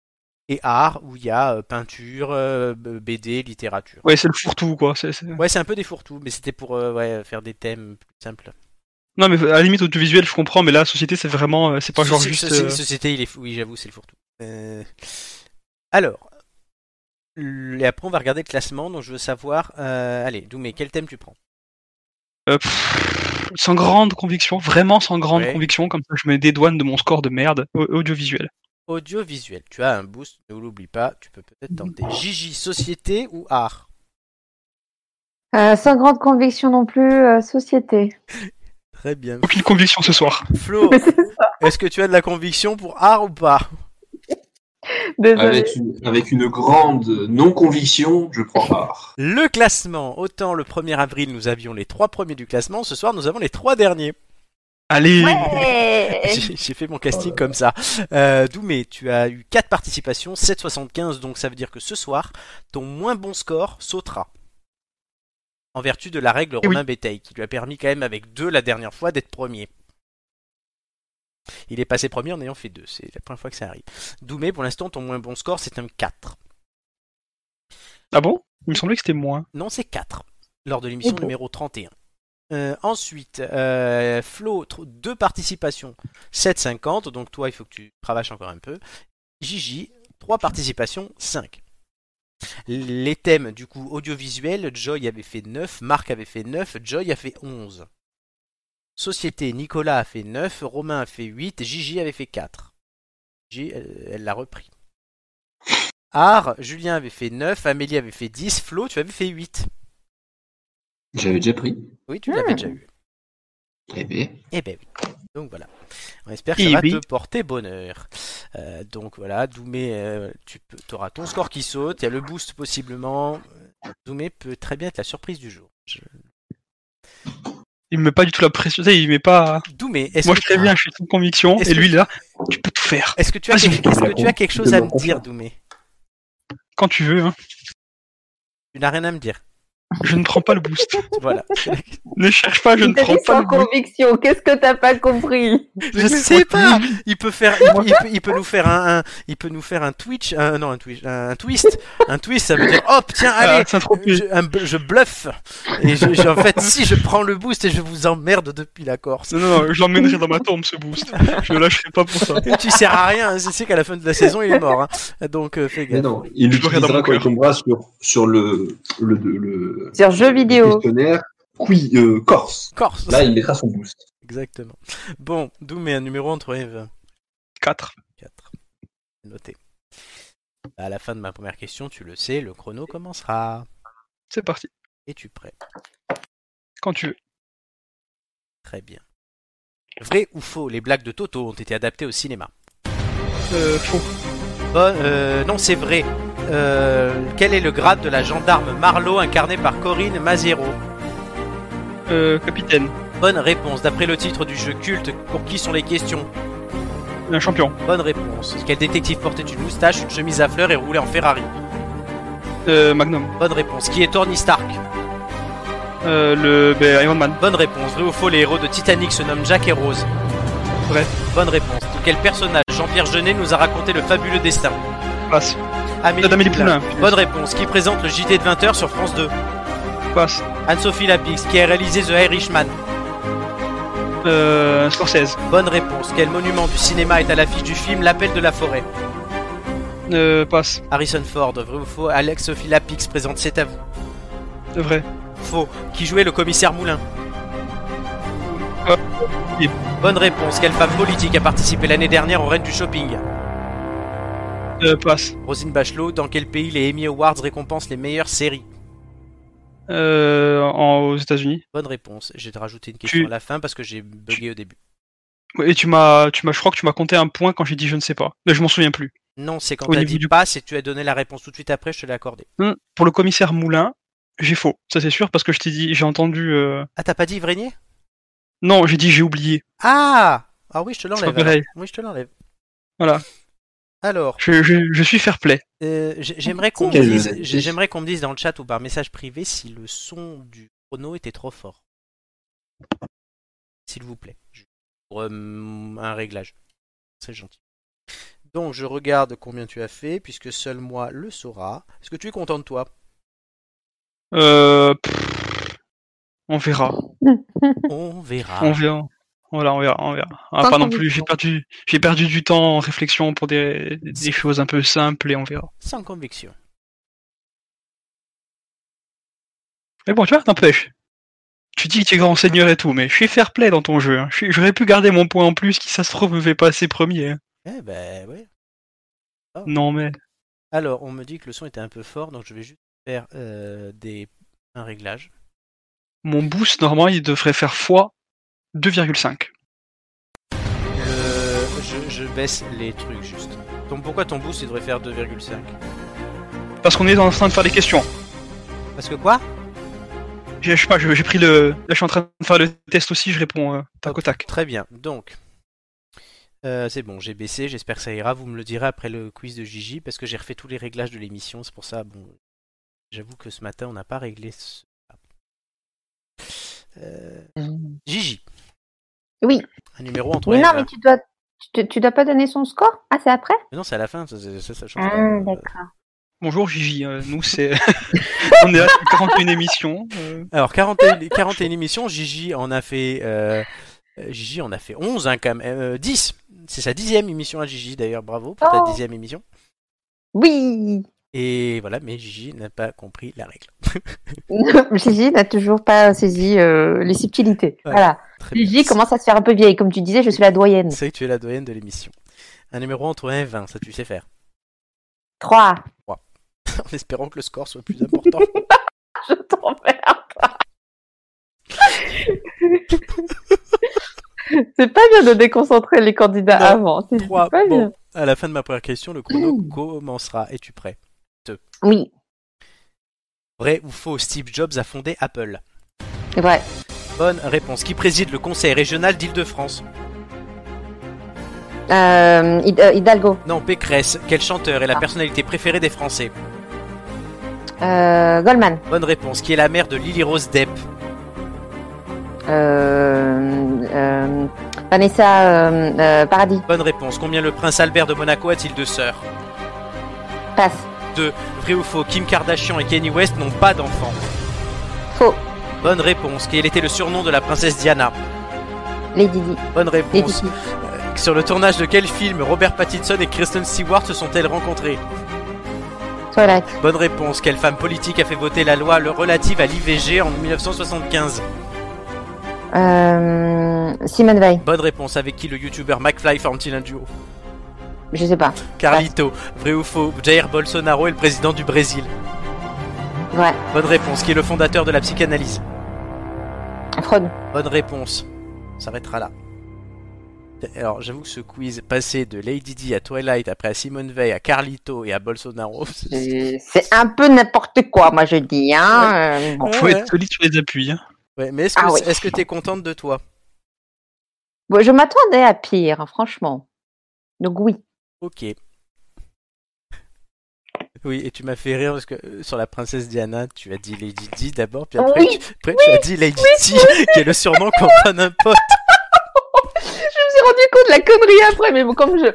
Et art, où il y a euh, peinture, euh, BD, littérature. Ouais, c'est le fourre-tout, quoi. Ouais, c'est un peu des fourre-tout, mais c'était pour euh, ouais, faire des thèmes plus simples. Non, mais à la limite, audiovisuel, je comprends, mais là, société, c'est vraiment. C'est pas genre juste. soci- euh, Société, il est fou. Oui, j'avoue, c'est le fourre-tout. Euh, Alors, et après on va regarder le classement, donc je veux savoir. Allez, Doumé, quel thème tu prends? Euh, pff, sans grande conviction, vraiment sans grande Ouais. conviction, comme ça je me dédouane de mon score de merde au- audiovisuel. Audiovisuel. Tu as un boost, ne l'oublie pas, tu peux peut-être tenter. Gigi, société ou art? Euh, sans grande conviction non plus, euh, société. Très bien. Aucune conviction ce soir. Flo, est-ce que tu as de la conviction pour art ou pas? Désolée. Avec une, avec une grande non-conviction, je prends art. Le classement. Autant le 1er avril, nous avions les trois premiers du classement. Ce soir, nous avons les trois derniers. Allez Ouais. J'ai fait mon casting comme ça. Euh, Doumé, tu as eu 4 participations, 7,75, donc ça veut dire que ce soir, ton moins bon score sautera. En vertu de la règle Eh oui. Romain Béteil, qui lui a permis quand même avec 2 la dernière fois d'être premier. Il est passé premier en ayant fait 2, c'est la première fois que ça arrive. Doumé, pour l'instant, ton moins bon score, c'est un 4. Ah bon? Il me semblait que c'était moins. Non, c'est 4, lors de l'émission Ok. numéro 31. Euh, ensuite, euh, Flo, 2 participations, 7,50, donc toi, il faut que tu travailles encore un peu. Gigi, 3 participations, 5. Les thèmes, du coup, audiovisuel, Joy avait fait 9, Marc avait fait 9, Joy a fait 11. Société, Nicolas a fait 9, Romain a fait 8, Gigi avait fait 4. Gigi, elle l'a repris. Art, Julien avait fait 9, Amélie avait fait 10, Flo, tu avais fait 8. J'avais déjà pris. Oui, tu l'avais déjà eu. Eh bien. Eh ben oui. Donc voilà. On espère que ça Eh va oui. te porter bonheur. Euh, donc voilà, Doumé, euh, tu auras ton score qui saute, il y a le boost possiblement. Doumé peut très bien être la surprise du jour. Je- Il me met pas du tout la pression. Il met pas. Doumé, est-ce Moi, que, je préviens, je suis toute conviction. Et que- lui, là, tu peux tout faire. est-ce que tu as, quelque, que tu as quelque chose à me dire. Doumé? Quand tu veux, hein. Tu n'as rien à me dire. Je ne prends pas le boost. Voilà. ne cherche pas, je ne prends dit pas sans le boost. conviction. Qu'est-ce que t'as pas compris? Je sais pas. Il peut faire, il, il peut, il peut nous faire un, un- il peut nous faire un Twitch, un, non un Twitch, un twist, un twist. Ça veut dire, hop, tiens, allez, Ah, plus. je, un je bluffe. Et je, je- en fait, si je prends le boost et je vous emmerde depuis la Corse. Non, non, non, je l'emmènerai dans ma tombe, ce boost. Je le lâcherai pas pour ça. Et tu sers à rien. Je sais qu'à la fin de la saison, il est mort. hein. Donc euh, fais Mais gaffe. non, il mon quand il tombera sur, sur le, le, le, Sur jeux le vidéo. questionnaire qui, euh, Corse. Corse. Là, il mettra son boost. Exactement. Bon, Doom et un numéro entre et 20. 4. 4. Noté. À la fin de ma première question, tu le sais, le chrono commencera. C'est parti. Es-tu prêt? Quand tu veux. Très bien. Vrai ou faux, les blagues de Toto ont été adaptées au cinéma? Euh, faux. Bon, euh, non, c'est vrai. Euh, quel est le grade de la gendarme Marlowe incarnée par Corinne Maziero Euh, capitaine. Bonne réponse. D'après le titre du jeu culte, pour qui sont les questions Un champion. Bonne réponse. Quel détective portait une moustache, une chemise à fleurs et roulait en Ferrari Euh, Magnum. Bonne réponse. Qui est Tony Stark Euh, le, ben, Iron Man. Bonne réponse. Vrai ou faux, les héros de Titanic se nomment Jack et Rose Vrai. Bonne réponse. De quel personnage Jean-Pierre Jeunet nous a raconté le fabuleux destin Passe. Amélie, Poulain. Poulain. Bonne réponse. Qui présente le JT de 20h sur France 2 Passe. Anne-Sophie Lapix. Qui a réalisé The Irishman Euh, Scorsese. Bonne réponse. Quel monument du cinéma est à l'affiche du film L'appel de la forêt Euh, passe. Harrison Ford. Vrai ou faux Alex Sophie Lapix présente C'est à vous. Vrai. Faux. Qui jouait le commissaire Moulin Euh, oui. Bonne réponse. Quelle femme politique a participé l'année dernière au Reine du Shopping Euh, passe. Rosine Bachelot. Dans quel pays les Emmy Awards récompensent les meilleures séries Euh, en, aux États-Unis. Bonne réponse. J'ai rajouté une question Tu- à la fin parce que j'ai bugué au début. Et tu m'as, tu m'as, je crois que tu m'as compté un point quand j'ai dit je ne sais pas. Mais je m'en souviens plus. Non, c'est quand t'as dit du- pas, c'est que tu as donné la réponse tout de suite après, je te l'ai accordé. Hum, Pour le commissaire Moulin, j'ai faux. Ça c'est sûr parce que je t'ai dit, j'ai entendu. euh, Ah, t'as pas dit Vrenier Non, j'ai dit j'ai oublié. Ah Ah oui, je te l'enlève. Oui, je te l'enlève. Voilà. Alors, Je, je, je suis fair play. euh, j'ai- j'aimerais qu'on me dise, honnêteté. j'ai- j'aimerais qu'on me dise dans le chat ou par message privé si le son du chrono était trop fort. S'il vous plaît. Pour euh, un réglage. C'est gentil. Donc, je regarde combien tu as fait, puisque seul moi le saura. Est-ce que tu es content de toi? Euh, pff, on verra. On verra. On verra. Voilà, on verra, on verra. Ah, pas non plus. J'ai perdu, j'ai perdu du temps en réflexion pour des, des choses un peu simples et on verra. Sans conviction. Mais bon, tu vois, n'empêche. Tu dis que tu es grand seigneur et tout, mais je suis fair play dans ton jeu. hein. J'aurais pu garder mon point en plus qui, ça se trouve, me fait passer premier. hein. Eh ben, oui. Non, mais. Alors, on me dit que le son était un peu fort, donc je vais juste faire euh, des... un réglage. Mon boost, normalement, il devrait faire x 2,5. Le- Je, je baisse les trucs juste. Donc pourquoi ton boost il devrait faire 2,5 Parce qu'on est en train de faire des questions. Parce que quoi? J'ai- Je sais pas, j'ai pris le. Là, je suis en train de faire le test aussi, je réponds euh, tac au tac. Très bien, donc. euh, c'est bon, j'ai baissé, j'espère que ça ira. Vous me le direz après le quiz de Gigi, parce que j'ai refait tous les réglages de l'émission. C'est pour ça, bon. J'avoue que ce matin, on n'a pas réglé ce. Euh, Gigi, Oui. un numéro entre Mais non, mais tu dois, tu, tu dois pas donner son score? Ah, c'est après? Mais non, c'est à la fin, ça, ça, ça, ça change Ah, pas. Euh, d'accord. Bonjour Gigi, euh, nous c'est. on est à 41 émissions. euh, Alors, 41, 41 émissions, Gigi en a fait. euh, Gigi en a fait 11, hein, quand même. euh, 10 C'est sa dixième émission à Gigi, d'ailleurs, bravo pour ta Oh. dixième émission. Oui Et voilà, mais Gigi n'a pas compris la règle. Gigi n'a toujours pas saisi euh, les subtilités. Voilà. Bien. Gigi commence à se faire un peu vieille. Comme tu disais, je suis la doyenne. C'est que tu es la doyenne de l'émission. Un numéro entre 1 et 20, ça tu sais faire. 3. En espérant que le score soit plus important. Je t'emmerde. C'est pas bien de déconcentrer les candidats Non, avant. C'est Trois. pas bien. À la fin de ma première question, le chrono commencera. Es-tu prêt? Oui, Vrai ou faux Steve Jobs a fondé Apple? Vrai. Bonne réponse. Qui préside le conseil régional d'Île-de-France? Euh, euh, Hidalgo. Non, Pécresse. Quel chanteur est la personnalité préférée des Français? Euh, Goldman. Bonne réponse. Qui est la mère de Lily Rose Depp? Euh, Vanessa Paradis. Bonne réponse. Combien le prince Albert de Monaco a-t-il de sœurs? Passe. 2. Vrai ou faux Kim Kardashian et Kanye West n'ont pas d'enfants Faux. Bonne réponse. Quel était le surnom de la princesse Diana? Lady Di. Bonne réponse. Di. Sur le tournage de quel film Robert Pattinson et Kristen Stewart se sont-elles rencontrées? Twilight. Bonne réponse. Quelle femme politique a fait voter la loi relative à l'IVG en 1975 Euh, Simone Veil. Bonne réponse. Avec qui le youtubeur McFly forme-t-il un duo? Je sais pas. Carlito. Vrai ou faux Jair Bolsonaro est le président du Brésil Ouais. Bonne réponse. Qui est le fondateur de la psychanalyse Freud. Bonne réponse. On s'arrêtera là. Alors, j'avoue que ce quiz passé de Lady Di à Twilight, après à Simone Veil, à Carlito et à Bolsonaro, c'est- un peu n'importe quoi, moi je dis. Hein. Bon. Faut Ouais. être solide sur les appuis. hein. Ouais, mais est-ce que Ah oui. est-ce que t'es contente de toi? Bon, je m'attendais à pire, franchement. Donc oui. Ok. Oui, et tu m'as fait rire parce que euh, sur la princesse Diana, tu as dit Lady Di d'abord, puis après, Oui, tu, après tu as dit Lady Di, qui est le surnom qu'on donne un pote. Je me suis rendu compte de la connerie après, mais bon, comme je.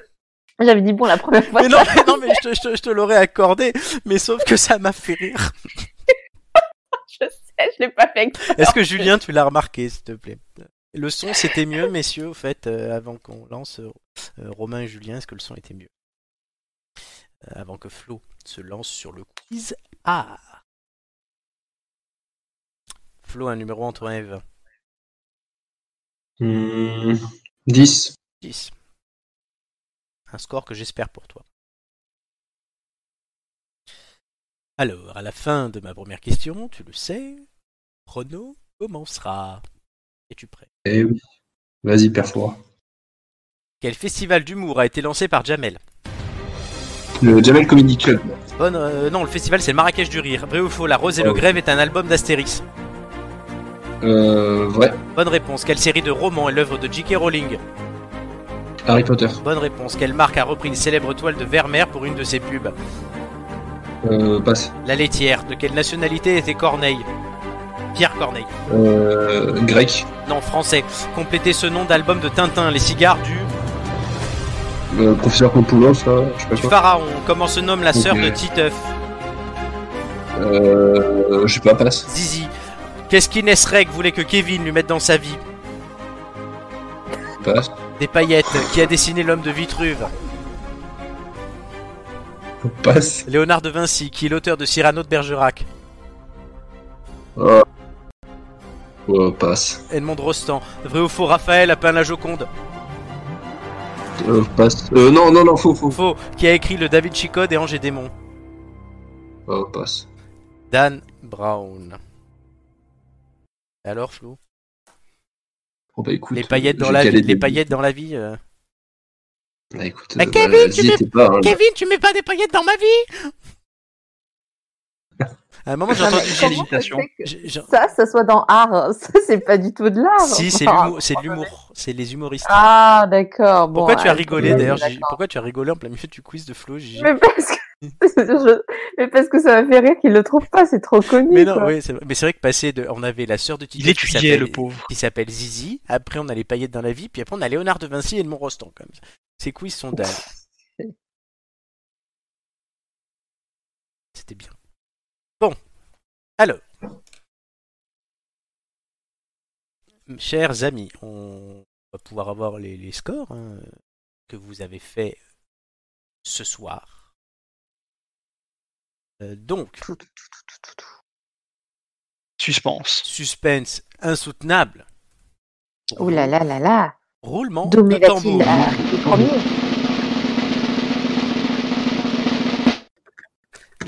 J'avais dit bon la première fois. Mais non, mais, non, mais je te, je te- je te l'aurais accordé, mais sauf que ça m'a fait rire. Je sais, je l'ai pas fait. Est-ce que Julien, tu l'as remarqué, s'il te plaît? Le son, c'était mieux, messieurs, au fait, euh, avant qu'on lance euh, euh, Romain et Julien, est-ce que le son était mieux? Euh, Avant que Flo se lance sur le quiz. Ah Flo, un numéro entre 1 et 20. Hmm, 10. 10. Un score que j'espère pour toi. Alors, à la fin de ma première question, tu le sais, chrono commencera. Es-tu prêt? Eh oui. Vas-y, perfora. Quel festival d'humour a été lancé par Jamel? Le Jamel Comedy Club. Bonne, euh, non, le festival c'est le Marrakech du Rire. Vrai ou faux, La Rose et le. Grève est un album d'Astérix. Euh, vrai. Bonne réponse. Quelle série de romans est l'œuvre de J.K. Rowling? Harry Potter. Bonne réponse. Quelle marque a repris une célèbre toile de Vermeer pour une de ses pubs? Euh, passe. La laitière. De quelle nationalité était Corneille? Pierre Corneille. Euh, grec. Non, français. Complétez ce nom d'album de Tintin. Les cigares du, Euh, professeur Popoulos, là, je sais pas du quoi. pharaon. Comment se nomme la sœur de Titeuf Euh, je sais pas, passe. Zizi. Qu'est-ce qu'Inès Reg voulait que Kevin lui mette dans sa vie Passe. Des paillettes. Qui a dessiné l'homme de Vitruve Passe. Léonard de Vinci. Qui est l'auteur de Cyrano de Bergerac Euh, euh, passe. Edmond Rostand. Vrai ou faux, Raphaël a peint la Joconde Euh, passe. Euh, non, non, non, faux, faux. Faux. Qui a écrit le David Chicode et Ange et Démon Euh, passe. Dan Brown. Alors, Flo Oh, bah, écoute, Les paillettes dans la vie. Les paillettes dans la vie. euh. Bah, écoute, Mais euh, Kevin, bah, tu j'y mets- étais pas, hein. Kevin, tu mets pas des paillettes dans ma vie? À un moment, j'ai Ah, entendu. comment j'ai- ça Ça, ça soit dans art. Ça, c'est pas du tout de l'art. Si, c'est Enfin, l'humour. C'est de l'humour. C'est les humoristes. Ah, d'accord. Bon, Pourquoi tu as rigolé d'ailleurs Pourquoi tu as rigolé en plein milieu du quiz de Flo Gigi? Mais parce que, je- mais parce que ça m'a fait rire qu'il le trouve pas, c'est trop connu. Mais non, quoi. oui, c'est vrai. Mais c'est vrai que passer de, on avait la sœur de Tito Il qui s'appelle le pauvre. qui s'appelle Zizi. Après, on a les paillettes dans la vie. Puis après, on a Léonard de Vinci et Rostand. Comme ça. Ces quiz sont dingues. C'était bien. Alors, chers amis, on va pouvoir avoir les, les scores hein, que vous avez fait ce soir. Euh, donc, Suspense. suspense insoutenable. Ouh là là là là. Roulement de tambour.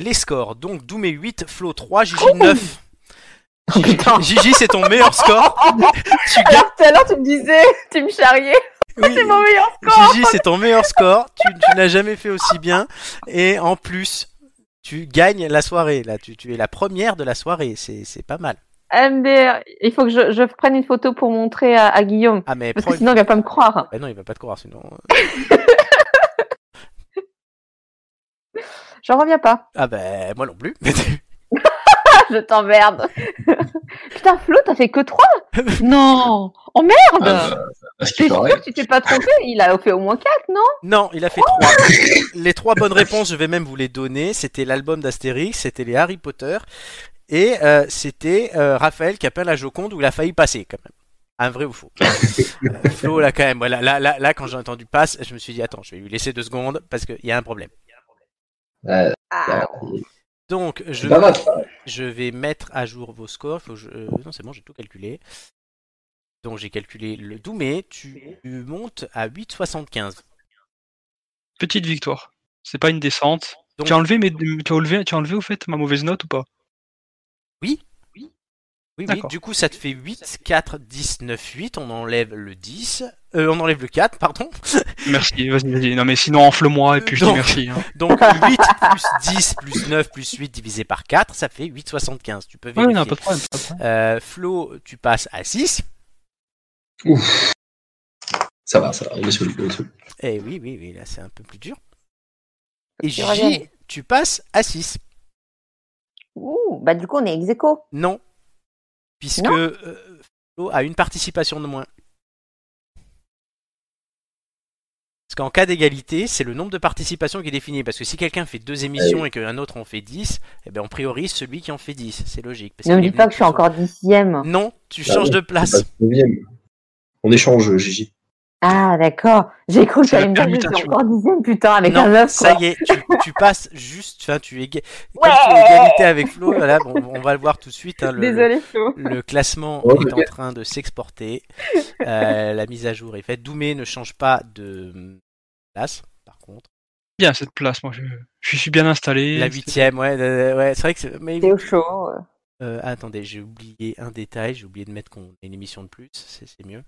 Les scores, donc Doumé 8, Flo 3, Gigi 9. Oh, putain. Gigi, c'est ton meilleur score. tu gagnes. Tout à l'heure, tu me disais, tu me charriais. Oui. C'est mon meilleur score. Gigi, c'est ton meilleur score. Tu, tu n'as jamais fait aussi bien. Et en plus, tu gagnes la soirée. Là, tu, tu es la première de la soirée. C'est c'est pas mal. MDR, il faut que je, je prenne une photo pour montrer à, à Guillaume. Ah, mais Parce que sinon, il va pas me croire. Bah non, il va pas te croire sinon. J'en reviens pas. Ah ben moi non plus. je t'emmerde. Putain, Flo, t'as fait que 3 Non Oh merde Ah, T'es sûr que tu t'es pas trompé Il a fait au moins 4, non non, il a fait trois. Les trois bonnes réponses, je vais même vous les donner. C'était l'album d'Astérix, c'était les Harry Potter, et euh, c'était euh, Raphaël qui a peint la Joconde où il a failli passer quand même. Un vrai ou faux Euh, Flo là quand même. Voilà, là, là, là quand j'ai entendu passe, je me suis dit attends, je vais lui laisser deux secondes parce qu'il y a un problème. Ah. Donc je mal. Je vais mettre à jour vos scores. Faut que je... euh, Non, c'est bon, j'ai tout calculé. Donc j'ai calculé le Doumé. Tu, tu montes à 8,75. Petite victoire. C'est pas une descente. Donc- Tu as enlevé, mais tu as enlevé, tu as enlevé au fait ma mauvaise note ou pas? Oui, oui, oui. D'accord. Du coup, ça te fait 8, 4, 10, 9, 8. On enlève le 10. Euh, on enlève le 4, pardon. Merci, vas-y, vas-y. Non mais sinon enfle-moi et puis je dis Donc- merci. hein. Donc 8 plus 10 plus 9 plus 8 divisé par 4, ça fait 8,75. Tu peux Ouais, vérifier. non, pas de problème. pas de problème. Euh, Flo, tu passes à 6. Ouf. Ça va, ça va. Est solide. Eh oui, oui, oui, là c'est un peu plus dur. Et reviennes. tu passes à 6. Ouh, bah du coup, on est ex aequo. Non. Puisque Non euh, Flo a une participation de moins. Parce qu'en cas d'égalité, c'est le nombre de participations qui est défini. Parce que si quelqu'un fait deux émissions et qu'un autre en fait 10, eh ben on priorise celui qui en fait 10. C'est logique. parce Ne me dis pas que je suis encore dixième. Non, tu Ah changes de place. On échange, Gigi. Ah, d'accord. J'ai cru que C'est tu la allais me dire que je suis permutation. encore dixième, putain, avec un Non, neuf, ça quoi. y est, tu, tu passes juste, enfin tu es, éga- Ouais. comme tu es égalité avec Flo, voilà, bon, on va le voir tout de suite. hein, le- Désolé, Flo. Le classement Oh, est en train de s'exporter. Euh, la mise à jour est faite. Doumé ne change pas de place, par contre. Bien cette place, moi je, je suis bien installé. La huitième, ouais, euh, ouais, c'est vrai que. c'est- Mais C'est au chaud. euh. euh, attendez, j'ai oublié un détail. J'ai oublié de mettre qu'on a une émission de plus. C'est c'est mieux.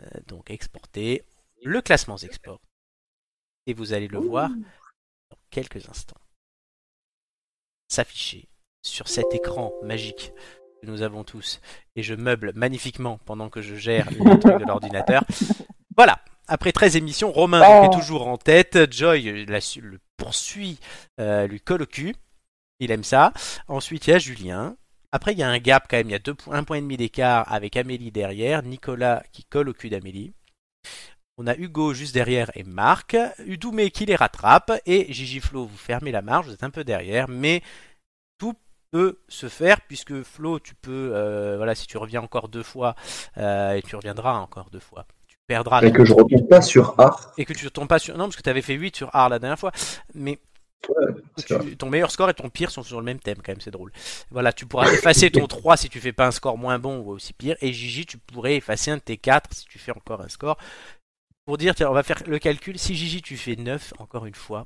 Euh, donc exporter. Le classement s'exporte. Et vous allez le voir dans quelques instants. S'afficher sur cet écran magique que nous avons tous. Et je meuble magnifiquement pendant que je gère les trucs de l'ordinateur. Voilà. Après 13 émissions, Romain donc, Oh. est toujours en tête. Joy la le poursuit, euh, lui colle au cul. Il aime ça. Ensuite, il y a Julien. Après, il y a un gap quand même. Il y a deux, un point et demi d'écart avec Amélie derrière. Nicolas qui colle au cul d'Amélie. On a Hugo juste derrière et Marc. Udoumé qui les rattrape. Et Gigi Flo, vous fermez la marge. Vous êtes un peu derrière. Mais tout peut se faire puisque Flo, tu peux, euh, voilà, si tu reviens encore deux fois, euh, et tu reviendras encore deux fois. Tu perdras. Et que je retombe pas sur A. Et que tu ne tombes pas sur. Non, parce que tu avais fait 8 sur Art la dernière fois. Mais tu- ton meilleur score et ton pire sont sur le même thème, quand même, c'est drôle. Voilà, tu pourras effacer ton 3 si tu fais pas un score moins bon ou aussi pire. Et Gigi, tu pourrais effacer un de tes 4 si tu fais encore un score. Pour dire, tiens, on va faire le calcul. Si Gigi, tu fais 9, encore une fois,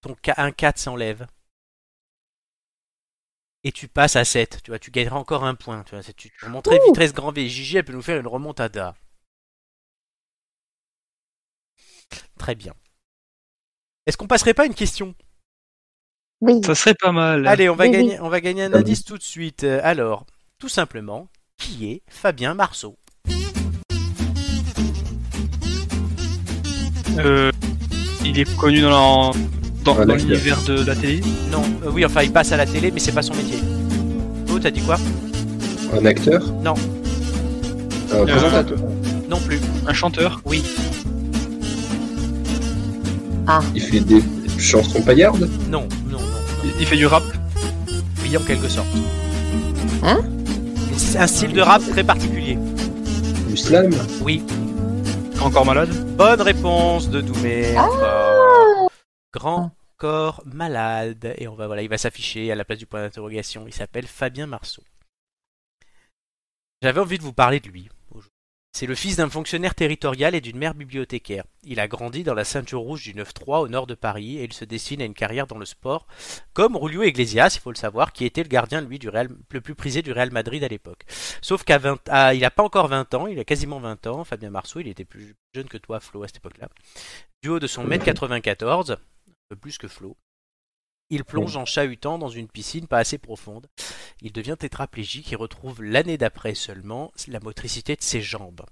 ton un 4 s'enlève. Et tu passes à 7. Tu vois, tu gagneras encore un point. Tu vois, tu, tu remonterais grand V. Gigi, elle peut nous faire une remontada. Très bien. Est-ce qu'on passerait pas à une question? Oui. Ça serait pas mal. Allez, on va, Oui, gagner, on va gagner un Ah oui. indice tout de suite. Euh, Alors, tout simplement, qui est Fabien Marceau? Euh, il est connu dans la- dans, Un dans acteur. l'univers de la télé? Non, euh, oui, enfin, il passe à la télé, mais c'est pas son métier. Oh, t'as dit quoi? Un acteur? Non. Un présentateur. Non plus. Un chanteur? Oui. Il fait des chansons paillardes Non, non, non. Il, fait du rap. Oui, en quelque sorte. Hein C'est un style de rap très particulier. Du slam Oui. Encore malade. Bonne réponse de Doumé. Ah. Grand corps malade. Et on va, voilà, il va s'afficher à la place du point d'interrogation. Il s'appelle Fabien Marceau. J'avais envie de vous parler de lui. C'est le fils d'un fonctionnaire territorial et d'une mère bibliothécaire. Il a grandi dans la ceinture rouge du 9-3 au nord de Paris et il se destine à une carrière dans le sport, comme Julio Iglesias, il faut le savoir, qui était le gardien, lui, du Real, le plus prisé du Real Madrid à l'époque. Sauf qu'à 20, ah, il a pas encore 20 ans, il a quasiment 20 ans, Fabien Marceau, il était plus jeune que toi, Flo, à cette époque-là. Du haut de son mètre 94, un peu plus que Flo, il plonge en chahutant dans une piscine pas assez profonde. Il devient tétraplégique et retrouve l'année d'après seulement la motricité de ses jambes.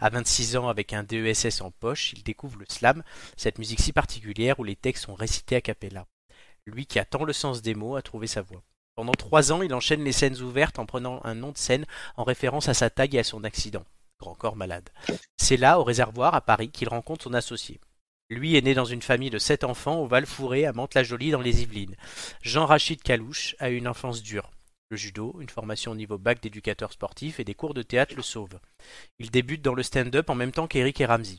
À 26 ans, avec un DESS en poche, il découvre le slam, cette musique si particulière où les textes sont récités a cappella. Lui qui a tant le sens des mots a trouvé sa voix. Pendant trois ans, il enchaîne les scènes ouvertes en prenant un nom de scène en référence à sa taille et à son accident. Grand corps malade. C'est là, au réservoir, à Paris, qu'il rencontre son associé. Lui est né dans une famille de sept enfants au Val-Fouré à Mantes-la-Jolie dans les Yvelines. Jean-Rachid Calouche a eu une enfance dure. Le judo, une formation au niveau bac d'éducateur sportif et des cours de théâtre le sauvent. Il débute dans le stand-up en même temps qu'Eric et Ramsey.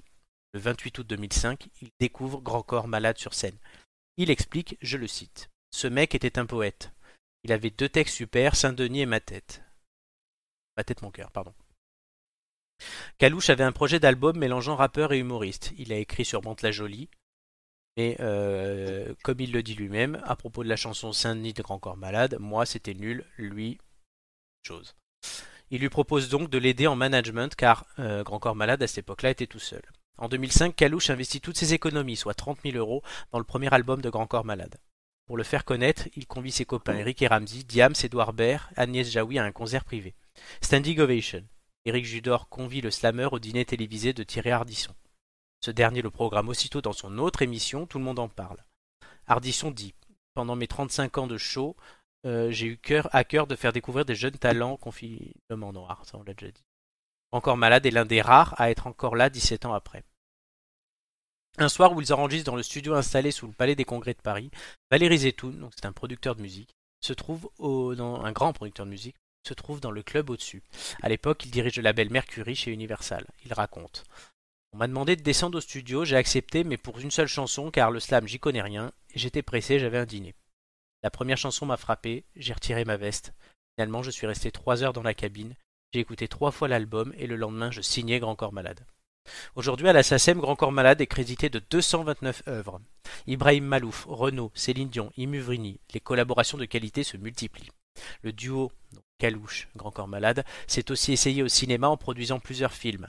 Le 28 août 2005, il découvre Grand Corps Malade sur scène. Il explique, je le cite, Ce mec était un poète. Il avait deux textes super, Saint-Denis et Ma tête. Ma tête, mon cœur, pardon. Calouche avait un projet d'album mélangeant rappeur et humoriste. Il a écrit sur Mantes-la-Jolie, et euh, comme il le dit lui-même, à propos de la chanson Saint-Denis de Grand Corps Malade, moi c'était nul, lui, chose. Il lui propose donc de l'aider en management car euh, Grand Corps Malade à cette époque-là était tout seul. En 2005, Calouche investit toutes ses économies, soit 30 000 euros, dans le premier album de Grand Corps Malade. Pour le faire connaître, il convie ses copains Eric et Ramsey, Diams, Edouard Baird, Agnès Jaoui à un concert privé. Standing Ovation. Éric Judor convie le slammer au dîner télévisé de Thierry Ardisson. Ce dernier le programme aussitôt dans son autre émission, Tout le monde en parle. Ardisson dit Pendant mes 35 ans de show, euh, j'ai eu cœur à cœur de faire découvrir des jeunes talents confinement noir, ça on l'a déjà dit. Encore malade est l'un des rares à être encore là 17 ans après. Un soir où ils enregistrent dans le studio installé sous le Palais des Congrès de Paris, Valérie Zetoun, c'est un producteur de musique, se trouve dans, un grand producteur de musique, se trouve dans le club au-dessus. À l'époque, il dirige le label Mercury chez Universal. Il raconte. On m'a demandé de descendre au studio, j'ai accepté, mais pour une seule chanson, car le slam, j'y connais rien, et j'étais pressé, j'avais un dîner. La première chanson m'a frappé, j'ai retiré ma veste. Finalement, je suis resté trois heures dans la cabine, j'ai écouté trois fois l'album, et le lendemain, je signais Grand Corps Malade. Aujourd'hui, à la SACEM, Grand Corps Malade est crédité de 229 œuvres. Ibrahim Malouf, Renaud, Céline Dion, Imuvrini, les collaborations de qualité se multiplient. Le duo Calouche, Grand Corps Malade, s'est aussi essayé au cinéma en produisant plusieurs films.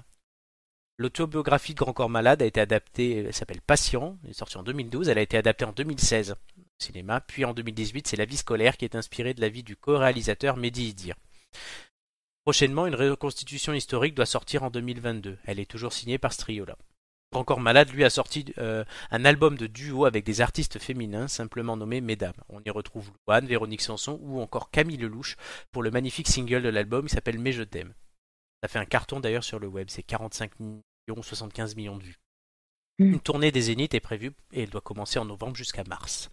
L'autobiographie de Grand Corps Malade a été adaptée, elle s'appelle Patient, elle est sortie en 2012, elle a été adaptée en 2016 au cinéma, puis en 2018 c'est La vie scolaire qui est inspirée de la vie du co-réalisateur Mehdi Idir. Prochainement, une reconstitution historique doit sortir en 2022. Elle est toujours signée par ce trio-là. Encore Malade, lui, a sorti euh, un album de duo avec des artistes féminins, simplement nommé Mesdames. On y retrouve Louane, Véronique Sanson ou encore Camille Lelouch pour le magnifique single de l'album qui s'appelle Mais je t'aime. Ça fait un carton d'ailleurs sur le web, c'est 45 millions, 75 millions de vues. Mm. Une tournée des Zéniths est prévue et elle doit commencer en novembre jusqu'à mars.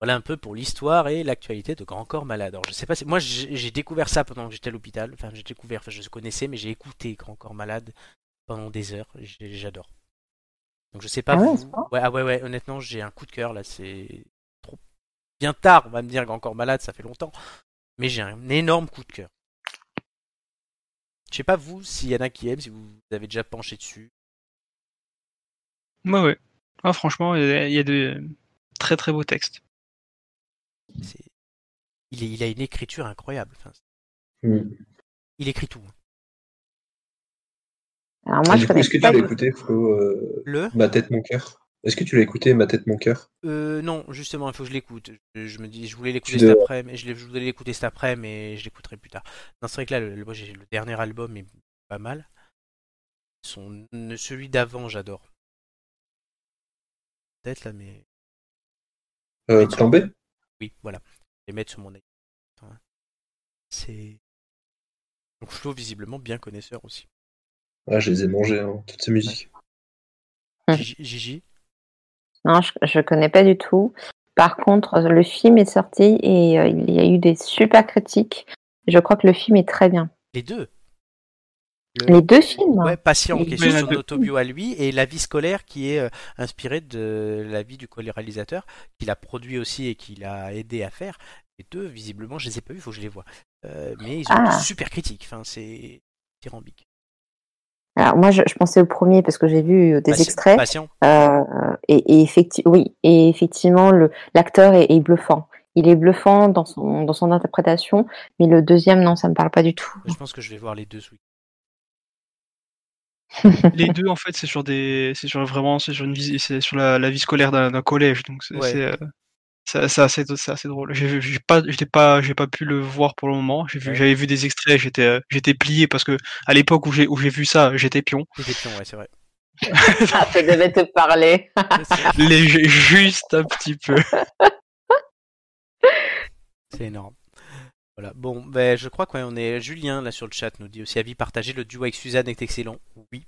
Voilà un peu pour l'histoire et l'actualité de Grand Corps Malade. Alors, je sais pas, si- moi j'ai découvert ça pendant que j'étais à l'hôpital. Enfin, j'ai découvert, enfin, je connaissais, mais j'ai écouté Grand Corps Malade pendant des heures. J'adore. Donc je sais pas Ah ouais, vous. c'est pas Ouais, ah ouais, ouais, honnêtement, j'ai un coup de cœur là. C'est trop bien tard, on va me dire Corps Malade, ça fait longtemps. Mais j'ai un énorme coup de cœur. Je sais pas vous, s'il y en a qui aiment, si vous avez déjà penché dessus. Ouais, ouais. Ah, franchement, il y a- de très très beaux textes. C'est- Il, est- il a une écriture incroyable. Enfin, Hmm. il écrit tout. Alors moi, Ah, je du coup, est-ce que tu l'as écouté, Flo euh, Le Ma tête, mon cœur? Est-ce que tu l'as écouté, Ma tête, mon cœur? Euh, non, justement, il faut que je l'écoute. Je, je me dis, je voulais l'écouter cet après, mais je, l'ai- je voulais l'écouter cet après, mais je l'écouterai plus tard. Non, c'est vrai que là, le, le- moi, j'ai le dernier album est pas mal. Son, celui d'avant, j'adore. Peut-être là, mais euh, Oui, Plan B? oui, voilà. Je vais les mettre sur mon. Enfin, C'est donc Flo visiblement bien connaisseur aussi. Ah, je les ai mangés, hein, toutes ces musiques. Gigi, Non, je, je connais pas du tout. Par contre, le film est sorti et euh, il y a eu des super critiques. Je crois que le film est très bien. les deux. Le- Les deux films. Ouais, Patient, qui est Oui, sur son autobio à lui, et La vie scolaire, qui est euh, inspirée de la vie du co-réalisateur, qu'il a produit aussi et qu'il a aidé à faire. Les deux, visiblement, je les ai pas vus, il faut que je les vois. Euh, mais ils ont Ah. de super critiques, enfin, c'est tyrambique. Alors moi, je, je pensais au premier parce que j'ai vu euh, des extraits. Patient. Euh, et, et effecti- oui, et effectivement, le l'acteur est, est bluffant. Il est bluffant dans son dans son interprétation, mais le deuxième, non, ça me parle pas du tout. Je pense que je vais voir les deux Les deux, en fait, c'est sur des, c'est sur vraiment, c'est sur une vie, c'est sur la, la vie scolaire d'un collège, donc c'est, Ouais. euh, c'est- c'est assez, c'est assez drôle. J'ai, pas, j'étais pas, j'ai pas pu le voir pour le moment. J'ai vu, Ouais. j'avais vu des extraits, j'étais, euh, j'étais plié parce que à l'époque où j'ai, où j'ai vu ça, j'étais pion. Les pions, ouais, c'est vrai. Ah, ça devait te parler. Léger, juste un petit peu. C'est énorme. Voilà. Bon, ben, je crois qu'on est. Julien, là, sur le chat, nous dit aussi avis partagé. Le duo avec Suzanne est excellent. Oui,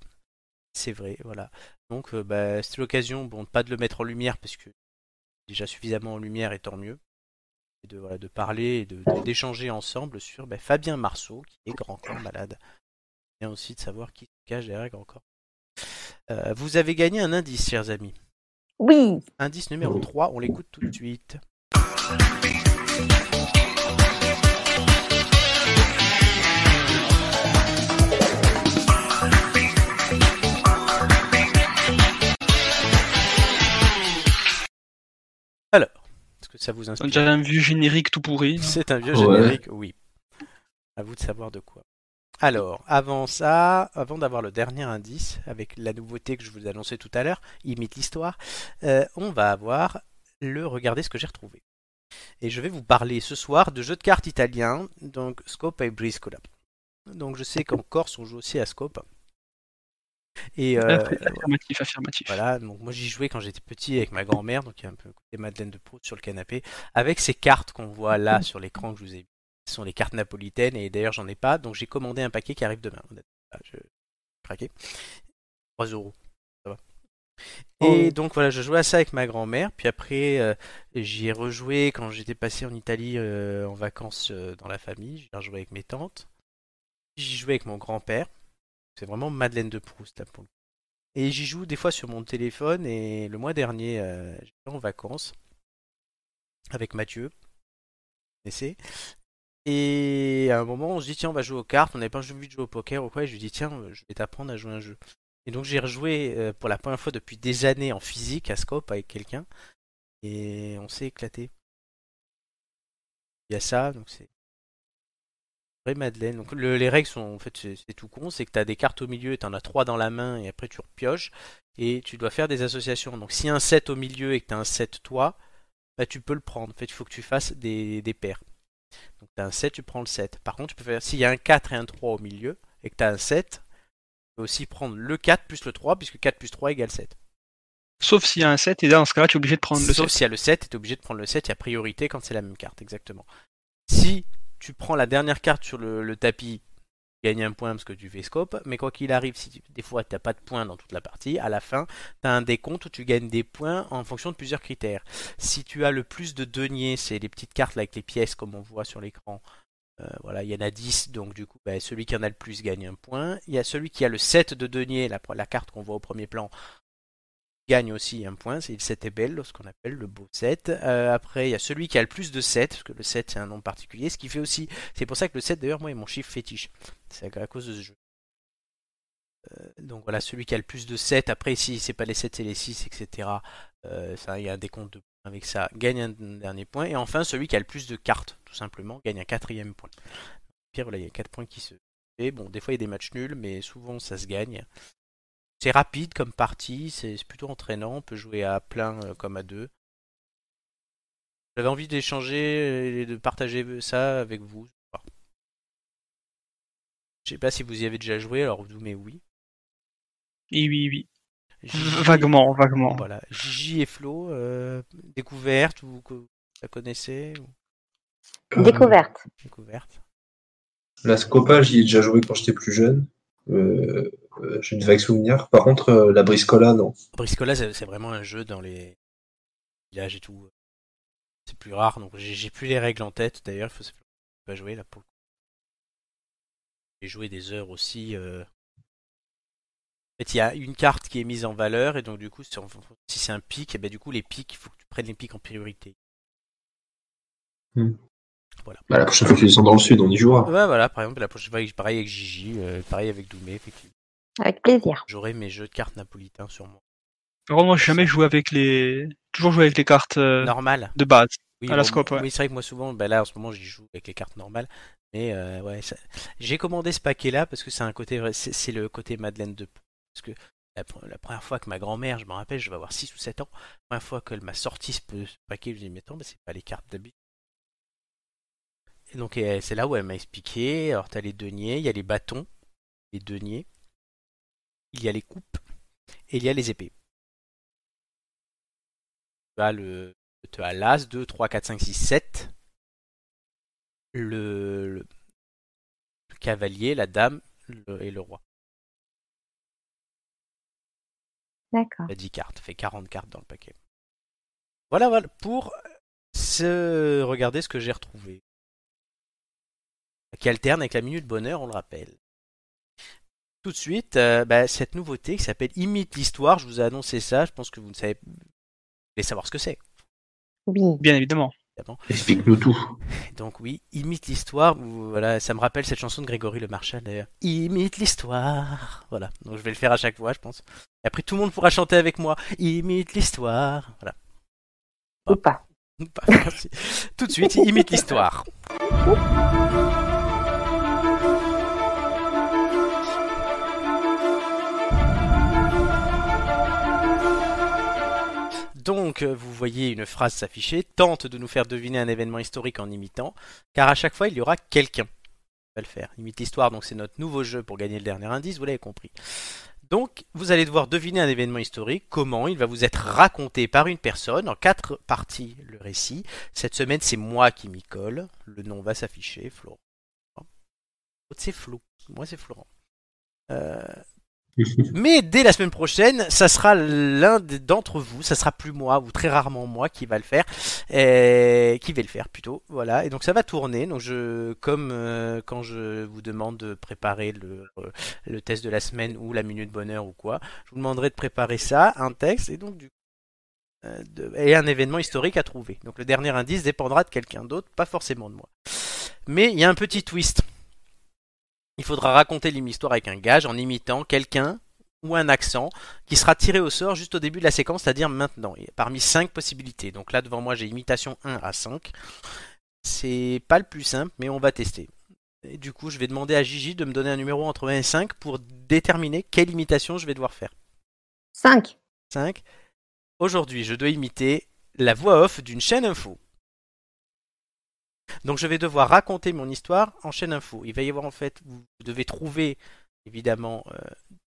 c'est vrai. Voilà. Donc, euh, bah, c'était l'occasion, bon, pas de le mettre en lumière, parce que déjà suffisamment en lumière, et tant mieux. Et de, voilà, de parler et d'échanger ensemble sur ben, Fabien Marceau, qui est grand corps malade. Et aussi de savoir qui se cache derrière grand corps. Euh, vous avez gagné un indice, chers amis. Oui. Indice numéro 3, on l'écoute tout de suite. Que ça vous On a inspire déjà un vieux générique tout pourri. C'est un vieux Ouais. générique, oui. À vous de savoir de quoi. Alors, avant ça, avant d'avoir le dernier indice, avec la nouveauté que je vous ai annoncée tout à l'heure, imite l'histoire, euh, on va avoir le Regardez ce que j'ai retrouvé. Et je vais vous parler ce soir de jeux de cartes italiens, donc Scope et Briscola. Donc je sais qu'en Corse on joue aussi à Scope. Et euh, affirmatif, affirmatif. voilà, donc moi j'y jouais quand j'étais petit avec ma grand-mère, donc il y a un peu côté Madeleine de Proust sur le canapé, avec ces cartes qu'on voit là sur l'écran que je vous ai mis. Ce sont les cartes napolitaines, et d'ailleurs j'en ai pas, donc j'ai commandé un paquet qui arrive demain. Je craqué. 3 euros. Ça va. Et donc voilà, je jouais à ça avec ma grand-mère, puis après euh, j'y ai rejoué quand j'étais passé en Italie euh, en vacances euh, dans la famille, j'ai rejoué avec mes tantes. J'y jouais avec mon grand-père. C'est vraiment Madeleine de Proust là, pour et j'y joue des fois sur mon téléphone. Et le mois dernier, euh, j'étais en vacances avec Mathieu. Et à un moment, on se dit tiens, on va jouer aux cartes. On n'avait pas envie de jouer au poker ou quoi. Et je lui dis tiens, je vais t'apprendre à jouer un jeu. Et donc j'ai rejoué euh, pour la première fois depuis des années en physique à Scope avec quelqu'un. Et on s'est éclaté. Il y a ça, donc c'est vraie Madeleine. Donc le- les règles sont en fait c'est tout con, c'est que tu as des cartes au milieu, tu en as trois dans la main et après tu repioches et tu dois faire des associations. Donc si y a un 7 au milieu et que tu as un 7 toi, bah, tu peux le prendre. En fait, il faut que tu fasses des, des paires. Donc tu as un 7, tu prends le 7. Par contre, tu peux faire s'il y a un 4 et un 3 au milieu et que tu as un 7, tu peux aussi prendre le 4 plus le 3 puisque 4 plus 3 égale 7. Sauf s'il y a un 7, et là, dans ce cas-là, tu es obligé de prendre le Sauf 7. s'il y a le 7, tu es obligé de prendre le 7, il y a priorité quand c'est la même carte, exactement. Si tu prends la dernière carte sur le, tapis, tu gagnes un point parce que tu fais scope, mais quoi qu'il arrive, si des fois tu n'as pas de points dans toute la partie, à la fin, tu as un décompte où tu gagnes des points en fonction de plusieurs critères. Si tu as le plus de deniers, c'est les petites cartes avec les pièces comme on voit sur l'écran. Euh, voilà, il y en a 10, donc du coup, bah, celui qui en a le plus gagne un point. Il y a celui qui a le 7 de deniers, la, la carte qu'on voit au premier plan, gagne aussi un point, c'est le 7 est belle, ce qu'on appelle le beau 7. Euh, après, il y a celui qui a le plus de 7, parce que le 7 c'est un nombre particulier, ce qui fait aussi, c'est pour ça que le 7 d'ailleurs, moi, est mon chiffre fétiche. C'est à cause de ce jeu. Euh, donc voilà, celui qui a le plus de 7, après si c'est pas les 7 c'est les 6, etc. Euh, ça, il y a un décompte de points avec ça, gagne un dernier point. Et enfin, celui qui a le plus de cartes, tout simplement, gagne un quatrième point. Voilà, il y a 4 points qui se fait. Bon, des fois il y a des matchs nuls, mais souvent ça se gagne. C'est rapide comme partie, c'est plutôt entraînant, on peut jouer à plein euh, comme à deux. J'avais envie d'échanger et de partager ça avec vous. Je sais pas si vous y avez déjà joué, alors vous mais oui. Oui, oui, oui. Gigi- Vaguement, vaguement. Voilà. Gigi et Flo, euh, découverte ou que vous la connaissez ou? Euh, Découverte. découverte La Scopa, j'y ai déjà joué quand j'étais plus jeune. Euh, J'ai une vague souvenir. Par contre, euh, la Briscola, non. Briscola, c'est vraiment un jeu dans les villages et tout. C'est plus rare, donc j'ai plus les règles en tête. D'ailleurs, il faut pas jouer là pour le coup. J'ai joué des heures aussi. euh. En fait, il y a une carte qui est mise en valeur et donc du coup, si on- si c'est un pic, et ben du coup les pics, il faut que tu prennes les pics en priorité. Bah, la prochaine fois qu'ils sont dans le sud, on y jouera. Ouais, voilà, par exemple, la prochaine fois, pareil avec Gigi, euh, pareil avec Doumé, effectivement. Avec plaisir. J'aurai mes jeux de cartes napolitains sur moi. Contre, moi, j'ai jamais joué avec les. Toujours joué avec les cartes euh, Normal. de base. Oui, À la bon, scope, ouais. oui c'est vrai que moi souvent, bah là en ce moment j'y joue avec les cartes normales. Mais euh, ouais, ça- j'ai commandé ce paquet-là parce que c'est un côté, c'est c'est le côté Madeleine de. Parce que la, pre- la première fois que ma grand-mère, je me rappelle, je vais avoir 6 ou 7 ans, la première fois qu'elle m'a sorti ce, paquet, je me dis mais attends, mais c'est pas les cartes d'habitude. Et donc c'est là où elle m'a expliqué. Alors t'as les deniers, il y a les bâtons, les deniers, il y a les coupes et il y a les épées. Tu as le, tu as l'As, 2, 3, 4, 5, 6, 7. Le, le, le cavalier, la dame le- et le roi. D'accord. Il y a 10 cartes, fait 40 cartes dans le paquet. Voilà, voilà, pour se regarder ce que j'ai retrouvé. Qui alterne avec la minute bonheur, on le rappelle. Tout de suite, euh, bah, cette nouveauté qui s'appelle Imite l'histoire, je vous ai annoncé ça, je pense que vous ne savez, vous voulez savoir ce que c'est. Oui. Bien évidemment. Explique-nous tout. Donc oui, imite l'histoire. ou- Voilà, ça me rappelle cette chanson de Grégory Le Marchal d'ailleurs. Imite l'histoire. Voilà. Donc je vais le faire à chaque fois, je pense. Et après tout le monde pourra chanter avec moi. Imite l'histoire. Voilà. Ou pas. Merci. Tout de suite, imite l'histoire. Donc, euh, vous voyez une phrase s'afficher, tente de nous faire deviner un événement historique en imitant, car à chaque fois il y aura quelqu'un qui va le faire. Imite l'histoire, donc c'est notre nouveau jeu pour gagner le dernier indice, vous l'avez compris. Donc, vous allez devoir deviner un événement historique, comment il va vous être raconté par une personne, en quatre parties le récit. Cette semaine, c'est moi qui m'y colle, le nom va s'afficher, Florent. C'est Flo, moi c'est Florent. Euh, mais dès la semaine prochaine, ça sera l'un d'entre vous, ça sera plus moi ou très rarement moi qui va le faire, et qui va le faire plutôt. Voilà, et donc ça va tourner. Donc je, comme euh, quand je vous demande de préparer le, euh, le test de la semaine ou la minute bonheur ou quoi, je vous demanderai de préparer ça, un texte et donc du euh, et un événement historique à trouver. Donc le dernier indice dépendra de quelqu'un d'autre, pas forcément de moi. Mais il y a un petit twist. Il faudra raconter l'histoire avec un gage en imitant quelqu'un ou un accent qui sera tiré au sort juste au début de la séquence, c'est-à-dire maintenant. Et parmi 5 possibilités. Donc là devant moi j'ai imitation 1 à 5. C'est pas le plus simple, mais on va tester. Et du coup, je vais demander à Gigi de me donner un numéro entre 1 et 5 pour déterminer quelle imitation je vais devoir faire. 5. 5. Aujourd'hui, je dois imiter la voix off d'une chaîne info. Donc je vais devoir raconter mon histoire en chaîne info. Il va y avoir en fait, vous devez trouver évidemment euh,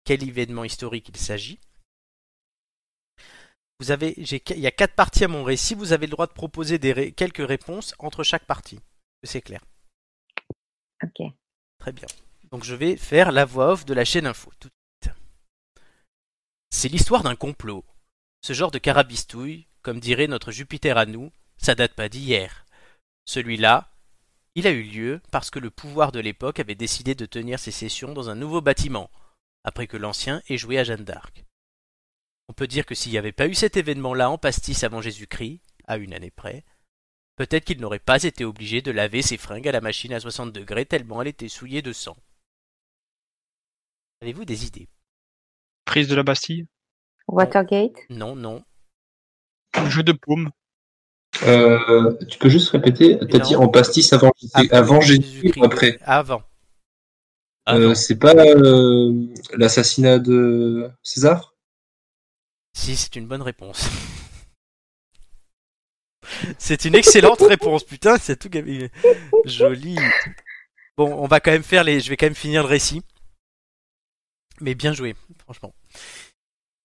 quel événement historique il s'agit. Vous avez, j'ai, il y a quatre parties à mon récit. Vous avez le droit de proposer des ré- quelques réponses entre chaque partie. C'est clair. Ok. Très bien. Donc je vais faire la voix off de la chaîne info tout de suite. C'est l'histoire d'un complot. Ce genre de carabistouille, comme dirait notre Jupiter à nous, ça date pas d'hier. Celui-là, il a eu lieu parce que le pouvoir de l'époque avait décidé de tenir ses sessions dans un nouveau bâtiment, après que l'ancien ait joué à Jeanne d'Arc. On peut dire que s'il n'y avait pas eu cet événement-là en pastis avant Jésus-Christ, à une année près, peut-être qu'il n'aurait pas été obligé de laver ses fringues à la machine à 60 degrés tellement elle était souillée de sang. Avez-vous des idées? Prise de la Bastille? Watergate? Non, non. Jeu de paume. Euh, tu peux juste répéter T'as dit en pastis avant, Après avant Jésus ou après Avant. Euh. C'est pas euh, l'assassinat de César? Si, c'est une bonne réponse. c'est une excellente réponse, putain, c'est tout gavé. Joli. Bon, on va quand même faire les. Je vais quand même finir le récit. Mais bien joué, franchement.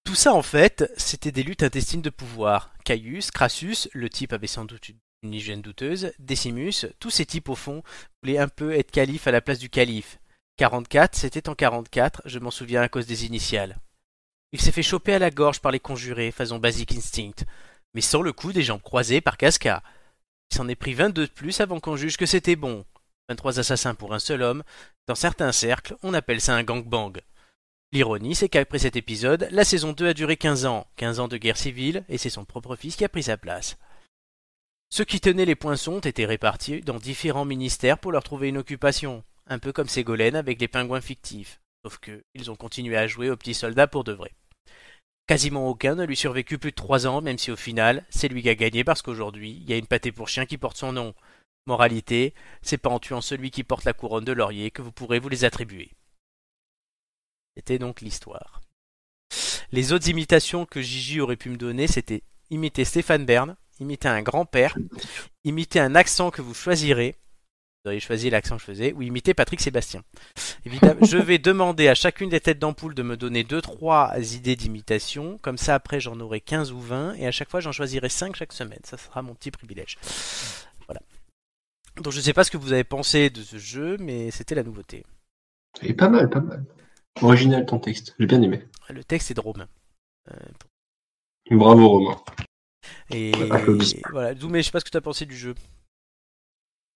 Tout ça, en fait, c'était des luttes intestines de pouvoir. Caius, Crassus, le type avait sans doute une- hygiène douteuse, Decimus, tous ces types, au fond, voulaient un peu être calife à la place du calife. 44, c'était en 44, je m'en souviens à cause des initiales. Il s'est fait choper à la gorge par les conjurés, façon Basic Instinct, mais sans le coup des jambes croisées par Casca. Il s'en est pris 22 de plus avant qu'on juge que c'était bon. 23 assassins pour un seul homme, dans certains cercles, on appelle ça un gangbang. L'ironie, c'est qu'après cet épisode, la saison 2 a duré 15 ans, 15 ans de guerre civile, et c'est son propre fils qui a pris sa place. Ceux qui tenaient les poinçons étaient répartis dans différents ministères pour leur trouver une occupation, un peu comme Ségolène avec les pingouins fictifs. Sauf que ils ont continué à jouer aux petits soldats pour de vrai. Quasiment aucun ne lui survécut plus de 3 ans, même si au final, c'est lui qui a gagné parce qu'aujourd'hui, il y a une pâtée pour chien qui porte son nom. Moralité, c'est pas en tuant celui qui porte la couronne de laurier que vous pourrez vous les attribuer. C'était donc l'histoire. Les autres imitations que Gigi aurait pu me donner, c'était imiter Stéphane Bern, imiter un grand-père, imiter un accent que vous choisirez. Vous auriez choisi l'accent que je faisais, ou imiter Patrick Sébastien. Évidemment, je vais demander à chacune des têtes d'ampoule de me donner 2-3 idées d'imitation. Comme ça, après, j'en aurai 15 ou 20. Et à chaque fois, j'en choisirai 5 chaque semaine. Ça sera mon petit privilège. Voilà. Donc, je ne sais pas ce que vous avez pensé de ce jeu, mais c'était la nouveauté. Et pas mal, pas mal. Original ton texte, j'ai bien aimé. Le texte est de Romain. Euh, Bravo Romain. et voilà. Doumé, je sais pas ce que tu as pensé du jeu.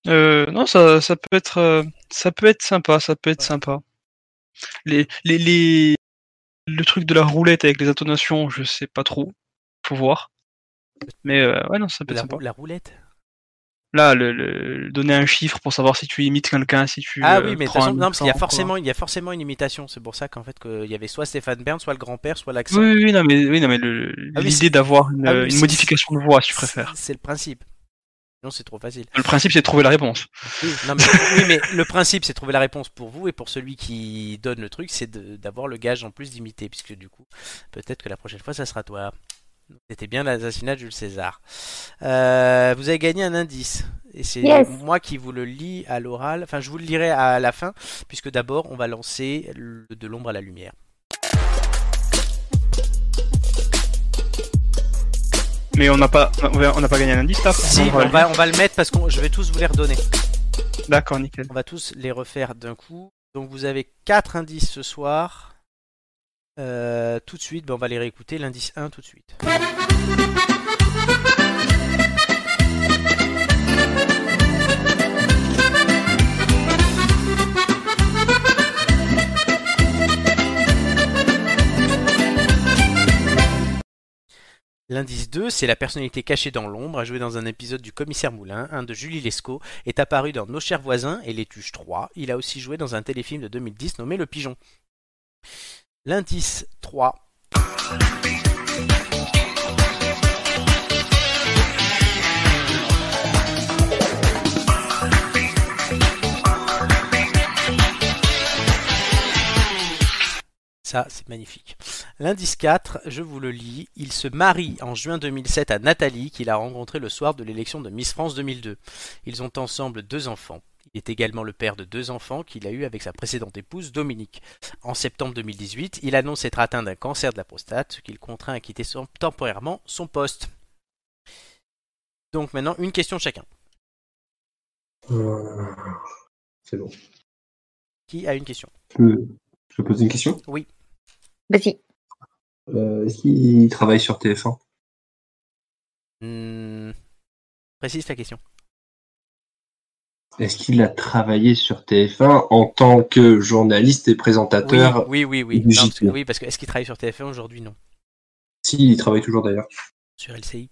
Euh, non, ça, ça peut être, euh, ça peut être sympa, ça peut être sympa. Les, les, les, le truc de la roulette avec les intonations, je sais pas trop, faut voir. Mais euh, ouais, non, ça peut être sympa. rou- la roulette? Là, le, le- donner un chiffre pour savoir si tu imites quelqu'un, si tu. Ah euh, oui, mais de toute prends façon, non, parce qu'il y a forcément, il y a forcément une imitation. C'est pour ça qu'en fait, qu'il y avait soit Stéphane Bern, soit le grand-père, soit l'accent. Oui, oui, non, mais, oui, non, mais le- Ah l'idée d'avoir une, Ah une modification de voix, si tu préfères. C'est le principe. Non, c'est trop facile. Le principe, c'est de trouver la réponse. Oui, non, mais, oui, mais le principe, c'est trouver la réponse pour vous et pour celui qui donne le truc, c'est d'avoir le gage en plus d'imiter, puisque du coup, peut-être que la prochaine fois, ça sera toi. C'était bien l'assassinat de Jules César. Euh, vous avez gagné un indice. Et c'est Yes. moi qui vous le lis à l'oral. Enfin, je vous le lirai à la fin, puisque d'abord, on va lancer le- de l'ombre à la lumière. Mais on n'a pas, on n'a pas gagné un indice là. Si, On va on le- va, on va le mettre parce que je vais tous vous les redonner. D'accord, nickel. On va tous les refaire d'un coup. Donc vous avez quatre indices ce soir. Euh, tout de suite, ben, on va les réécouter. L'indice 1 tout de suite. L'indice 2, c'est la personnalité cachée dans l'ombre, a joué dans un épisode du Commissaire Moulin, un de Julie Lescaut, est apparu dans Nos chers voisins et Les Tuches 3. Il a aussi joué dans un téléfilm de 2010 nommé Le Pigeon. L'indice 3. Ça, c'est magnifique. L'indice 4, je vous le lis. Il se marie en juin 2007 à Nathalie, qu'il a rencontrée le soir de l'élection de Miss France 2002. Ils ont ensemble deux enfants. Il est également le père de deux enfants qu'il a eu avec sa précédente épouse Dominique. En septembre 2018, il annonce être atteint d'un cancer de la prostate, ce qui le contraint à quitter son- temporairement son poste. Donc maintenant, une question chacun. Euh, C'est bon. Qui a une question? Je peux, je peux poser une question? Vas-y. euh, Est-ce qu'il travaille sur TF1 Hmm, Précise ta question. Est-ce qu'il a travaillé sur TF1 en tant que journaliste et présentateur Oui, oui, oui. Oui, non, parce que, oui, parce que est-ce qu'il travaille sur TF1 aujourd'hui? Non. Si, il travaille toujours d'ailleurs. Sur LCI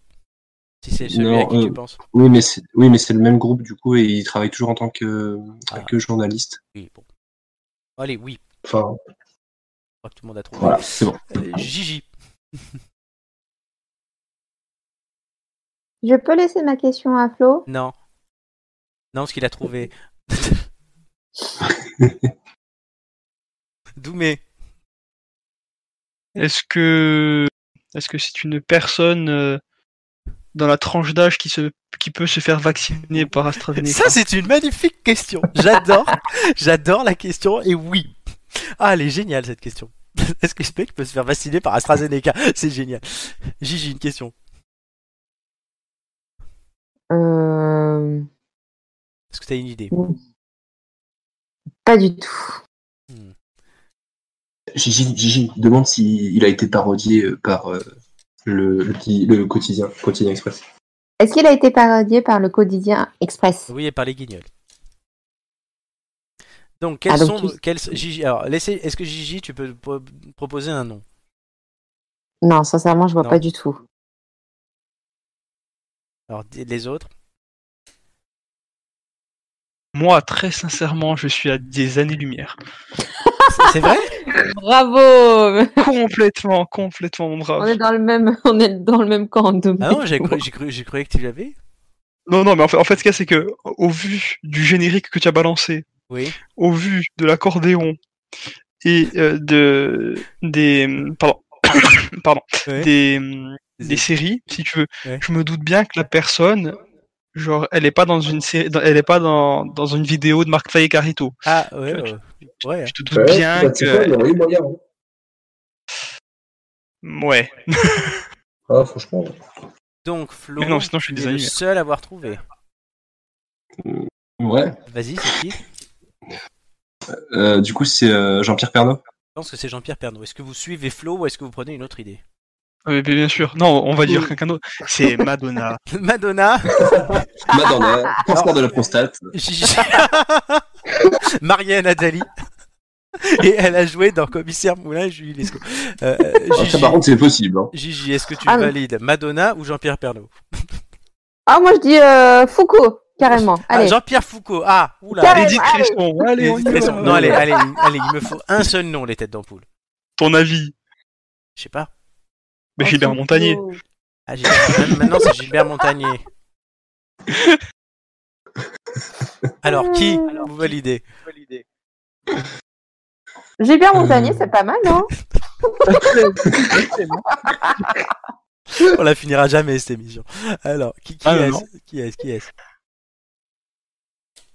Si c'est celui Non, à qui euh, tu penses. Oui, mais c'est oui, mais c'est le même groupe du coup et il travaille toujours en tant que, Ah. que journaliste. Oui, bon. Allez, oui. Enfin, Je crois que tout le monde a trouvé. voilà, c'est bon. Euh, Gigi. Je peux laisser ma question à Flo? Non. Non, ce qu'il a trouvé. Doumé. Est-ce que, est-ce que c'est une personne euh, dans la tranche d'âge qui se, qui peut se faire vacciner par AstraZeneca? Ça, c'est une magnifique question. J'adore. J'adore la question. Et oui. Ah, elle est géniale, cette question. Est-ce que ce mec peut se faire vacciner par AstraZeneca? C'est génial. Gigi, une question. euh... Est-ce que tu as une idée? Pas du tout. Hmm. Gigi, Gigi demande s'il a été parodié euh, par euh, le, le, quotidien, quotidien Express. Est-ce qu'il a été parodié par le quotidien Express? Oui, et par les guignols. Donc, quels Ah, donc sont. tu- quels- Gigi, alors, laissez, est-ce que Gigi, tu peux po- proposer un nom? Non, sincèrement, je vois Non. pas du tout. Alors, les autres? Moi, très sincèrement, je suis à des années-lumière. C'est vrai? Bravo complètement, complètement, mon brave. On est dans le même, on est dans le même camp. Ah non, j'ai cru, j'ai cru, j'ai cru que tu l'avais. Non, non, mais en fait, en fait, ce qu'il y a, c'est que, au vu du générique que tu as balancé, Oui. au vu de l'accordéon et euh, de des pardon pardon Ouais. des des séries, si tu veux, Ouais. je me doute bien que la personne, genre, elle est pas dans une série, dans- elle est pas dans dans une vidéo de Marc Fay et Carito. Ah ouais. Tu- ouais. Ouais. Je te doute Ouais, bien bah, quoi, que, moyen. hein. ouais. Ah, franchement. Donc Flo, non, sinon, je suis le seul à avoir trouvé. Ouais. Vas-y, c'est qui? Je Euh, du coup, c'est euh, Jean-Pierre Pernaut. pense que c'est Jean-Pierre Pernaut. Est-ce que vous suivez Flo ou est-ce que vous prenez une autre idée? Ah, mais bien sûr. Non, on va dire quelqu'un d'autre. C'est Madonna. Madonna, Madonna, cancer de la prostate. Gigi, Marianne Adali. Et elle a joué dans Commissaire Moulin et Julie Lescaut. Euh, Ah, Gigi, ça, par contre, c'est possible. Hein. Gigi, est-ce que tu Ah, valides Madonna ou Jean-Pierre Pernaut Ah, moi je dis euh, Foucault, carrément. Ah, Allez. Jean-Pierre Foucault. Ah, oula. Carrément. Edith allez. Cresson. Allez, va. Non, allez, allez, allez, il me faut un seul nom, les têtes d'ampoule. Ton avis. Je sais pas. Mais Gilbert Montagnier. Ah, Gilbert- Maintenant, c'est Gilbert Montagnier. Alors, qui vous validez? Gilbert Montagnier, c'est pas mal, non? On la finira jamais, cette émission. Alors, qui, qui Ah, est-ce. Qui est-ce Qui est-ce?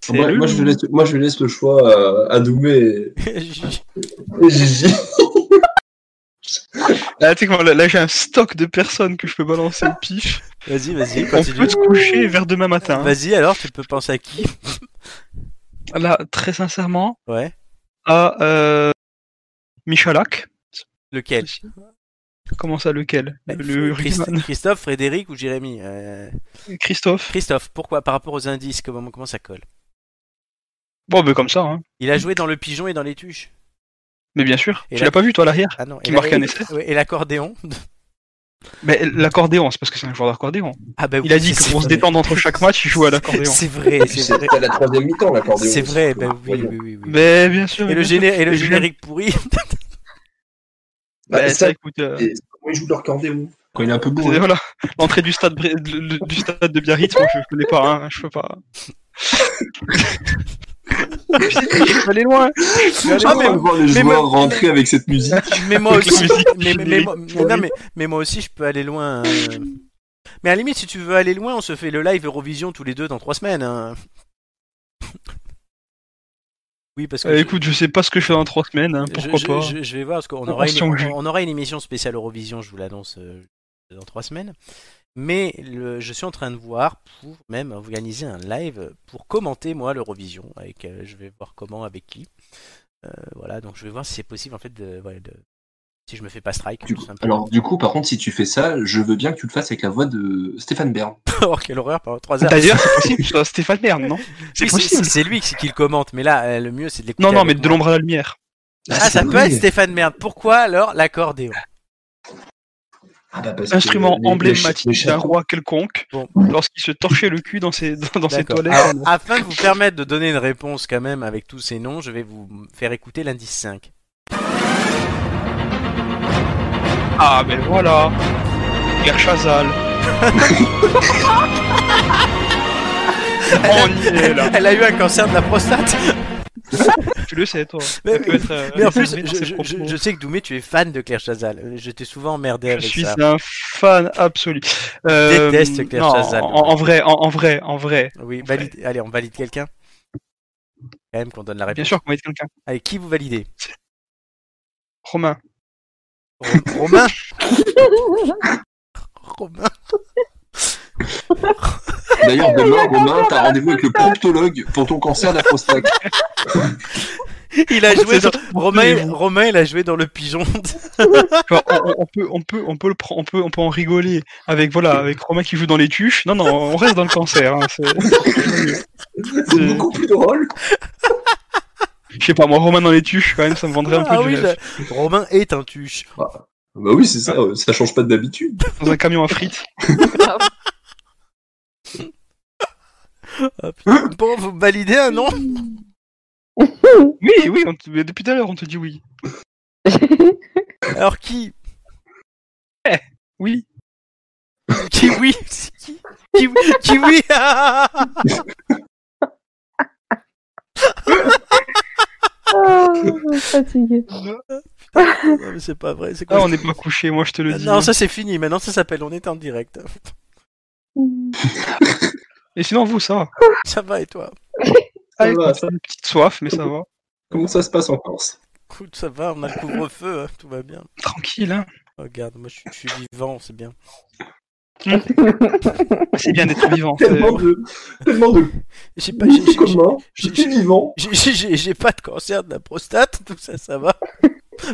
C'est Moi, je laisse, moi, je laisse le choix à, à Doumé et Gigi. Ah, tu sais là, là, j'ai un stock de personnes que je peux balancer au pif. Vas-y, vas-y, On peut se coucher vers demain matin. Vas-y, alors, tu peux penser à qui Là, très sincèrement, Ouais. à euh, Michalak. Lequel Comment ça, lequel Bah, Le Christ- rugbyman. Christophe, Frédéric ou Jérémy Euh, Christophe. Christophe, pourquoi Par rapport aux indices, comment, comment ça colle Bon, ben comme ça, hein. Il a joué dans le pigeon et dans les tuches. Mais bien sûr. Et tu l'as pas vu, toi, à l'arrière Ah non. Qui et la- marque un essai Et l'accordéon Mais l'accordéon, c'est parce que c'est un joueur d'accordéon. Ah bah oui, Il a dit que pour se détendre entre chaque match, il joue à l'accordéon. C'est vrai, c'est C'est vrai. à la troisième mi-temps, l'accordéon. C'est vrai, bah oui, oui, oui, oui. Mais bien sûr. Et le, bien sûr. géné- et le Et je- générique pourri Bah, Bah, ça, ça, écoute, euh, c'est comment ils jouent leur accordéon. Quand il est un peu bourré. voilà. L'entrée du stade, du stade de Biarritz, moi, je connais pas, hein, je peux pas. je peux aller loin. Aller Ah, Ah, mais- voir les mais joueurs moi- rentrer avec cette musique. Mais moi aussi, mais, moi- pourri. non, mais, mais moi aussi, je peux aller loin. euh. Mais à la limite, si tu veux aller loin, on se fait le live Eurovision tous les deux dans trois semaines. hein. Oui, parce que Euh, je- écoute, je sais pas ce que je fais dans trois semaines, hein, je, pourquoi je- pas. je- je vais voir parce qu'on aura, une, on aura une émission spéciale Eurovision, je vous l'annonce euh, dans trois semaines. Mais le- je suis en train de voir pour même organiser un live pour commenter moi l'Eurovision. Avec, euh, je vais voir comment, avec qui. Euh, voilà, donc je vais voir si c'est possible en fait de, ouais, de- si je me fais pas strike. Du coup- alors, du coup, par contre, si tu fais ça, je veux bien que tu le fasses avec la voix de Stéphane Bern. oh quelle horreur pendant trois heures. D'ailleurs, c'est possible, soit Stéphane Bern, non? C'est Oui, possible. C'est lui qui, qui le commente, mais là, euh, le mieux c'est de l'écouter. Non, non, mais de moi. l'ombre à la lumière. Ah, ça c'est peut être Stéphane Merde. Pourquoi alors l'accordéon? Ah bah, parce Instrument emblématique d'un roi quelconque, Bon. lorsqu'il se torchait le cul dans ses, dans, dans ses toilettes. Alors, afin de vous permettre de donner une réponse quand même avec tous ces noms, je vais vous faire écouter l'indice 5. Ah, ben voilà. Pierre Chazal. On y est là. Elle a eu un cancer de la prostate. Tu le sais, toi. Mais, être, euh, mais en plus, je, je- je- je sais que Doumé, tu es fan de Claire Chazal. Euh, J'étais souvent emmerdé Je avec suis ça. un fan absolu. Euh, Déteste Claire non, Chazal. En, en vrai, en, en vrai, en vrai. Oui, valide. Allez, on valide quelqu'un. Quand même qu'on donne la réponse. Bien sûr qu'on va être quelqu'un. Allez, qui vous validez? Romain. Ro- Romain? Romain? D'ailleurs, demain, Romain, t'as rendez-vous avec le proctologue pour ton cancer de la prostate. Il a joué dans... Romain. Romain, il a joué dans le pigeon. Genre, on, peut, on peut, on peut le prendre, on peut, on peut en rigoler avec voilà, avec Romain qui joue dans les tuches. Non, non, on reste dans le cancer. hein, c'est- beaucoup plus drôle. Je sais pas, moi, Romain dans les tuches, quand même, ça me vendrait un peu Ah du oui, rêve. je- Romain est un tuche. Bah oui, c'est ça, euh, ça change pas d'habitude. Dans un camion à frites. Ah, putain. Bon, vous validez un nom Oui, oui, on te- mais depuis tout à l'heure, on te dit oui. Alors qui Oui. Kiwi C'est qui Kiwi Kiwi Ah, fatigué. Non, mais C'est pas vrai, c'est Ah, quoi on n'est pas couché, moi je te le dis. Non, ça c'est fini, maintenant ça s'appelle On est en direct. Et sinon, vous, ça va. Ça va et toi Ah, va, ça- une petite soif, mais ça va. Comment ça se passe en Corse Écoute, ça va, on a le couvre-feu, hein, tout va bien. Tranquille, hein. Regarde, moi je suis, je suis vivant, c'est bien. C'est bien d'être vivant. Tellement c'est- de. Tellement de. J'ai pas, j'ai- j'ai- Comment j'ai- Je suis vivant. j'ai- j'ai- j'ai- j'ai pas de cancer de la prostate, tout ça, ça va.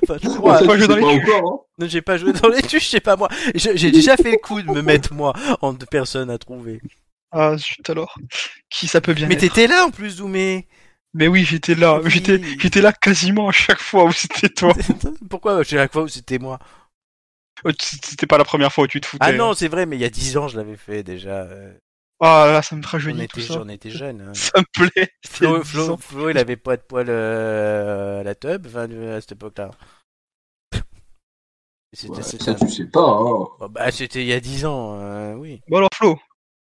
Enfin, je crois. ça, pas joué dans les encore, Non, J'ai pas joué dans les tuches, je sais pas moi. J'ai déjà fait le coup de me mettre moi en deux personnes à trouver. Ah, zut alors. Qui ça peut bien Mais être t'étais là en plus, Doumé. Mais oui, j'étais là. Oui. J'étais, j'étais là quasiment à chaque fois où c'était toi. Pourquoi à chaque fois où c'était moi? C- C'était pas la première fois où tu te foutais. Ah non, c'est vrai, mais il y a 10 ans je l'avais fait déjà. euh, Ah là, ça me On rajeunit tout était, ça. on était jeunes. hein. Ça me plaît. Flo, il y a 10 Flo. Flo, il avait pas de poil euh, à la tub euh, à cette époque-là. C'était, Ouais, c'était ça, un- tu sais pas, hein. Oh, bah, c'était il y a 10 ans, euh, oui. Bon alors Flo,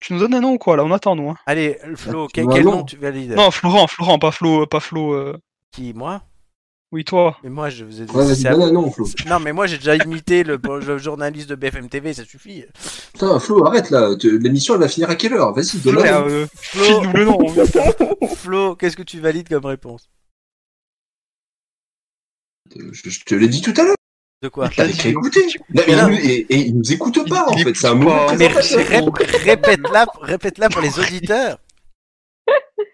tu nous donnes un nom ou quoi là? On attend nous. Hein. Allez, Flo, Ah, quel, bah quel nom tu valides? Non, Florent, Florent, pas Flo, pas Flo. euh, Qui, moi? Oui, toi. Mais moi, je vous ai Ouais, Flo. Non, mais moi, j'ai déjà imité le, le journaliste de BFM TV, ça suffit. Putain, Flo, arrête là. L'émission, elle va finir à quelle heure? Vas-y, donne euh, Flo, File-nous le nom. Flo, qu'est-ce que tu valides comme réponse? Je te l'ai dit tout à l'heure. De quoi mais Mais là- il nous- et, et il nous écoute pas, Il- en il fait. C'est un. Mais répète-la, répète-la pour les auditeurs.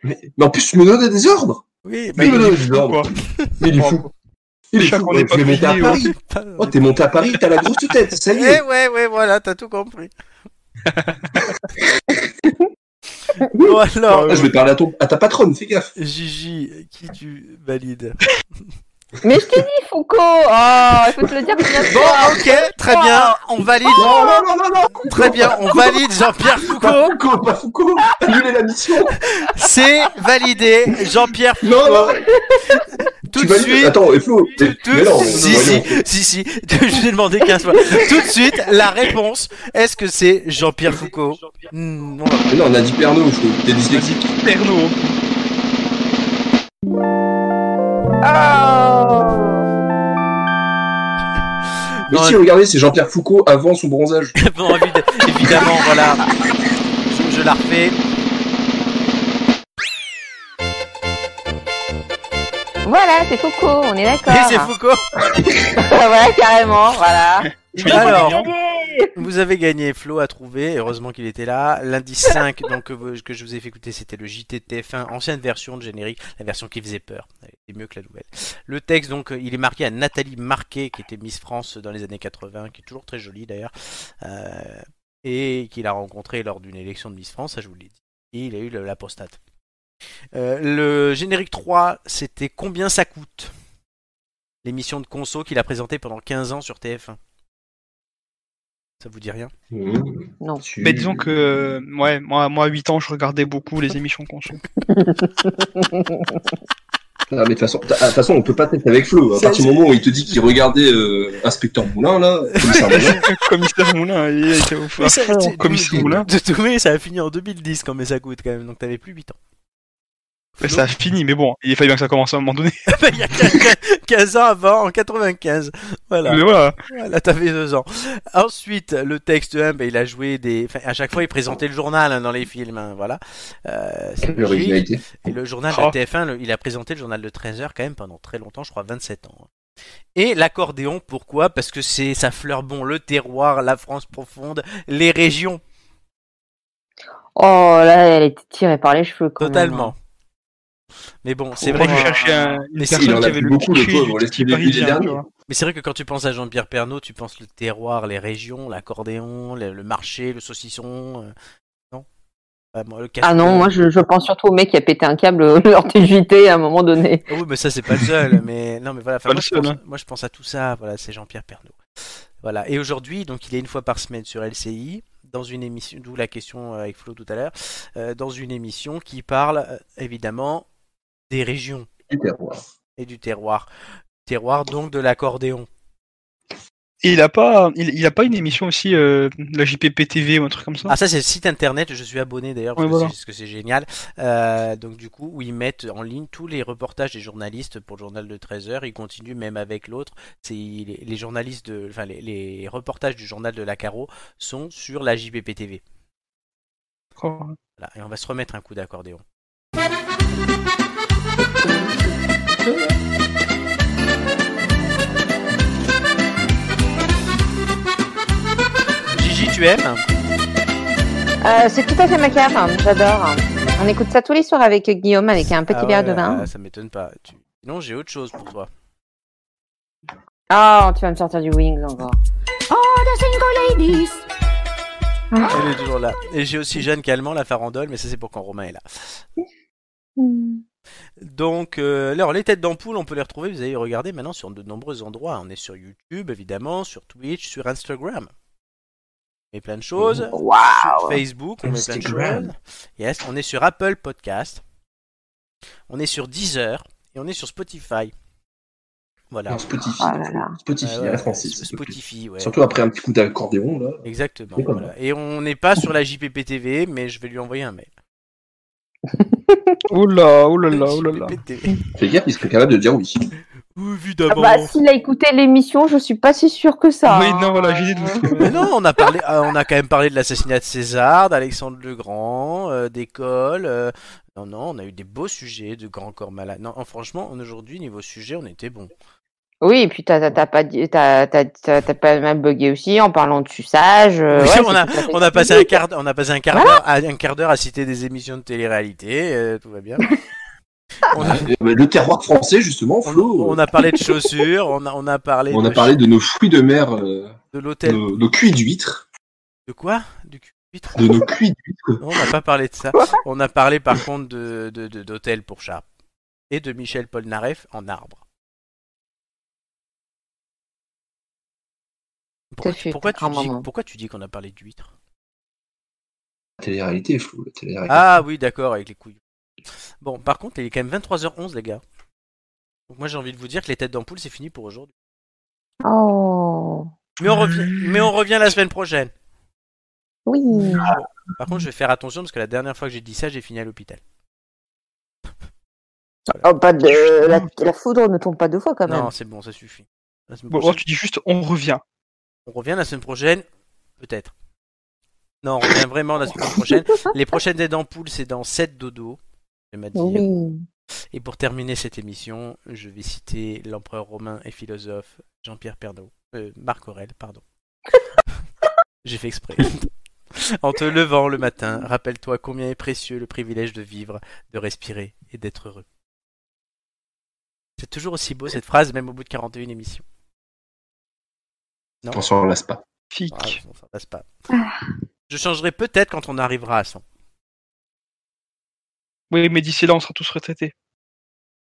Mais, mais en plus, tu me donnes des ordres. Oui, Mais bah, il il est fou, quoi. Mais il est fou. Il est fou. on est Tu pas es monté à Paris. Oh, t'es monté à Paris, t'as la grosse tête. Ça y Eh est. ouais, ouais, voilà, t'as tout compris. bon alors, Ah, je vais parler à, ton, à ta patronne, fais gaffe. Gigi, qui tu valides? Mais je t'ai dit, Foucault Oh, il faut te le dire Bon, ok, très bien, on valide. Non, non, non, non, non. Très bien, on valide Jean-Pierre Pas Foucault. Foucault, pas Foucault. Annulez la mission. C'est validé, Jean-Pierre Non, non. tout tu de suite. Attends, et Flo. Si, si, si, si, je l'ai demandé 15 fois. Tout de suite, la réponse, est-ce que c'est Jean-Pierre Foucault? Non, on a dit Pernod, Flo. T'es dyslexique. Pernod. Mais Non, si, regardez, c'est Jean-Pierre Foucault avant son bronzage. Bon, évid- évidemment, voilà. Je, je la refais. Voilà, c'est Foucault, on est d'accord. Et c'est Foucault. ouais, carrément, voilà. Alors, vous avez gagné. Flo a trouvé. Heureusement qu'il était là. L'indice 5 donc, que, je vous ai fait écouter, c'était le JT de TF1, ancienne version de générique, la version qui faisait peur. Était mieux que la nouvelle. Le texte, donc, il est marqué à Nathalie Marquet, qui était Miss France dans les années 80, qui est toujours très jolie d'ailleurs, euh, et qu'il a rencontré lors d'une élection de Miss France, ça je vous l'ai dit. Et il a eu la prostate. Euh, le générique 3, c'était Combien ça coûte? L'émission de conso qu'il a présentée pendant 15 ans sur TF1. Ça vous dit rien Non. Tu- Mais disons que, euh, ouais, moi, moi, à 8 ans, je regardais beaucoup les émissions conso. Ah, mais de toute façon, on peut pas tester avec Flo. À partir du moment où il te dit qu'il regardait euh, Inspecteur Moulin, là, commissaire Moulin, Commissaire Moulin, il était au tu- Commissaire Moulin. de tout, mais ça a fini en 2010 quand mais ça coûte quand même, donc t'avais plus 8 ans. Mais ça a fini, mais bon, il fallait bien que ça commence à un moment donné. Il y a 15 15 ans avant, en 95. Voilà, Mais voilà. voilà t'avais 2 ans. Ensuite, le texte 1, ben, il a joué des... Enfin, à chaque fois, il présentait le journal hein, dans les films, hein, voilà. Euh, c'est logique. l'originalité. Et le journal Oh. de TF1, le- il a présenté le journal de 13h quand même pendant très longtemps, je crois 27 ans. Et l'accordéon, pourquoi? Parce que c'est ça fleure bon le terroir, la France profonde, les régions, Oh, là, elle était tirée par les cheveux, quand même. totalement. Mais bon, c'est vrai que je que cherchais un- Mais une si, il personne en qui a avait plus le beaucoup, le cliché pauvre, du laisse-le petit début des parisien, derniers. tu vois. Mais c'est vrai que quand tu penses à Jean-Pierre Pernaut, tu penses le terroir, les régions, l'accordéon, le, le marché, le saucisson. euh, non? Ah, moi, le Ah non, casse-gueule. moi, je, je pense surtout au mec qui a pété un câble lors du JT à un moment donné. Ah oui, mais ça c'est pas le seul. mais non, mais voilà. enfin, Pas moi, le je seul, pense, hein. moi, je pense à tout ça. Voilà, c'est Jean-Pierre Pernaut. Voilà. Et aujourd'hui, donc, il est une fois par semaine sur LCI dans une émission, d'où la question euh, avec Flo tout à l'heure, euh, dans une émission qui parle euh, évidemment des régions. Du terroir. et du terroir. Terroir donc de l'accordéon. Et il a pas, il, il a pas une émission aussi, euh, la JPP TV ou un truc comme ça? Ah ça c'est le site internet, je suis abonné d'ailleurs parce, Ouais, que voilà. c'est- parce que c'est génial. Euh, donc du coup où ils mettent en ligne tous les reportages des journalistes pour le journal de 13h, ils continuent même avec l'autre. C'est les, les journalistes de enfin les, les reportages du journal de la Caro sont sur la JPP TV. D'accord. Voilà, et on va se remettre un coup d'accordéon. Gigi, tu aimes Euh, c'est tout à fait ma cave, hein, j'adore. On écoute ça tous les soirs avec Guillaume, avec un petit Ah verre ouais, de vin. ah, Ça m'étonne pas. Tu- Sinon, j'ai autre chose pour toi. Oh, tu vas me sortir du Wings encore. Elle est toujours là. Et j'ai aussi Jeanne Calment, la farandole, mais ça c'est pour quand Romain est là. Donc, euh, alors, les têtes d'ampoule, on peut les retrouver, vous allez regarder maintenant sur de nombreux endroits. On est sur YouTube, évidemment, sur Twitch, sur Instagram. On met plein de choses. Sur Facebook, on met plein de choses. Yes, on est sur Apple Podcast. On est sur Deezer. Et on est sur Spotify. Voilà. Non, Spotify. Oh là là. Spotify, à la française. Spotify, ouais. Surtout après un petit coup d'accordéon, là. Exactement. Voilà. Et on n'est pas sur la JPP TV, mais je vais lui envoyer un mail. Là. JPP TV. Fais gaffe, il serait capable de dire oui. Ah Évidemment. bah, s'il a écouté l'émission, je suis pas si sûre que ça. Oui, hein. non, voilà, j'ai dit de Mais non, on a parlé, euh, on a quand même parlé de l'assassinat de César, d'Alexandre le Grand, euh, d'école. euh, non, non, on a eu des beaux sujets de grands corps malades. Non, franchement, on- aujourd'hui, niveau sujet, on était bon. Oui, et puis t'as pas, dit- t'as t'as- t'as- t'as pas mal bugué aussi en parlant de suçage. euh, Oui, ouais, on a, on passé un quart, on a passé un quart Voilà. d'heure, à- un quart d'heure à citer des émissions de télé-réalité, euh, tout va bien. On a, Et, bah, Le terroir français, justement, on, Flo. on a parlé de chaussures, on a, on a parlé, on de, a parlé de nos fruits de mer, euh, de l'hôtel. nos, nos cuits d'huîtres. De quoi? Du cul huître De nos cuits d'huîtres. Non, on n'a pas parlé de ça. On a parlé par contre de de- de- d'hôtel pour chat et de Michel Polnareff en arbre. Pourquoi, tu, dis, moment. pourquoi tu dis qu'on a parlé d'huîtres? La télé-réalité, Flo. La télé-réalité. Ah oui, d'accord, avec les couilles. Bon, par contre, il est quand même 23h11, les gars. Donc moi, j'ai envie de vous dire que les têtes d'ampoule, c'est fini pour aujourd'hui. Oh, Mais on revient, mais on revient la semaine prochaine. oui. Par contre, je vais faire attention parce que la dernière fois que j'ai dit ça, j'ai fini à l'hôpital. Oh, pas de... la, la foudre ne tombe pas deux fois quand même. Non, c'est bon, ça suffit. Bon, tu dis juste, on revient. On revient la semaine prochaine Peut-être. Non, on revient vraiment la semaine prochaine. Les prochaines têtes d'ampoule, c'est dans 7 dodo. Je vais. Oui. Et pour terminer cette émission, je vais citer l'empereur romain et philosophe Jean-Pierre Pernaut. Euh, Marc Aurèle, pardon. J'ai fait exprès. En te levant le matin, rappelle-toi combien est précieux le privilège de vivre, de respirer et d'être heureux. C'est toujours aussi beau cette phrase, même au bout de 41 émissions. On s'en lasse pas. Fic. Ah, pas. Je changerai peut-être quand on arrivera à 100. Oui, mais d'ici là, on sera tous retraités.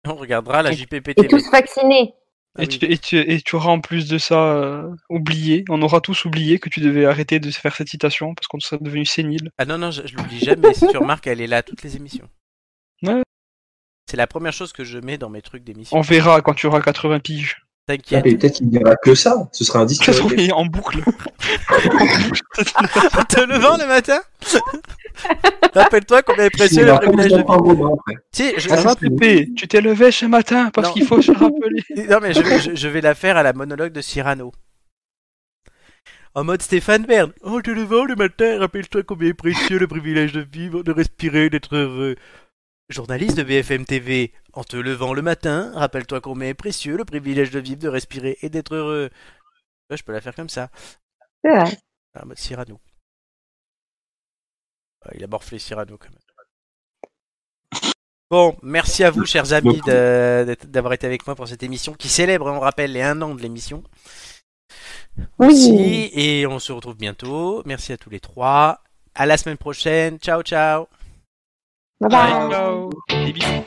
On regardera la Et- JPP Et tous vaccinés. Ah et, oui. tu, et, tu, et tu auras en plus de ça euh, oublié, on aura tous oublié que tu devais arrêter de faire cette citation parce qu'on serait devenu sénile. Ah non, non, je, je l'oublie jamais. Si tu remarques, elle est là à toutes les émissions. Ouais. C'est la première chose que je mets dans mes trucs d'émission. On verra quand tu auras 80 piges. T'inquiète. Et peut-être qu'il n'y aura que ça. Ce sera un disque. Oui, en boucle. te levant le matin? Rappelle-toi combien est Il précieux y le privilège de après. Si, je- Ah, tu t'es levé ce matin parce qu'il faut se rappeler. Non, mais je, je- je vais la faire à la monologue de Cyrano. En mode Stéphane Bern. Oh, te levant le matin, rappelle-toi combien est précieux le privilège de vivre, de respirer, d'être heureux. Journaliste de BFM TV. En te levant le matin, rappelle-toi combien est précieux le privilège de vivre, de respirer et d'être heureux. Ouais, je peux la faire comme ça. C'est vrai. Ah, en mode Cyrano. Ah, il a morflé Cyrano quand même. Bon, merci à vous, chers amis, d'avoir été avec moi pour cette émission qui célèbre, on rappelle, les un an de l'émission. Oui. Merci, et on se retrouve bientôt. Merci à tous les trois. À la semaine prochaine. Ciao, ciao. Bye bye. Ciao. Des bisous.